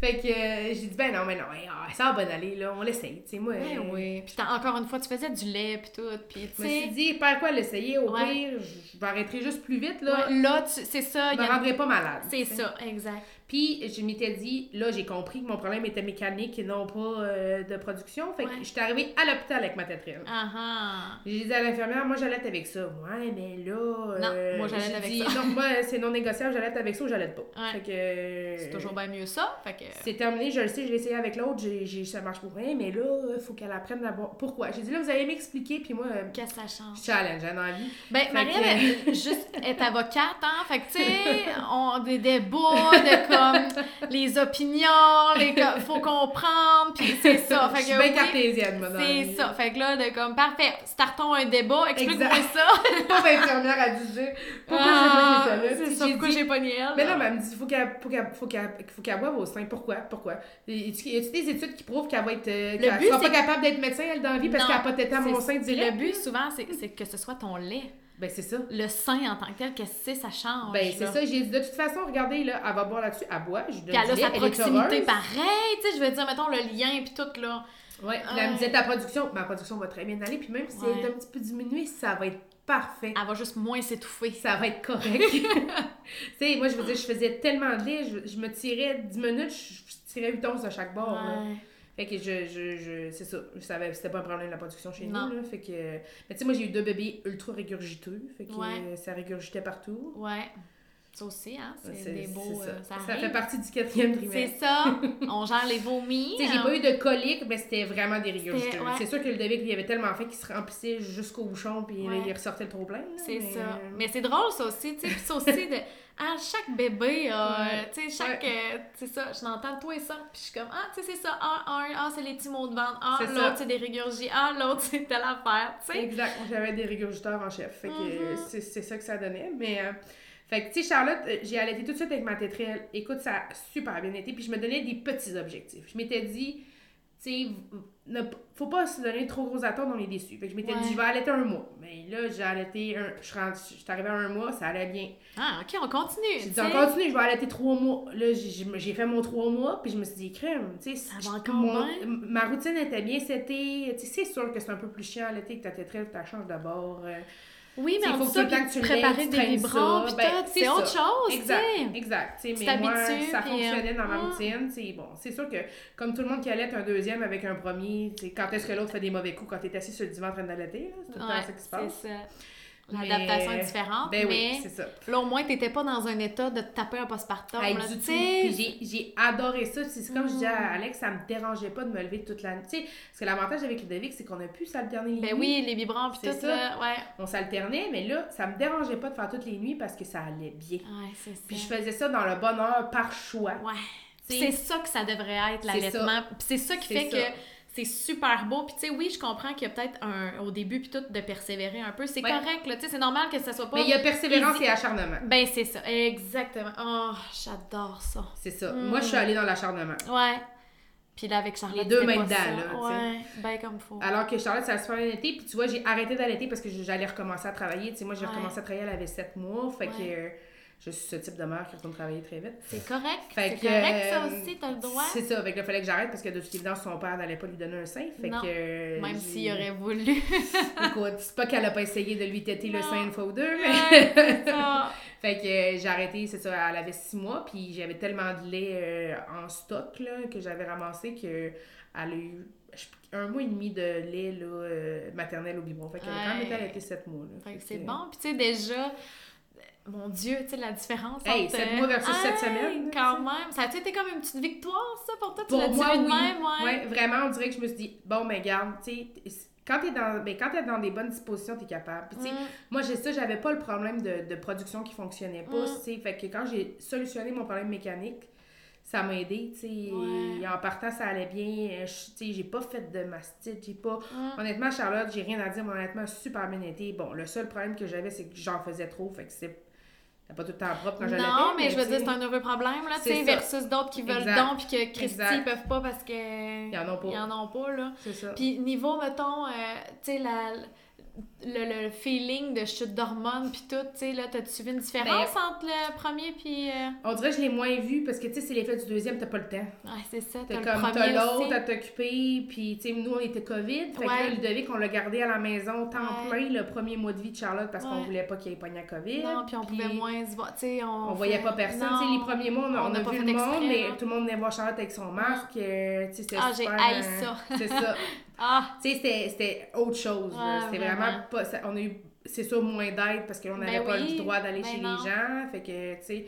Speaker 2: fait que euh, j'ai dit ben non, mais non, ouais, ah, ça va bien aller, là, on l'essaye. Tu sais, moi.
Speaker 1: Ouais,
Speaker 2: euh,
Speaker 1: oui. Puis encore une fois, tu faisais du lait, puis tout. Puis tu
Speaker 2: Je me suis
Speaker 1: sais.
Speaker 2: dit, par quoi l'essayer? Au
Speaker 1: Ouais.
Speaker 2: pire, je m'arrêterai juste plus vite, là.
Speaker 1: ouais, Là, tu- c'est ça.
Speaker 2: Me
Speaker 1: a-
Speaker 2: rendrai pas malade.
Speaker 1: C'est ça, exact.
Speaker 2: Puis je m'étais dit, là, j'ai compris que mon problème était mécanique et non pas euh, de production. Fait que
Speaker 1: Ouais.
Speaker 2: je suis arrivée à l'hôpital avec ma tétrine. J'ai dit à l'infirmière, moi j'allais avec ça. Ouais, mais là. euh,
Speaker 1: Non, moi, j'allaite
Speaker 2: j'ai
Speaker 1: avec
Speaker 2: dit,
Speaker 1: ça.
Speaker 2: Non, moi c'est non négociable, j'allais avec ça ou j'allais pas.
Speaker 1: Ouais.
Speaker 2: Fait que.
Speaker 1: C'est toujours bien mieux ça. Fait que.
Speaker 2: C'est terminé, je le sais, je l'ai essayé avec l'autre, j'ai, j'ai- ça marche pour rien, mais là, il faut qu'elle apprenne à boire. Pourquoi? J'ai dit, là, vous allez m'expliquer, puis moi, euh,
Speaker 1: Qu'est-ce que ça change?
Speaker 2: challenge, j'ai envie.
Speaker 1: Ben, Marie,
Speaker 2: que-
Speaker 1: juste, [LAUGHS] est avocate, hein? Fait que, tu sais, on des débats de [LAUGHS] comme les opinions, les faut comprendre, puis c'est ça. Fait
Speaker 2: je
Speaker 1: que,
Speaker 2: suis bien
Speaker 1: oui,
Speaker 2: cartésienne, la
Speaker 1: C'est ça. Fait que là, de comme, parfait, startons un débat, explique-moi ça. [LAUGHS]
Speaker 2: Pauvre infirmière a dû dire, pourquoi
Speaker 1: Ah,
Speaker 2: j'ai pas été là?
Speaker 1: C'est ça, pourquoi j'ai pas nié elle?
Speaker 2: Mais non, mais elle me dit, faut qu'elle, faut qu'elle, faut qu'elle, faut qu'elle boive au sein. Pourquoi? Pourquoi? Y a-tu des études qui prouvent qu'elle va être, euh, qu'elle sera pas capable d'être médecin, elle, dans la vie, parce qu'elle a pas à mon
Speaker 1: C'est-
Speaker 2: sein direct?
Speaker 1: Le but, souvent, c'est que ce soit ton lait.
Speaker 2: Ben, c'est ça.
Speaker 1: Le sein en tant que tel, qu'est-ce que c'est, ça change.
Speaker 2: Ben, c'est ça. J'ai dit, de toute façon, regardez, là, elle va boire là-dessus, elle boit, je lui donne
Speaker 1: Puis elle a sa proximité pareil, tu sais, je veux dire, mettons, le lien, puis tout, là.
Speaker 2: Là, elle me disait, ta production, ma production va très bien aller, puis même si elle est un petit peu diminuée, ça va être parfait.
Speaker 1: Elle va juste moins s'étouffer.
Speaker 2: Ça va être correct. [LAUGHS] tu sais, moi, je veux dire, je faisais tellement de lait, je, je me tirais 10 minutes, je, je tirais 8 onces à chaque bord.
Speaker 1: Ouais.
Speaker 2: Fait que je, je, je c'est ça, je savais, c'était pas un problème de la production chez
Speaker 1: Non.
Speaker 2: nous, là, fait que... Mais tu sais, moi, j'ai eu deux bébés ultra régurgiteux, fait que
Speaker 1: Ouais.
Speaker 2: euh, ça régurgitait partout.
Speaker 1: Ouais. Ça aussi, hein? C'est
Speaker 2: C'est-
Speaker 1: des beaux.
Speaker 2: c'est ça.
Speaker 1: euh, ça
Speaker 2: Ça fait partie du quatrième
Speaker 1: C'est
Speaker 2: trimestre.
Speaker 1: ça. On gère les vomis.
Speaker 2: Tu sais, j'ai
Speaker 1: hein.
Speaker 2: pas eu de colique, mais c'était vraiment des régurgiteux.
Speaker 1: Ouais.
Speaker 2: C'est sûr que le Ludovic, lui, avait tellement fait qu'il se remplissait jusqu'au bouchon, puis
Speaker 1: Ouais.
Speaker 2: il ressortait le trop plein.
Speaker 1: C'est ça. Mais c'est drôle, ça aussi, tu sais. Ça aussi, de. [LAUGHS] Ah, chaque bébé a.
Speaker 2: Ouais.
Speaker 1: Tu sais, chaque. euh, c'est ça, je l'entends tout et ça. Puis je suis comme, ah, tu sais, c'est ça. Ah, un, ah, c'est les petits mots de ventre. Ah,
Speaker 2: ça.
Speaker 1: l'autre, c'est des régurgies. Ah, l'autre, [LAUGHS] c'est telle affaire. Tu sais.
Speaker 2: Exact. J'avais des régurgiteurs en chef. Fait que
Speaker 1: Mhm.
Speaker 2: c'est c'est ça que ça donnait. Mais, euh, fait que, tu sais, Charlotte, euh, j'ai allaité tout de suite avec ma tétrelle. Écoute, ça a super bien été. Puis je me donnais des petits objectifs. Je m'étais dit, tu sais, faut pas se donner trop gros attentes, on est déçus. Fait que je m'étais
Speaker 1: Ouais.
Speaker 2: dit, je vais allaiter un mois. Mais là, j'ai allaité un. Je suis rendu- je suis arrivée à un mois, ça allait bien.
Speaker 1: Ah, ok, on continue.
Speaker 2: J'ai dit, on continue, je vais allaiter trois mois. Là, j'ai- fait mon trois mois, puis je me suis dit, crème, tu sais, ma routine était bien, c'était. Tu sais, c'est sûr que c'est un peu plus chiant l'été que ta tétrelle, ta change d'abord. euh,
Speaker 1: Oui, mais
Speaker 2: T'sais,
Speaker 1: on
Speaker 2: faut
Speaker 1: ça,
Speaker 2: tout le temps que tu
Speaker 1: préparer des vibrants,
Speaker 2: Ben, c'est
Speaker 1: autre chose,
Speaker 2: Exact,
Speaker 1: sais.
Speaker 2: exact. Tu sais,
Speaker 1: Tu
Speaker 2: mais moi, ça
Speaker 1: puis,
Speaker 2: fonctionnait dans ma
Speaker 1: euh,
Speaker 2: routine. C'est bon, c'est sûr que comme tout le monde qui allait un deuxième avec un premier, quand est-ce que l'autre fait des mauvais coups quand t'es assis sur le divan en train d'allaiter, là, c'est tout le temps ça qui se passe.
Speaker 1: c'est ça. L'adaptation est différente,
Speaker 2: Ben
Speaker 1: mais
Speaker 2: oui, c'est ça.
Speaker 1: là, au moins, t'étais pas dans un état de te taper un postpartum.
Speaker 2: Hey,
Speaker 1: là,
Speaker 2: du
Speaker 1: tu
Speaker 2: tout.
Speaker 1: sais.
Speaker 2: Puis j'ai- adoré ça. C'est comme je disais
Speaker 1: Mm.
Speaker 2: à Alex, ça me dérangeait pas de me lever toute la nuit. Tu sais, parce que l'avantage avec Ludovic, c'est qu'on a pu s'alterner les
Speaker 1: Ben
Speaker 2: nuits.
Speaker 1: oui, les vibrants, puis tout,
Speaker 2: ça.
Speaker 1: là, ouais.
Speaker 2: On s'alternait, mais là, ça me dérangeait pas de faire toutes les nuits parce que ça allait bien.
Speaker 1: Ouais, c'est ça.
Speaker 2: Puis je faisais ça dans le bonheur par choix.
Speaker 1: Ouais. C'est ça que ça devrait être, l'allaitement. C'est ça qui fait
Speaker 2: ça.
Speaker 1: que c'est super beau. Puis tu sais, oui, je comprends qu'il y a peut-être un au début puis tout de persévérer un peu. C'est
Speaker 2: Ouais.
Speaker 1: correct, là. Tu sais, c'est normal que ça soit pas.
Speaker 2: Mais il y a persévérance
Speaker 1: easy.
Speaker 2: et acharnement.
Speaker 1: Ben, c'est ça. Exactement. Oh, j'adore ça.
Speaker 2: C'est ça.
Speaker 1: Mm.
Speaker 2: Moi, je suis allée dans l'acharnement.
Speaker 1: Ouais. Puis là, avec Charlotte,
Speaker 2: Les deux mains dedans, là,
Speaker 1: Ouais, ben comme faut.
Speaker 2: Alors que Charlotte, ça a super bien été. Puis tu vois, j'ai arrêté d'allaiter parce que j'allais recommencer à travailler. Tu sais, moi, j'ai
Speaker 1: Ouais.
Speaker 2: recommencé à travailler, elle avait 7 mois. Fait que
Speaker 1: Ouais.
Speaker 2: Je suis ce type de mère qui retourne travailler très vite.
Speaker 1: C'est correct. C'est correct, ça
Speaker 2: euh,
Speaker 1: aussi, t'as le droit.
Speaker 2: C'est ça. Fait que là, fallait que j'arrête parce que de toute évidence, son père n'allait pas lui donner un sein. Fait
Speaker 1: Non.
Speaker 2: que.
Speaker 1: Même s'il aurait voulu. [LAUGHS]
Speaker 2: Écoute, c'est pas qu'elle a pas essayé de lui têter le sein une fois ou deux, mais.
Speaker 1: Ouais, c'est ça. [LAUGHS]
Speaker 2: Fait que j'ai arrêté, c'est ça, elle avait six mois, puis j'avais tellement de lait euh, en stock là, que j'avais ramassé que elle a eu un mois et demi de lait là, euh, maternel au biberon. Fait qu'elle a quand même
Speaker 1: Ouais.
Speaker 2: été allaitée sept mois. Là.
Speaker 1: Fait que c'est bon. Puis tu sais, déjà, mon Dieu, tu sais, la différence
Speaker 2: Hey,
Speaker 1: entre...
Speaker 2: mois versus sept
Speaker 1: Hey,
Speaker 2: semaines,
Speaker 1: quand même. Ça a-tu été comme une petite victoire, ça, pour toi? Tu
Speaker 2: Pour moi, oui.
Speaker 1: même, ouais?
Speaker 2: Ouais, vraiment, on dirait que je me suis dit, bon, mais garde, tu sais, quand t'es dans, ben, quand t'es dans des bonnes dispositions, t'es capable. Puis, tu sais,
Speaker 1: Mm.
Speaker 2: Moi, j'ai ça, j'avais pas le problème de, de production qui fonctionnait pas,
Speaker 1: Mm.
Speaker 2: tu sais. Fait que quand j'ai solutionné mon problème mécanique, ça m'a aidé, tu sais.
Speaker 1: Ouais.
Speaker 2: En partant, ça allait bien. euh, Tu sais, j'ai pas fait de mastite, j'ai pas...
Speaker 1: Mm.
Speaker 2: Honnêtement, Charlotte, j'ai rien à dire, mais honnêtement, super bien été. Bon, le seul problème que j'avais, c'est que j'en faisais trop, fait que c'est... Pas tout le temps propre quand j'allais
Speaker 1: Non, mais je veux dire, c'est un nouveau problème, là, tu sais, versus d'autres qui veulent donc, puis que Christy, ils peuvent pas parce que...
Speaker 2: Ils en ont pas.
Speaker 1: Ils en ont pas, là.
Speaker 2: C'est ça.
Speaker 1: Puis niveau, mettons, euh, tu sais, la... Le, le feeling de chute d'hormones puis tout, tu sais, là, t'as-tu suivi une différence
Speaker 2: Ben,
Speaker 1: entre le premier puis... euh,
Speaker 2: On dirait que je l'ai moins vu, parce que, tu sais, c'est l'effet du deuxième, t'as pas le temps.
Speaker 1: Ouais, c'est ça, t'as
Speaker 2: T'as
Speaker 1: le
Speaker 2: comme, t'as l'autre à t'occuper, puis tu sais, nous, on était COVID, fait
Speaker 1: Ouais.
Speaker 2: que là, Ludovic, on l'a gardé à la maison temps
Speaker 1: Ouais.
Speaker 2: plein le premier mois de vie de Charlotte parce qu'on
Speaker 1: Ouais.
Speaker 2: voulait pas qu'il ait pogné à COVID.
Speaker 1: Non, puis on pouvait moins se voir, tu sais, on...
Speaker 2: On voyait pas personne, tu sais, les premiers mois, on,
Speaker 1: on
Speaker 2: on a
Speaker 1: pas
Speaker 2: vu
Speaker 1: fait
Speaker 2: le monde,
Speaker 1: exprès,
Speaker 2: mais
Speaker 1: non.
Speaker 2: tout le monde venait voir Charlotte avec son masque, tu sais, c'était
Speaker 1: Ah, j'ai haï
Speaker 2: euh,
Speaker 1: ça.
Speaker 2: C'est ça. [LAUGHS]
Speaker 1: Ah!
Speaker 2: Tu sais, c'était- autre chose, C'était
Speaker 1: vraiment.
Speaker 2: Vraiment pas... ça- on a eu, c'est sûr, moins d'aide parce qu'on n'avait
Speaker 1: Ben
Speaker 2: pas
Speaker 1: oui,
Speaker 2: le droit d'aller
Speaker 1: ben
Speaker 2: chez
Speaker 1: non.
Speaker 2: les gens, fait que, tu sais,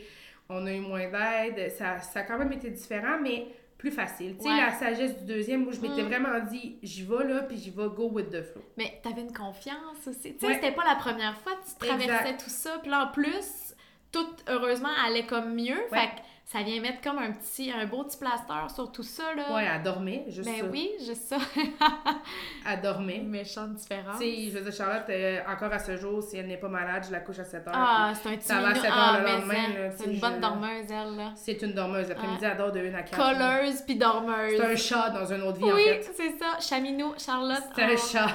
Speaker 2: on a eu moins d'aide. Ça, ça a quand même été différent, mais plus facile. Tu sais,
Speaker 1: Ouais.
Speaker 2: la sagesse du deuxième, où je m'étais
Speaker 1: Mm.
Speaker 2: vraiment dit, j'y vais là, puis j'y vais go with the flow.
Speaker 1: Mais t'avais une confiance aussi. Tu sais,
Speaker 2: Ouais.
Speaker 1: c'était pas la première fois que tu traversais
Speaker 2: Exact.
Speaker 1: tout ça. Puis là, en plus, tout, heureusement, allait comme mieux.
Speaker 2: Ouais.
Speaker 1: Fait que ça vient mettre comme un petit, un beau petit plaster sur tout ça, là.
Speaker 2: Ouais, elle dormait, juste
Speaker 1: Ben
Speaker 2: ça.
Speaker 1: oui, juste ça. [LAUGHS]
Speaker 2: Elle dormait.
Speaker 1: Méchante différence.
Speaker 2: Tu sais, je veux dire, Charlotte, euh, encore à ce jour, si elle n'est pas malade, je la couche à 7 heures.
Speaker 1: Ah, c'est un petit
Speaker 2: ça va à
Speaker 1: minou.
Speaker 2: 7 heures
Speaker 1: Ah,
Speaker 2: le lendemain,
Speaker 1: C'est une bonne
Speaker 2: je-
Speaker 1: dormeuse, elle, là.
Speaker 2: C'est une dormeuse. L'après-midi, elle dort de 1 à 4.
Speaker 1: Colleuse puis dormeuse.
Speaker 2: C'est un chat dans une autre vie,
Speaker 1: Oui,
Speaker 2: en fait.
Speaker 1: c'est ça. Chaminou, Charlotte.
Speaker 2: C'est un
Speaker 1: Ah,
Speaker 2: chat.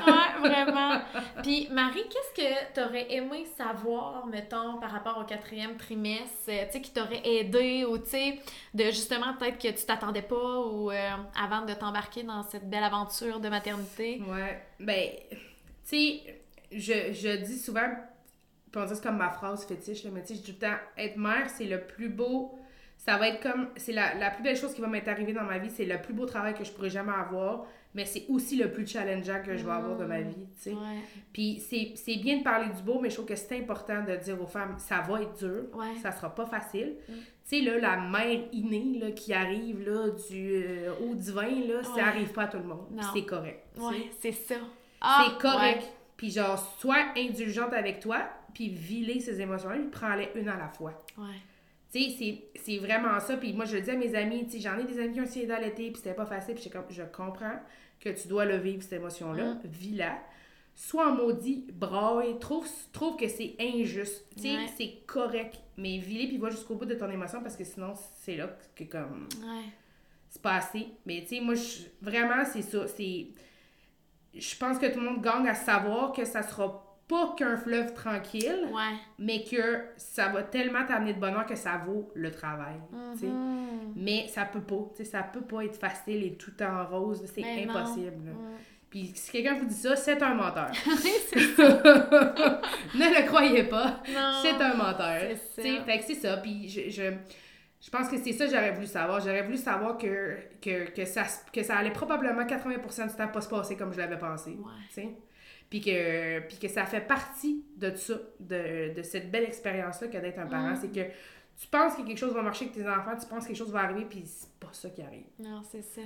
Speaker 1: Ouais, vraiment. [LAUGHS] Puis, Marie, qu'est-ce que t'aurais aimé savoir, mettons, par rapport au quatrième trimestre, euh, tu sais, qui t'aurait aidé ou, tu sais, de justement peut-être que tu t'attendais pas ou euh, avant de t'embarquer dans cette belle aventure de maternité?
Speaker 2: Ouais. Ben, tu sais, je, je dis souvent, on dit c'est comme ma phrase fétiche, là, mais tu sais, je dis tout le temps, être mère, c'est le plus beau ça va être comme, c'est la, la plus belle chose qui va m'être arrivée dans ma vie, c'est le plus beau travail que je pourrais jamais avoir, mais c'est aussi le plus challengeant que je vais avoir de ma vie, tu sais.
Speaker 1: Ouais.
Speaker 2: Puis c'est c'est bien de parler du beau, mais je trouve que c'est important de dire aux femmes, ça va être dur,
Speaker 1: Ouais.
Speaker 2: ça sera pas facile.
Speaker 1: Mm.
Speaker 2: Tu sais, là, la mère innée là, qui arrive là, du euh, haut divin, là, ça arrive pas à tout le monde. C'est correct.
Speaker 1: Ouais, c'est ça. Ah,
Speaker 2: c'est correct.
Speaker 1: ouais.
Speaker 2: Puis genre, sois indulgente avec toi, puis vis ces émotions-là, puis prends-les une à la fois.
Speaker 1: Ouais.
Speaker 2: Tu sais, c'est- vraiment ça. Puis moi, je le dis à mes amis, tu sais, j'en ai des amis qui ont essayé d'allaiter, puis c'était pas facile. Puis je comprends que tu dois le vivre, cette émotion-là.
Speaker 1: Mm.
Speaker 2: Vis-la. Sois en maudit, braille, trouve, trouve que c'est injuste. Tu sais,
Speaker 1: Ouais.
Speaker 2: c'est correct. Mais vis-les, puis va jusqu'au bout de ton émotion, parce que sinon, c'est là que comme
Speaker 1: Ouais.
Speaker 2: c'est pas assez. Mais tu sais, moi, vraiment, c'est ça. C'est. Je pense que tout le monde gagne à savoir que ça sera pas qu'un fleuve tranquille,
Speaker 1: Ouais.
Speaker 2: mais que ça va tellement t'amener de bonheur que ça vaut le travail.
Speaker 1: Mhm.
Speaker 2: Mais ça peut pas. ça peut pas être facile et tout en rose. C'est impossible.
Speaker 1: Mm.
Speaker 2: Puis si quelqu'un vous dit ça, c'est un menteur. [LAUGHS] [LAUGHS] ne le croyez pas. C'est un menteur.
Speaker 1: C'est
Speaker 2: Fait que c'est ça. Puis je, je, je pense que c'est ça que j'aurais voulu savoir. J'aurais voulu savoir que, que, que, ça, que ça allait probablement 80% du temps pas se passer comme je l'avais pensé.
Speaker 1: Ouais.
Speaker 2: Puis que, puis que ça fait partie de ça, de, de cette belle expérience-là que d'être un parent.
Speaker 1: Mm.
Speaker 2: C'est que tu penses que quelque chose va marcher avec tes enfants, tu penses que quelque chose va arriver, puis c'est pas ça qui arrive.
Speaker 1: Non, c'est ça.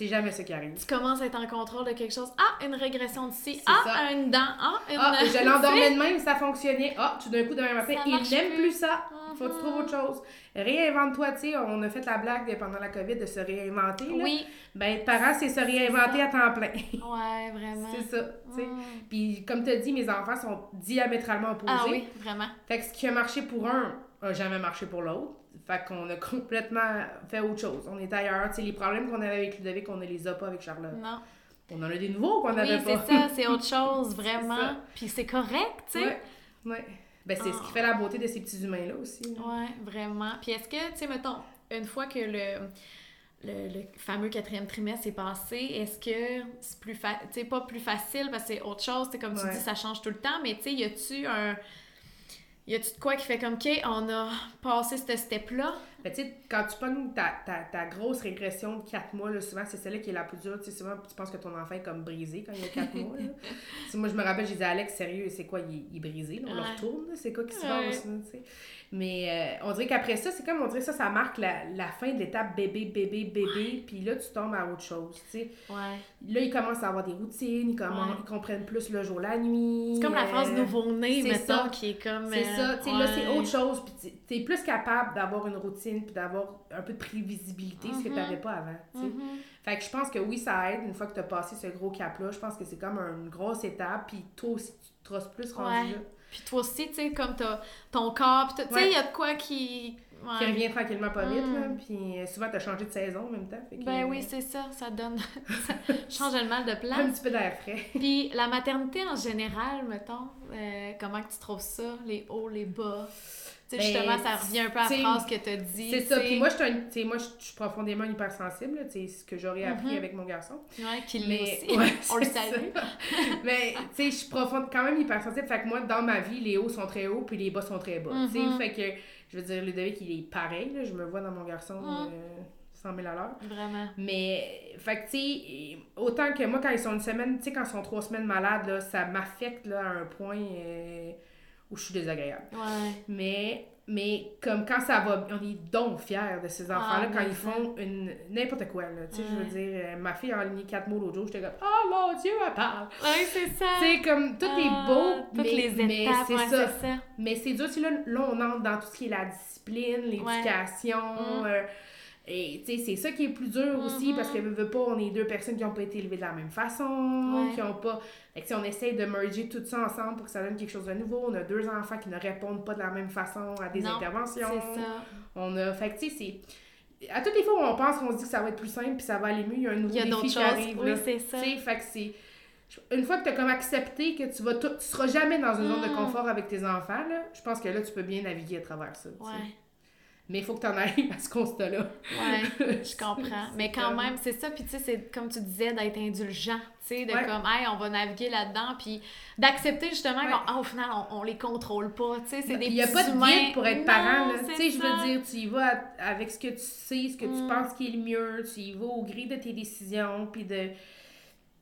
Speaker 2: C'est jamais ça qui arrive.
Speaker 1: Tu commences à être en contrôle de quelque chose. Ah, une régression d'ici. Ah,
Speaker 2: ça.
Speaker 1: une dent. Ah, une...
Speaker 2: Ah, je l'endormais de même, ça fonctionnait. Ah, tout d'un coup, demain matin, il n'aime
Speaker 1: plus.
Speaker 2: ça. Faut que tu
Speaker 1: Mhm.
Speaker 2: trouves autre chose. Réinvente-toi, tu sais. On a fait la blague pendant la COVID de se réinventer. Là.
Speaker 1: Oui.
Speaker 2: Ben, être parent, c'est se réinventer à temps plein. [LAUGHS]
Speaker 1: Ouais, vraiment.
Speaker 2: c'est ça, tu sais.
Speaker 1: Mm.
Speaker 2: Puis, comme tu as dit, mes enfants sont diamétralement opposés.
Speaker 1: Ah oui, vraiment.
Speaker 2: Fait que ce qui a marché pour un a jamais marché pour l'autre. Fait qu'on a complètement fait autre chose. On est ailleurs. Sais, les problèmes qu'on avait avec Ludovic, on ne les a pas avec Charlotte.
Speaker 1: Non.
Speaker 2: On en a des nouveaux qu'on n'avait
Speaker 1: Oui, c'est
Speaker 2: pas.
Speaker 1: ça, c'est autre [LAUGHS] chose,
Speaker 2: C'est
Speaker 1: vraiment. Puis c'est correct, tu sais.
Speaker 2: Ouais, ouais. Ben, c'est ce
Speaker 1: Ah.
Speaker 2: qui fait la beauté de ces petits humains-là aussi. là.
Speaker 1: Ouais, vraiment. Puis est-ce que, tu sais, mettons, une fois que le, le, le fameux quatrième trimestre est passé, est-ce que c'est plus facile, pas plus facile parce que c'est autre chose, sais, comme tu
Speaker 2: Ouais.
Speaker 1: dis, ça change tout le temps, mais tu sais, y a-tu un. Y a-tu de quoi qui fait comme, OK, on a passé ce step-là?
Speaker 2: Ben, tu sais, quand tu pognes ta, ta, ta grosse régression de 4 mois, là, souvent, c'est celle-là qui est la plus dure. Tu sais, souvent, tu penses que ton enfant est comme brisé quand il y a 4 mois. Là. [LAUGHS] Moi, je me rappelle, j'ai dit à Alex, sérieux, c'est quoi, il, est- brisé? là? on le retourne, c'est quoi qui se
Speaker 1: Ouais.
Speaker 2: passe? là, tu sais? Mais euh, on dirait qu'après ça, c'est comme, on dirait que ça, ça marque la, la fin de l'étape bébé, bébé, bébé. Puis là, tu tombes à autre chose, tu sais.
Speaker 1: Ouais.
Speaker 2: Là, ils commencent à avoir des routines, ils, commencent,
Speaker 1: Ouais.
Speaker 2: ils comprennent plus le jour, la nuit.
Speaker 1: C'est comme la
Speaker 2: euh,
Speaker 1: phase nouveau-né,
Speaker 2: ça.
Speaker 1: qui est comme.
Speaker 2: C'est
Speaker 1: euh,
Speaker 2: ça, tu sais, là, c'est autre chose. Puis tu es plus capable d'avoir une routine puis d'avoir un peu de prévisibilité, ce que
Speaker 1: Mhm.
Speaker 2: tu n'avais pas avant. tu sais.
Speaker 1: Mhm.
Speaker 2: Fait que je pense que oui, ça aide une fois que tu as passé ce gros cap-là. Je pense que c'est comme une grosse étape. Puis toi aussi, tu te trosses plus rendu là.
Speaker 1: Puis toi aussi, tu sais, comme t'as ton corps, t'as- tu sais, il
Speaker 2: Ouais.
Speaker 1: y a de quoi qui. Ouais.
Speaker 2: Qui revient tranquillement pas vite.
Speaker 1: Mm.
Speaker 2: Là. Puis euh, souvent, tu as changé de saison en même temps. Que,
Speaker 1: Ben oui, c'est ça, ça donne. [LAUGHS] ça [LAUGHS] change le mal de
Speaker 2: un
Speaker 1: place.
Speaker 2: petit peu d'air frais.
Speaker 1: Puis la maternité en général, mettons, euh, comment que tu trouves ça, les hauts, les bas? Tu sais,
Speaker 2: Ben,
Speaker 1: justement, ça revient un peu à la phrase que t'as dit.
Speaker 2: C'est ça.
Speaker 1: tu.
Speaker 2: Puis moi, je suis tu moi, je profondément hypersensible. tu sais, ce que j'aurais appris
Speaker 1: Mhm.
Speaker 2: avec mon garçon.
Speaker 1: Ouais, qu'il l'est aussi.
Speaker 2: ouais, [LAUGHS]
Speaker 1: On le
Speaker 2: c'est
Speaker 1: salue.
Speaker 2: Mais tu sais, je suis profonde, quand même hypersensible. Fait que moi, dans ma vie, les hauts sont très hauts puis les bas sont très bas. Tu sais,
Speaker 1: Mhm.
Speaker 2: fait que je veux dire, Ludovic, il est pareil. Là, je me vois dans mon garçon euh, 100 000 à l'heure.
Speaker 1: Vraiment.
Speaker 2: Mais, fait que tu sais, autant que moi, quand ils sont une semaine, tu sais, quand ils sont trois semaines malades, là, ça m'affecte là, à un point euh, où je suis désagréable.
Speaker 1: Ouais.
Speaker 2: Mais, mais comme quand ça va, on est donc fiers de ces enfants-là
Speaker 1: Ah,
Speaker 2: quand
Speaker 1: mais
Speaker 2: ils font une n'importe quoi. Là, tu sais, je veux dire, euh, ma fille a aligné quatre mots l'autre jour, j'étais comme « Oh mon Dieu, elle parle!
Speaker 1: Ouais, c'est ça. »
Speaker 2: comme tout
Speaker 1: Ah,
Speaker 2: est beau,
Speaker 1: Toutes
Speaker 2: mais,
Speaker 1: les
Speaker 2: mais
Speaker 1: étapes,
Speaker 2: c'est
Speaker 1: ouais,
Speaker 2: ça.
Speaker 1: c'est ça.
Speaker 2: Mais c'est dur, tu sais, là, là, on entre dans tout ce qui est la discipline, l'éducation.
Speaker 1: Mm.
Speaker 2: euh, et tu sais, c'est ça qui est plus dur aussi
Speaker 1: Mhm.
Speaker 2: parce que veux, veux pas, on est deux personnes qui n'ont pas été élevées de la même façon,
Speaker 1: Ouais.
Speaker 2: qui ont pas. Fait que si on essaye de merger tout ça ensemble pour que ça donne quelque chose de nouveau, on a deux enfants qui ne répondent pas de la même façon à des
Speaker 1: Non,
Speaker 2: interventions.
Speaker 1: Ça.
Speaker 2: On a. Fait que tu sais, c'est. À toutes les fois où on pense qu'on se dit que ça va être plus simple puis ça va aller mieux, il y a un nouveau
Speaker 1: Il y a
Speaker 2: défi qui
Speaker 1: choses.
Speaker 2: arrive.
Speaker 1: Oui, c'est ça.
Speaker 2: Fait que c'est. Une fois que tu as comme accepté que tu vas tu seras jamais dans une zone de
Speaker 1: Mm.
Speaker 2: confort avec tes enfants, là, je pense que là, tu peux bien naviguer à travers ça.
Speaker 1: Ouais.
Speaker 2: Mais il faut que tu en arrives [LAUGHS] à ce constat-là.
Speaker 1: Ouais, [LAUGHS] je comprends. Mais quand même, c'est ça. Puis tu sais, c'est comme tu disais, d'être indulgent. Tu sais, de comme, hey, on va naviguer là-dedans. Puis d'accepter justement qu'au final, on, on, les contrôle pas. Tu sais, c'est des
Speaker 2: Il n'y a pas de guide pour être parent. Tu sais, je veux dire, tu y vas avec ce que tu sais, ce que tu mm. penses qui est le mieux. Tu y vas au gré de tes décisions. Puis de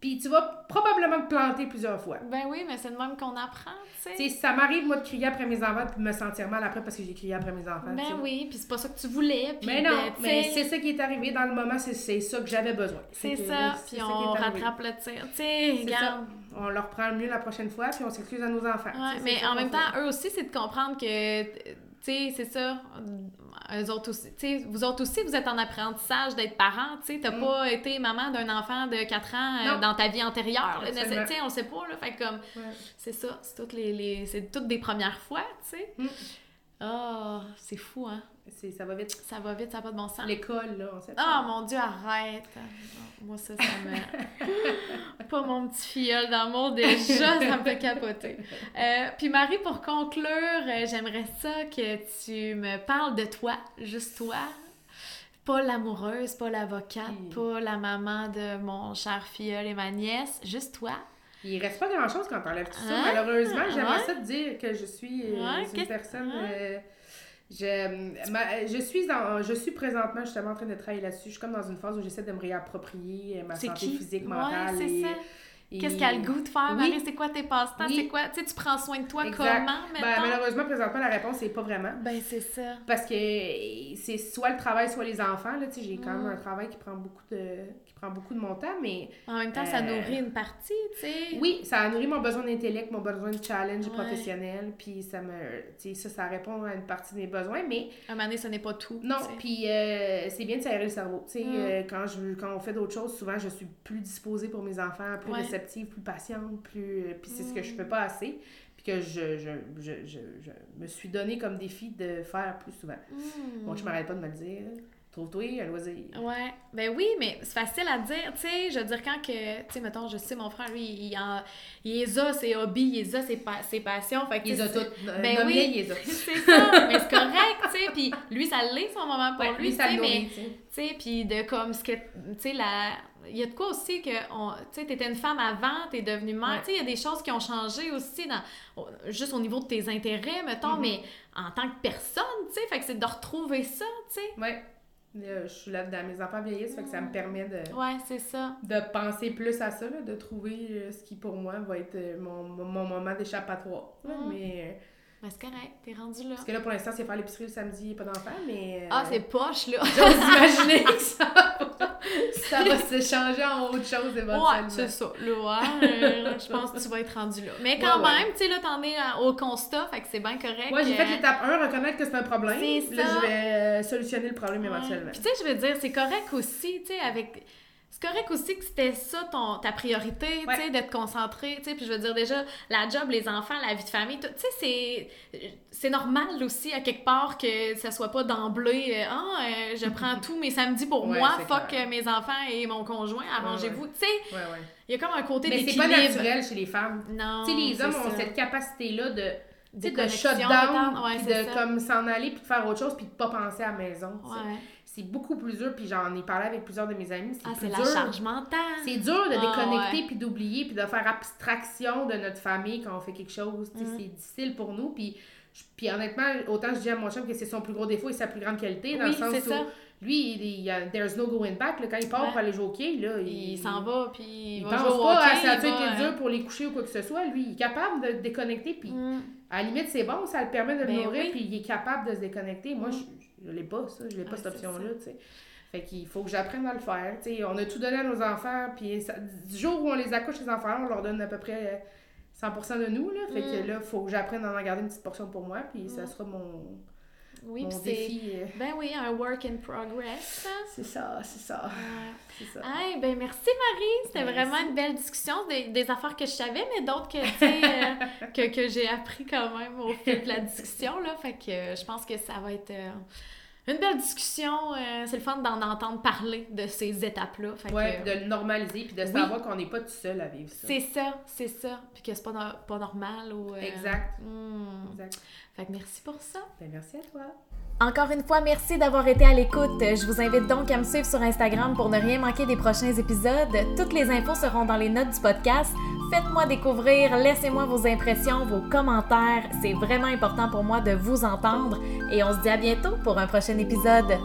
Speaker 2: puis tu vas probablement te planter plusieurs fois.
Speaker 1: Ben oui, mais c'est de même qu'on apprend, tu
Speaker 2: sais. Ça m'arrive, moi, de crier après mes enfants puis de me sentir mal après parce que j'ai crié après mes enfants.
Speaker 1: Ben oui, puis c'est pas ça que tu voulais.
Speaker 2: mais non, mais c'est ça qui est arrivé dans le moment, c'est ça que j'avais besoin.
Speaker 1: C'est ça, puis on rattrape le tir. Tu sais, regarde.
Speaker 2: On leur prend le mieux la prochaine fois, puis on s'excuse à nos enfants.
Speaker 1: Ouais, mais en même temps, eux aussi, c'est de comprendre que, tu sais, c'est ça eux autres aussi, vous autres aussi, vous êtes en apprentissage d'être parent, tu t'as mm. pas été maman d'un enfant de 4 ans euh, dans ta vie antérieure, on le sait pas, là, fait comme, c'est ça, c'est toutes les, les c'est toutes des premières fois, tu sais. Mm. Ah, c'est fou, hein?
Speaker 2: Ça va vite.
Speaker 1: Ça va vite, ça n'a pas de bon sens.
Speaker 2: L'école, là, on
Speaker 1: sait pas. Oh mon Dieu, arrête! Moi, ça, ça me. [LAUGHS] pas mon petit filleul d'amour, déjà, ça me fait capoter. Euh, puis Marie, pour conclure, euh, j'aimerais ça que tu me parles de toi, juste toi. Pas l'amoureuse, pas l'avocate, pas la maman de mon cher filleul et ma nièce, juste toi.
Speaker 2: Il reste pas grand-chose quand t'enlèves tout ça. Hein? Malheureusement, j'aimerais ça te dire que je suis euh, une personne... Je, je, suis dans, je suis présentement justement en train de travailler là-dessus. Je suis comme dans une phase où j'essaie de me réapproprier ma santé physique, mentale.
Speaker 1: et, ça. Qu'est-ce qu'elle a le goût de faire, Marie? C'est quoi tes passe-temps? C'est quoi? Tu sais, tu prends soin de toi comment,
Speaker 2: ben, malheureusement, présentement, la réponse, c'est pas vraiment.
Speaker 1: Ben, c'est ça.
Speaker 2: Parce que c'est soit le travail, soit les enfants. Là, tu sais, j'ai quand même un travail qui prend beaucoup de prend beaucoup de mon temps, mais...
Speaker 1: En même temps, ça euh, nourrit une partie, tu sais.
Speaker 2: Oui, ça nourrit mon besoin d'intellect, mon besoin de challenge professionnel, puis ça me... Tu sais, ça, ça répond à une partie de mes besoins, mais...
Speaker 1: À un moment donné, ce n'est pas tout.
Speaker 2: Non, puis euh, c'est bien de s'aérer le cerveau. Tu sais, mm. euh, quand, je, quand on fait d'autres choses, souvent, je suis plus disposée pour mes enfants, plus plus patiente, plus. Puis c'est ce que je fais pas assez. Puis que je, je, je, je, je me suis donné comme défi de faire plus souvent. Bon, je m'arrête pas de me le dire. Trouve-toi un loisir.
Speaker 1: Ouais. Ben oui, mais c'est facile à dire, tu sais. Je veux dire, quand que, tu sais, mettons, je sais, mon frère, lui, il, en, il les a, ses hobbies, il les a, ses, ses passions. Fait
Speaker 2: il les a toutes.
Speaker 1: Ben oui, il les a. [LAUGHS] c'est ça. mais c'est correct, tu sais. Puis lui, ça l'est, son moment pour lui, tu sais. Mais, tu sais, puis de comme ce que, tu sais, la il y a de quoi aussi que tu sais étais une femme avant t'es devenue mère tu sais il y a des choses qui ont changé aussi dans juste au niveau de tes intérêts mettons mm-hmm. mais en tant que personne tu sais fait que c'est de retrouver ça tu sais
Speaker 2: ouais je suis là dans mes enfants vieillissent, fait que ça me permet de.
Speaker 1: Ouais, c'est ça.
Speaker 2: De penser plus à ça, là, de trouver euh, ce qui pour moi va être euh, mon, mon moment d'échappatoire. Mm. Mais
Speaker 1: ben, c'est correct, t'es rendu là.
Speaker 2: Parce que là, pour l'instant, c'est faire l'épicerie le samedi, pas d'enfant, mais.
Speaker 1: Ah, c'est poche, là!
Speaker 2: J'ose imaginer que ça, [LAUGHS] ça va se changer en autre chose éventuellement.
Speaker 1: Ouais, c'est ça. Là, [LAUGHS] euh, je pense que tu vas être rendu là. Mais quand même, tu sais, là, t'en es au constat, fait que c'est bien correct.
Speaker 2: Ouais, j'ai fait l'étape 1, reconnaître que c'est un problème. C'est ça. Là, je vais euh, solutionner le problème éventuellement.
Speaker 1: Puis, tu sais, je veux dire, c'est correct aussi, tu sais, avec c'est correct aussi que c'était ça ton, ta priorité, tu sais, de te concentrer, tu sais, puis je veux dire déjà, la job, les enfants, la vie de famille, tu sais, c'est, normal aussi, à quelque part, que ça soit pas d'emblée, euh, ah, euh, je prends [LAUGHS] tous mes samedis pour moi, fuck mes enfants et mon conjoint, arrangez-vous, tu sais. Il y a comme un côté
Speaker 2: Mais c'est pas naturel chez les femmes.
Speaker 1: Non.
Speaker 2: Tu sais, les hommes ont cette capacité-là de de, shutdown, puis de comme s'en aller, puis de faire autre chose, puis de pas penser à la maison. Ouais c'est beaucoup plus dur, puis j'en ai parlé avec plusieurs de mes amis.
Speaker 1: C'est
Speaker 2: ah,
Speaker 1: c'est la charge mentale.
Speaker 2: C'est dur de ah, déconnecter, puis d'oublier, puis de faire abstraction de notre famille quand on fait quelque chose. Mm. C'est difficile pour nous, puis, puis honnêtement, autant je dis à mon chum que c'est son plus gros défaut et sa plus grande qualité, dans le sens où... Ça. Lui, il, y a there's no going back. Là, quand il part pour aller jouer au hockey, là,
Speaker 1: il, il s'en va, puis il,
Speaker 2: il
Speaker 1: va
Speaker 2: pense
Speaker 1: jouer
Speaker 2: pas
Speaker 1: à
Speaker 2: ça a été dur pour les coucher ou quoi que ce soit. Lui, il est capable de déconnecter, puis mm. à la limite, c'est bon, ça le permet de le ben nourrir, puis il est capable de se déconnecter. Moi, mm. je, je l'ai pas, ça. Je l'ai pas, cette option-là, tu sais. Fait qu'il faut que j'apprenne à le faire. T'sais, on a tout donné à nos enfants, puis du jour où on les accouche, les enfants, on leur donne à peu près 100% de nous. Là. Fait que mm. là, il faut que j'apprenne à en garder une petite portion pour moi, puis ça mm. sera mon,
Speaker 1: oui, mon défi. Euh. Ben oui, un work in progress.
Speaker 2: C'est ça, c'est ça.
Speaker 1: C'est ça. Hey, ben merci Marie, c'était vraiment une belle discussion, des, des, affaires que je savais, mais d'autres que, euh, que, que j'ai appris quand même au fil de la discussion. Là. Fait que euh, je pense que ça va être une belle discussion. Euh, c'est le fun d'en entendre parler de ces étapes-là.
Speaker 2: Oui, de le normaliser puis de savoir qu'on n'est pas tout seul à vivre ça.
Speaker 1: C'est ça, c'est ça. Puis que c'est pas, pas normal. Ou,
Speaker 2: euh, exact. Hmm. exact.
Speaker 1: Fait que merci pour ça.
Speaker 2: Ben, merci à toi.
Speaker 1: Encore une fois, merci d'avoir été à l'écoute. Je vous invite donc à me suivre sur Instagram pour ne rien manquer des prochains épisodes. Toutes les infos seront dans les notes du podcast. Faites-moi découvrir, laissez-moi vos impressions, vos commentaires. C'est vraiment important pour moi de vous entendre et on se dit à bientôt pour un prochain épisode.